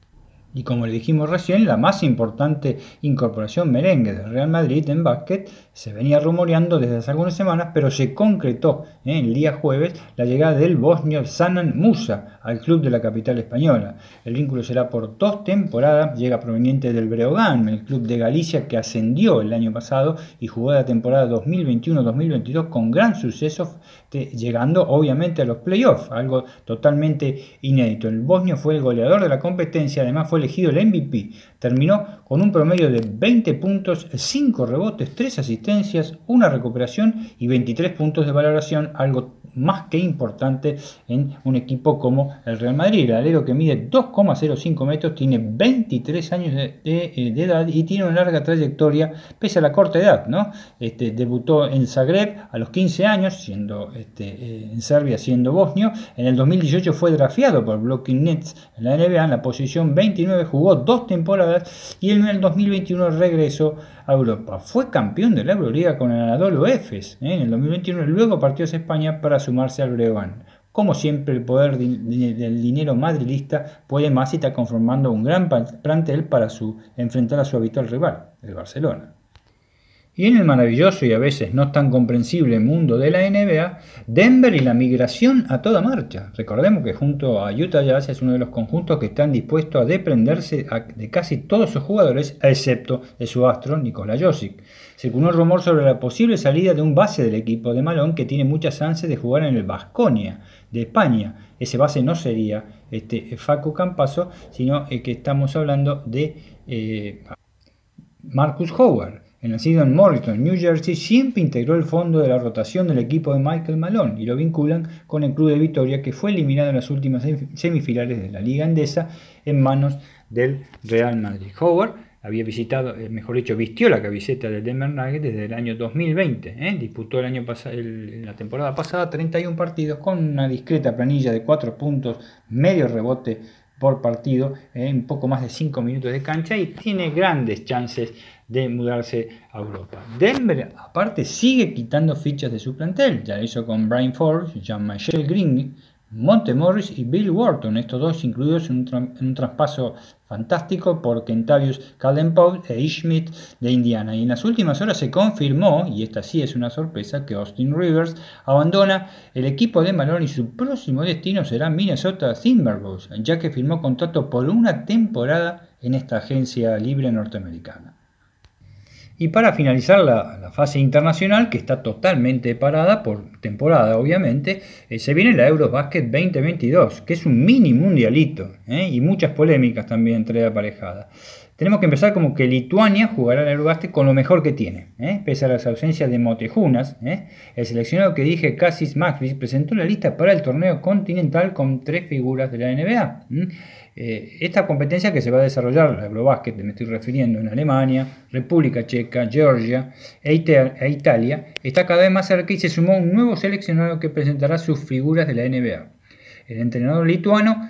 Y como le dijimos recién, la más importante incorporación merengue del Real Madrid en básquet se venía rumoreando desde hace algunas semanas, pero se concretó el día jueves la llegada del bosnio Sanan Musa al club de la capital española. El vínculo será por dos temporadas, llega proveniente del Breogán, el club de Galicia que ascendió el año pasado y jugó la temporada 2021-2022 con gran suceso, llegando obviamente a los playoffs, algo totalmente inédito. El bosnio fue el goleador de la competencia, además fue elegido el MVP. Terminó con un promedio de 20 puntos, 5 rebotes, 3 asistencias, una recuperación y 23 puntos de valoración, algo más que importante en un equipo como el Real Madrid. El alero que mide 2,05 metros, tiene 23 años de, eh, edad y tiene una larga trayectoria pese a la corta edad. ¿no? Este, debutó en Zagreb a los 15 años, siendo este, eh, en Serbia siendo bosnio. En el 2018 fue drafiado por Blocking Nets en la NBA en la posición 29, jugó dos temporadas y en el 2021 regresó Europa. Fue campeón de la Euroliga con el Anadolu Efes ¿eh? en el 2021 y luego partió a España para sumarse al Breogán. Como siempre, el poder del dinero madridista puede más y está conformando un gran plantel para su, enfrentar a su habitual rival, el Barcelona. Y en el maravilloso y a veces no tan comprensible mundo de la NBA, Denver y la migración a toda marcha. Recordemos que junto a Utah Jazz es uno de los conjuntos que están dispuestos a desprenderse de casi todos sus jugadores, excepto de su astro Nikola Josic. Circuló un rumor sobre la posible salida de un base del equipo de Malón que tiene muchas chances de jugar en el Vasconia de España. Ese base no sería este, Facu Campaso, sino que estamos hablando de eh, Marcus Howard nacido en Morristown, New Jersey, siempre integró el fondo de la rotación del equipo de Michael Malone y lo vinculan con el club de Vitoria que fue eliminado en las últimas semifinales de la Liga Endesa en manos del Real Madrid. Howard había visitado, eh, mejor dicho, vistió la camiseta del Denver desde el año 2020. ¿eh? Disputó el año en la temporada pasada 31 partidos con una discreta planilla de 4 puntos, medio rebote por partido, en un poco más de 5 minutos de cancha y tiene grandes chances de mudarse a Europa. Denver, aparte, sigue quitando fichas de su plantel. Ya lo hizo con Brian Forbes, Jean-Michel Green, Monte Morris y Bill Wharton, estos dos incluidos en un, traspaso fantástico por Kentavious Calden Pope e Schmidt de Indiana. Y en las últimas horas se confirmó, y esta sí es una sorpresa, que Austin Rivers abandona el equipo de Malone y su próximo destino será Minnesota Timberwolves, ya que firmó contrato por una temporada en esta agencia libre norteamericana. Y para finalizar la, fase internacional, que está totalmente parada por temporada, obviamente, eh, se viene la Eurobasket 2022, que es un mini mundialito ¿eh? y muchas polémicas también entre aparejadas. Tenemos que empezar como que Lituania jugará el Eurobasket con lo mejor que tiene, ¿eh? pese a las ausencias de Motejunas. El seleccionado que dije, Cassis Maxvis, presentó la lista para el torneo continental con tres figuras de la NBA. Esta competencia que se va a desarrollar, la Eurobasket, me estoy refiriendo, en Alemania, República Checa, Georgia e, e, Italia, está cada vez más cerca y se sumó un nuevo seleccionado que presentará sus figuras de la NBA. El entrenador lituano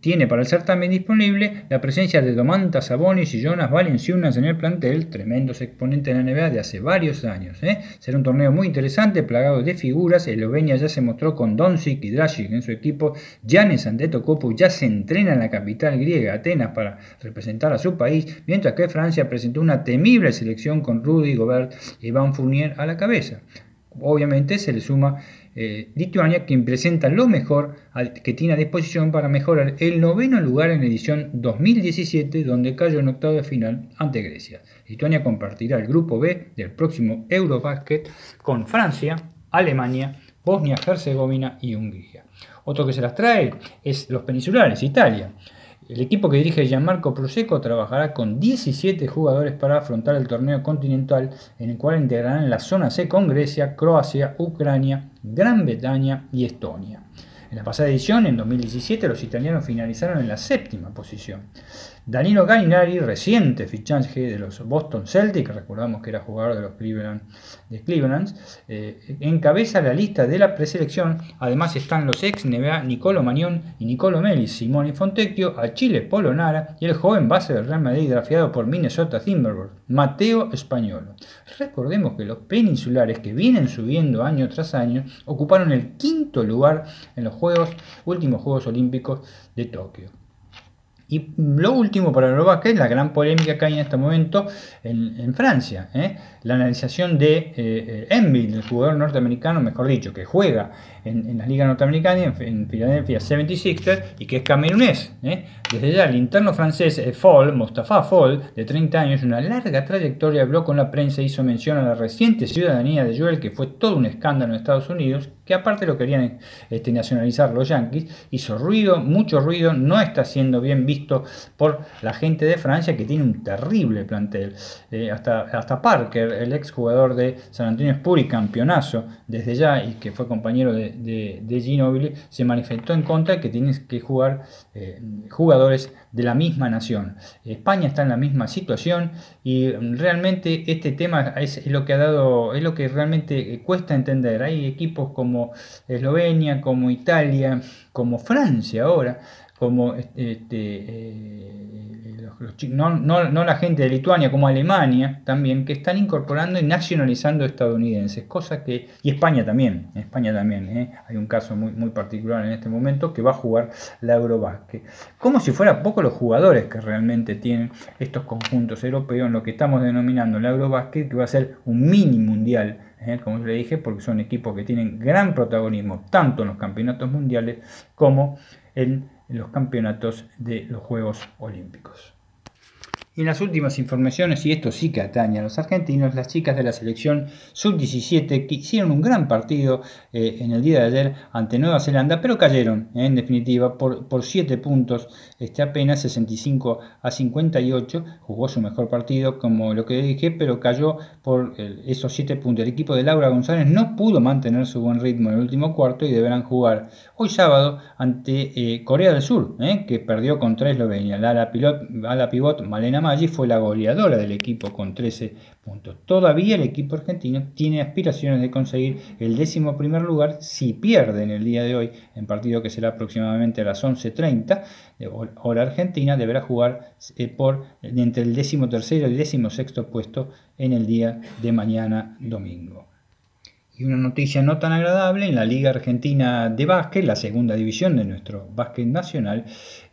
tiene para el certamen disponible la presencia de Domantas Sabonis y Jonas Valenciunas en el plantel, tremendos exponentes de la NBA de hace varios años. ¿eh? Será un torneo muy interesante, plagado de figuras. Eslovenia ya se mostró con Doncic y Dragic en su equipo. Giannis Antetokounmpo ya se entrena en la capital griega, Atenas, para representar a su país, mientras que Francia presentó una temible selección con Rudy Gobert y Van Fournier a la cabeza. Obviamente se le suma eh, Lituania, quien presenta lo mejor que tiene a disposición para mejorar el noveno lugar en edición 2017, donde cayó en octavo de final ante Grecia. Lituania compartirá el grupo B del próximo Eurobasket con Francia, Alemania, Bosnia-Herzegovina y Hungría. Otro que se las trae es los peninsulares, Italia. El equipo que dirige Gianmarco Proseco trabajará con 17 jugadores para afrontar el torneo continental en el cual integrarán la zona C con Grecia, Croacia, Ucrania, Gran Bretaña y Estonia. En la pasada edición, en 2017, los italianos finalizaron en la séptima posición. Danilo Gallinari, reciente fichaje de los Boston Celtics, recordamos que era jugador de los Cleveland, eh, encabeza la lista de la preselección. Además están los ex NBA Nicolo Mañón y Nicolo Melis, Simone Fontecchio, Achille Polonara y el joven base del Real Madrid grafiado por Minnesota Timberwolves, Mateo Españolo. Recordemos que los peninsulares que vienen subiendo año tras año ocuparon el quinto lugar en los juegos, últimos Juegos Olímpicos de Tokio. Y lo último para el es la gran polémica que hay en este momento en, Francia. ¿eh? La analización de eh, eh el jugador norteamericano, mejor dicho, que juega en, la Liga Norteamericana, en, en Philadelphia 76ers, y que es camerunés. ¿eh? Desde ya, el interno francés Fall, Mostafa Fall, de 30 años, una larga trayectoria, habló con la prensa e hizo mención a la reciente ciudadanía de Joel, que fue todo un escándalo en Estados Unidos, que aparte lo querían este, nacionalizar los Yankees, hizo ruido, mucho ruido, no está siendo bien visto por la gente de Francia, que tiene un terrible plantel. Eh, hasta, hasta Parker, el ex jugador de San Antonio Spuri, campeonazo desde ya, y que fue compañero de, de, de Ginobili, se manifestó en contra de que tienes que jugar eh, jugadores de la misma nación. España está en la misma situación y realmente este tema es, lo que ha dado, es lo que realmente cuesta entender. Hay equipos como Eslovenia, como Italia, como Francia ahora, como este, eh, no, no, la gente de Lituania, como Alemania también, que están incorporando y nacionalizando estadounidenses, cosa que, y España también, España también, ¿eh? hay un caso muy, muy particular en este momento que va a jugar la Eurobasket, como si fuera poco los jugadores que realmente tienen estos conjuntos europeos en lo que estamos denominando la Eurobasket, que va a ser un mini mundial ¿eh? como le dije, porque son equipos que tienen gran protagonismo tanto en los campeonatos mundiales como en en los campeonatos de los Juegos Olímpicos. Y en las últimas informaciones, y esto sí que atañe a los argentinos, las chicas de la selección sub-17 que hicieron un gran partido eh, en el día de ayer ante Nueva Zelanda, pero cayeron eh, en definitiva por, por 7 puntos, este, apenas 65 a 58, jugó su mejor partido como lo que dije, pero cayó por esos 7 puntos. El equipo de Laura González no pudo mantener su buen ritmo en el último cuarto y deberán jugar hoy sábado ante eh, Corea del Sur, que perdió contra Eslovenia. La, la, pilot, pivot Malena Maggi fue la goleadora del equipo con 13 puntos. Todavía el equipo argentino tiene aspiraciones de conseguir el décimo primer lugar si pierde en el día de hoy, en partido que será aproximadamente a las 11.30 hora argentina, deberá jugar eh, por entre el décimo tercero y décimo sexto puesto en el día de mañana domingo. Y una noticia no tan agradable, en la Liga Argentina de Básquet, la segunda división de nuestro básquet nacional,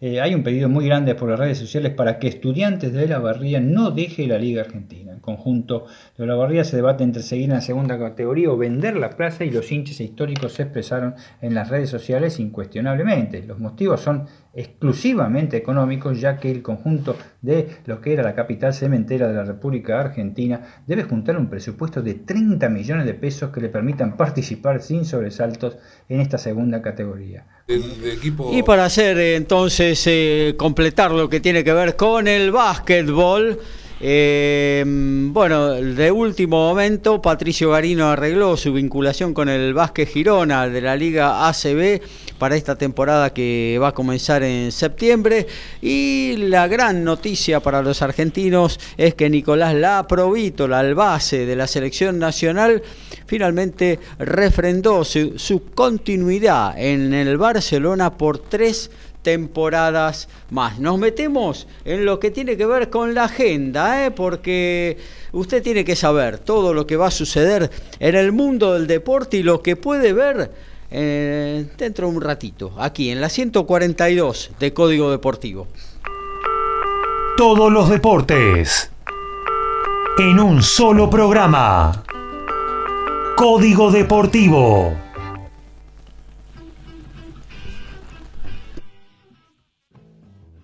eh, hay un pedido muy grande por las redes sociales para que estudiantes de la barría no deje la Liga Argentina. El conjunto de la barría se debate entre seguir en la segunda categoría o vender la plaza y los hinchas históricos se expresaron en las redes sociales incuestionablemente. Los motivos son exclusivamente económicos, ya que el conjunto de lo que era la capital cementera de la República Argentina debe juntar un presupuesto de 30 millones de pesos que le permitan participar sin sobresaltos en esta segunda categoría. Y para hacer entonces eh, completar lo que tiene que ver con el básquetbol, eh, bueno, de último momento, Patricio Garino arregló su vinculación con el Vázquez Girona de la Liga ACB para esta temporada que va a comenzar en septiembre. Y la gran noticia para los argentinos es que Nicolás Laprovito, el base de la selección nacional, finalmente refrendó su, su continuidad en el Barcelona por tres temporadas más. Nos metemos en lo que tiene que ver con la agenda, ¿eh? porque usted tiene que saber todo lo que va a suceder en el mundo del deporte y lo que puede ver eh, dentro de un ratito, aquí en la 142 de Código Deportivo. Todos los deportes en un solo programa. Código Deportivo.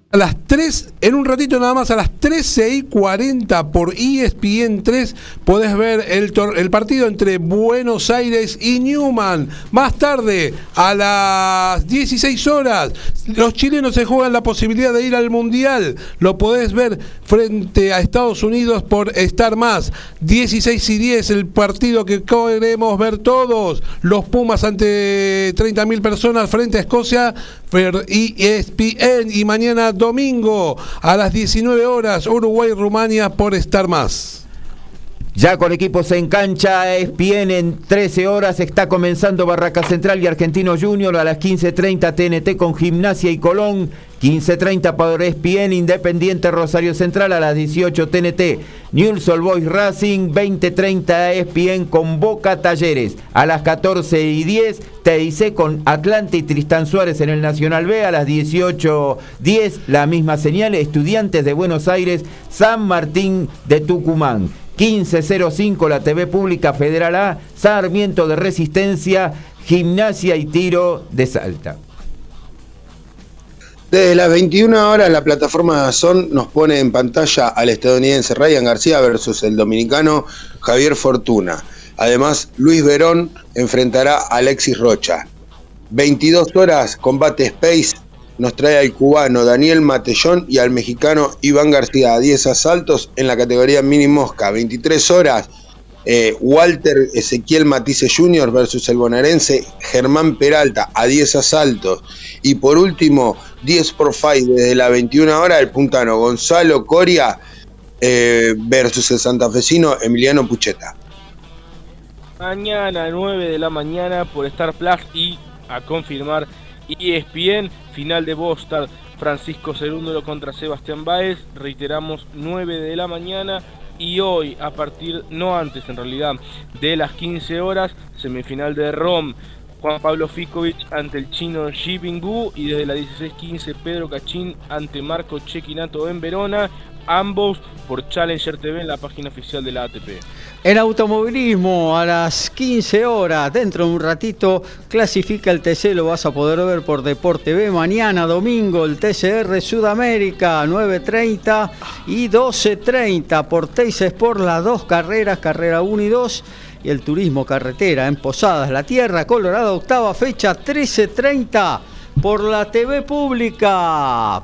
A las 3, en un ratito nada más, a las 13 y 40 por ESPN ESPN 3 podés ver el, el partido entre Buenos Aires y Newman. Más tarde, a las 16 horas, los chilenos se juegan la posibilidad de ir al Mundial. Lo podés ver frente a Estados Unidos por estar más. 16 y 10, el partido que queremos ver todos. Los Pumas ante 30.000 personas frente a Escocia ESPN. Y mañana domingo a las 19 horas, Uruguay-Rumania por estar más. Ya con equipos en cancha, ESPN en 13 horas está comenzando Barraca Central y Argentino Junior a las 15.30 TNT con Gimnasia y Colón. 15.30 por ESPN Independiente Rosario Central a las 18 TNT. Newell's Old Boys Racing 20.30 ESPN con Boca Talleres. A las 14 y 10 TIC con Atlante y Tristán Suárez en el Nacional B. A las 18.10 la misma señal. Estudiantes de Buenos Aires, San Martín de Tucumán. 1505 la TV Pública Federal A, Sarmiento de Resistencia, Gimnasia y Tiro de Salta. Desde las 21 horas la plataforma Son nos pone en pantalla al estadounidense Ryan García versus el dominicano Javier Fortuna. Además, Luis Verón enfrentará a Alexis Rocha. 22 horas, combate Space nos trae al cubano Daniel Matellón y al mexicano Iván García a 10 asaltos en la categoría mini mosca. 23 horas, eh, Walter Ezequiel Matisse Jr. versus el bonaerense Germán Peralta a 10 asaltos. Y por último, 10 por fight desde la 21 hora, el puntano Gonzalo Coria eh, versus el santafesino Emiliano Pucheta. Mañana 9 de la mañana por Star Plus y a confirmar ESPN, final de Bostad, Francisco Cerúndolo contra Sebastián Báez, reiteramos 9 de la mañana y hoy a partir, no antes en realidad, de las 15 horas, semifinal de ROM, Juan Pablo Ficovich ante el chino Xi Bingú y desde las 16.15 Pedro Cachín ante Marco Chequinato en Verona, ambos por Challenger TV en la página oficial de la ATP. En automovilismo a las 15 horas, dentro de un ratito, clasifica el TC, lo vas a poder ver por Deporte B. Mañana, domingo, el TCR Sudamérica, 9.30 y 12.30 por Teis Sport, las dos carreras, carrera 1 y 2 y el turismo carretera en Posadas, La Tierra, Colorado, octava fecha, 13.30 por la TV pública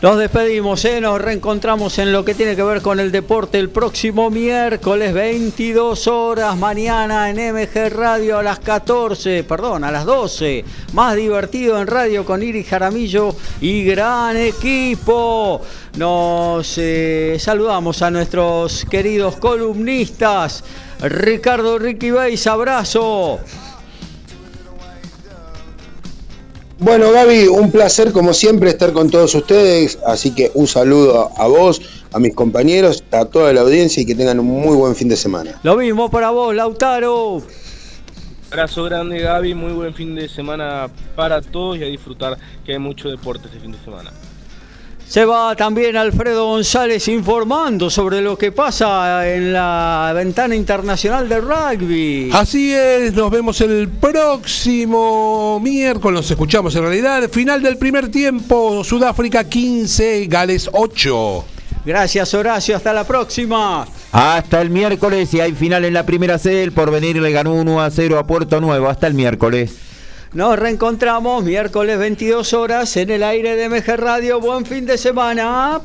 Nos despedimos, ¿eh? nos reencontramos en lo que tiene que ver con el deporte el próximo miércoles 22 horas, mañana en MG Radio a las 14, perdón, a las 12. Más divertido en radio con Iris Jaramillo y gran equipo. Nos eh, saludamos a nuestros queridos columnistas. Ricardo Ricky Beis, abrazo. Bueno, Gaby, un placer como siempre estar con todos ustedes, así que un saludo a vos, a mis compañeros, a toda la audiencia y que tengan un muy buen fin de semana. Lo mismo para vos, Lautaro. Abrazo grande, Gaby, muy buen fin de semana para todos y a disfrutar que hay mucho deporte este fin de semana. Se va también Alfredo González informando sobre lo que pasa en la ventana internacional de rugby. Así es, nos vemos el próximo miércoles, nos escuchamos en realidad. Final del primer tiempo, Sudáfrica 15, Gales 8. Gracias Horacio, hasta la próxima. Hasta el miércoles y hay final en la primera sede, el porvenir le ganó 1 a 0 a Puerto Nuevo, hasta el miércoles. Nos reencontramos miércoles 22 horas en el aire de MG Radio. Buen fin de semana.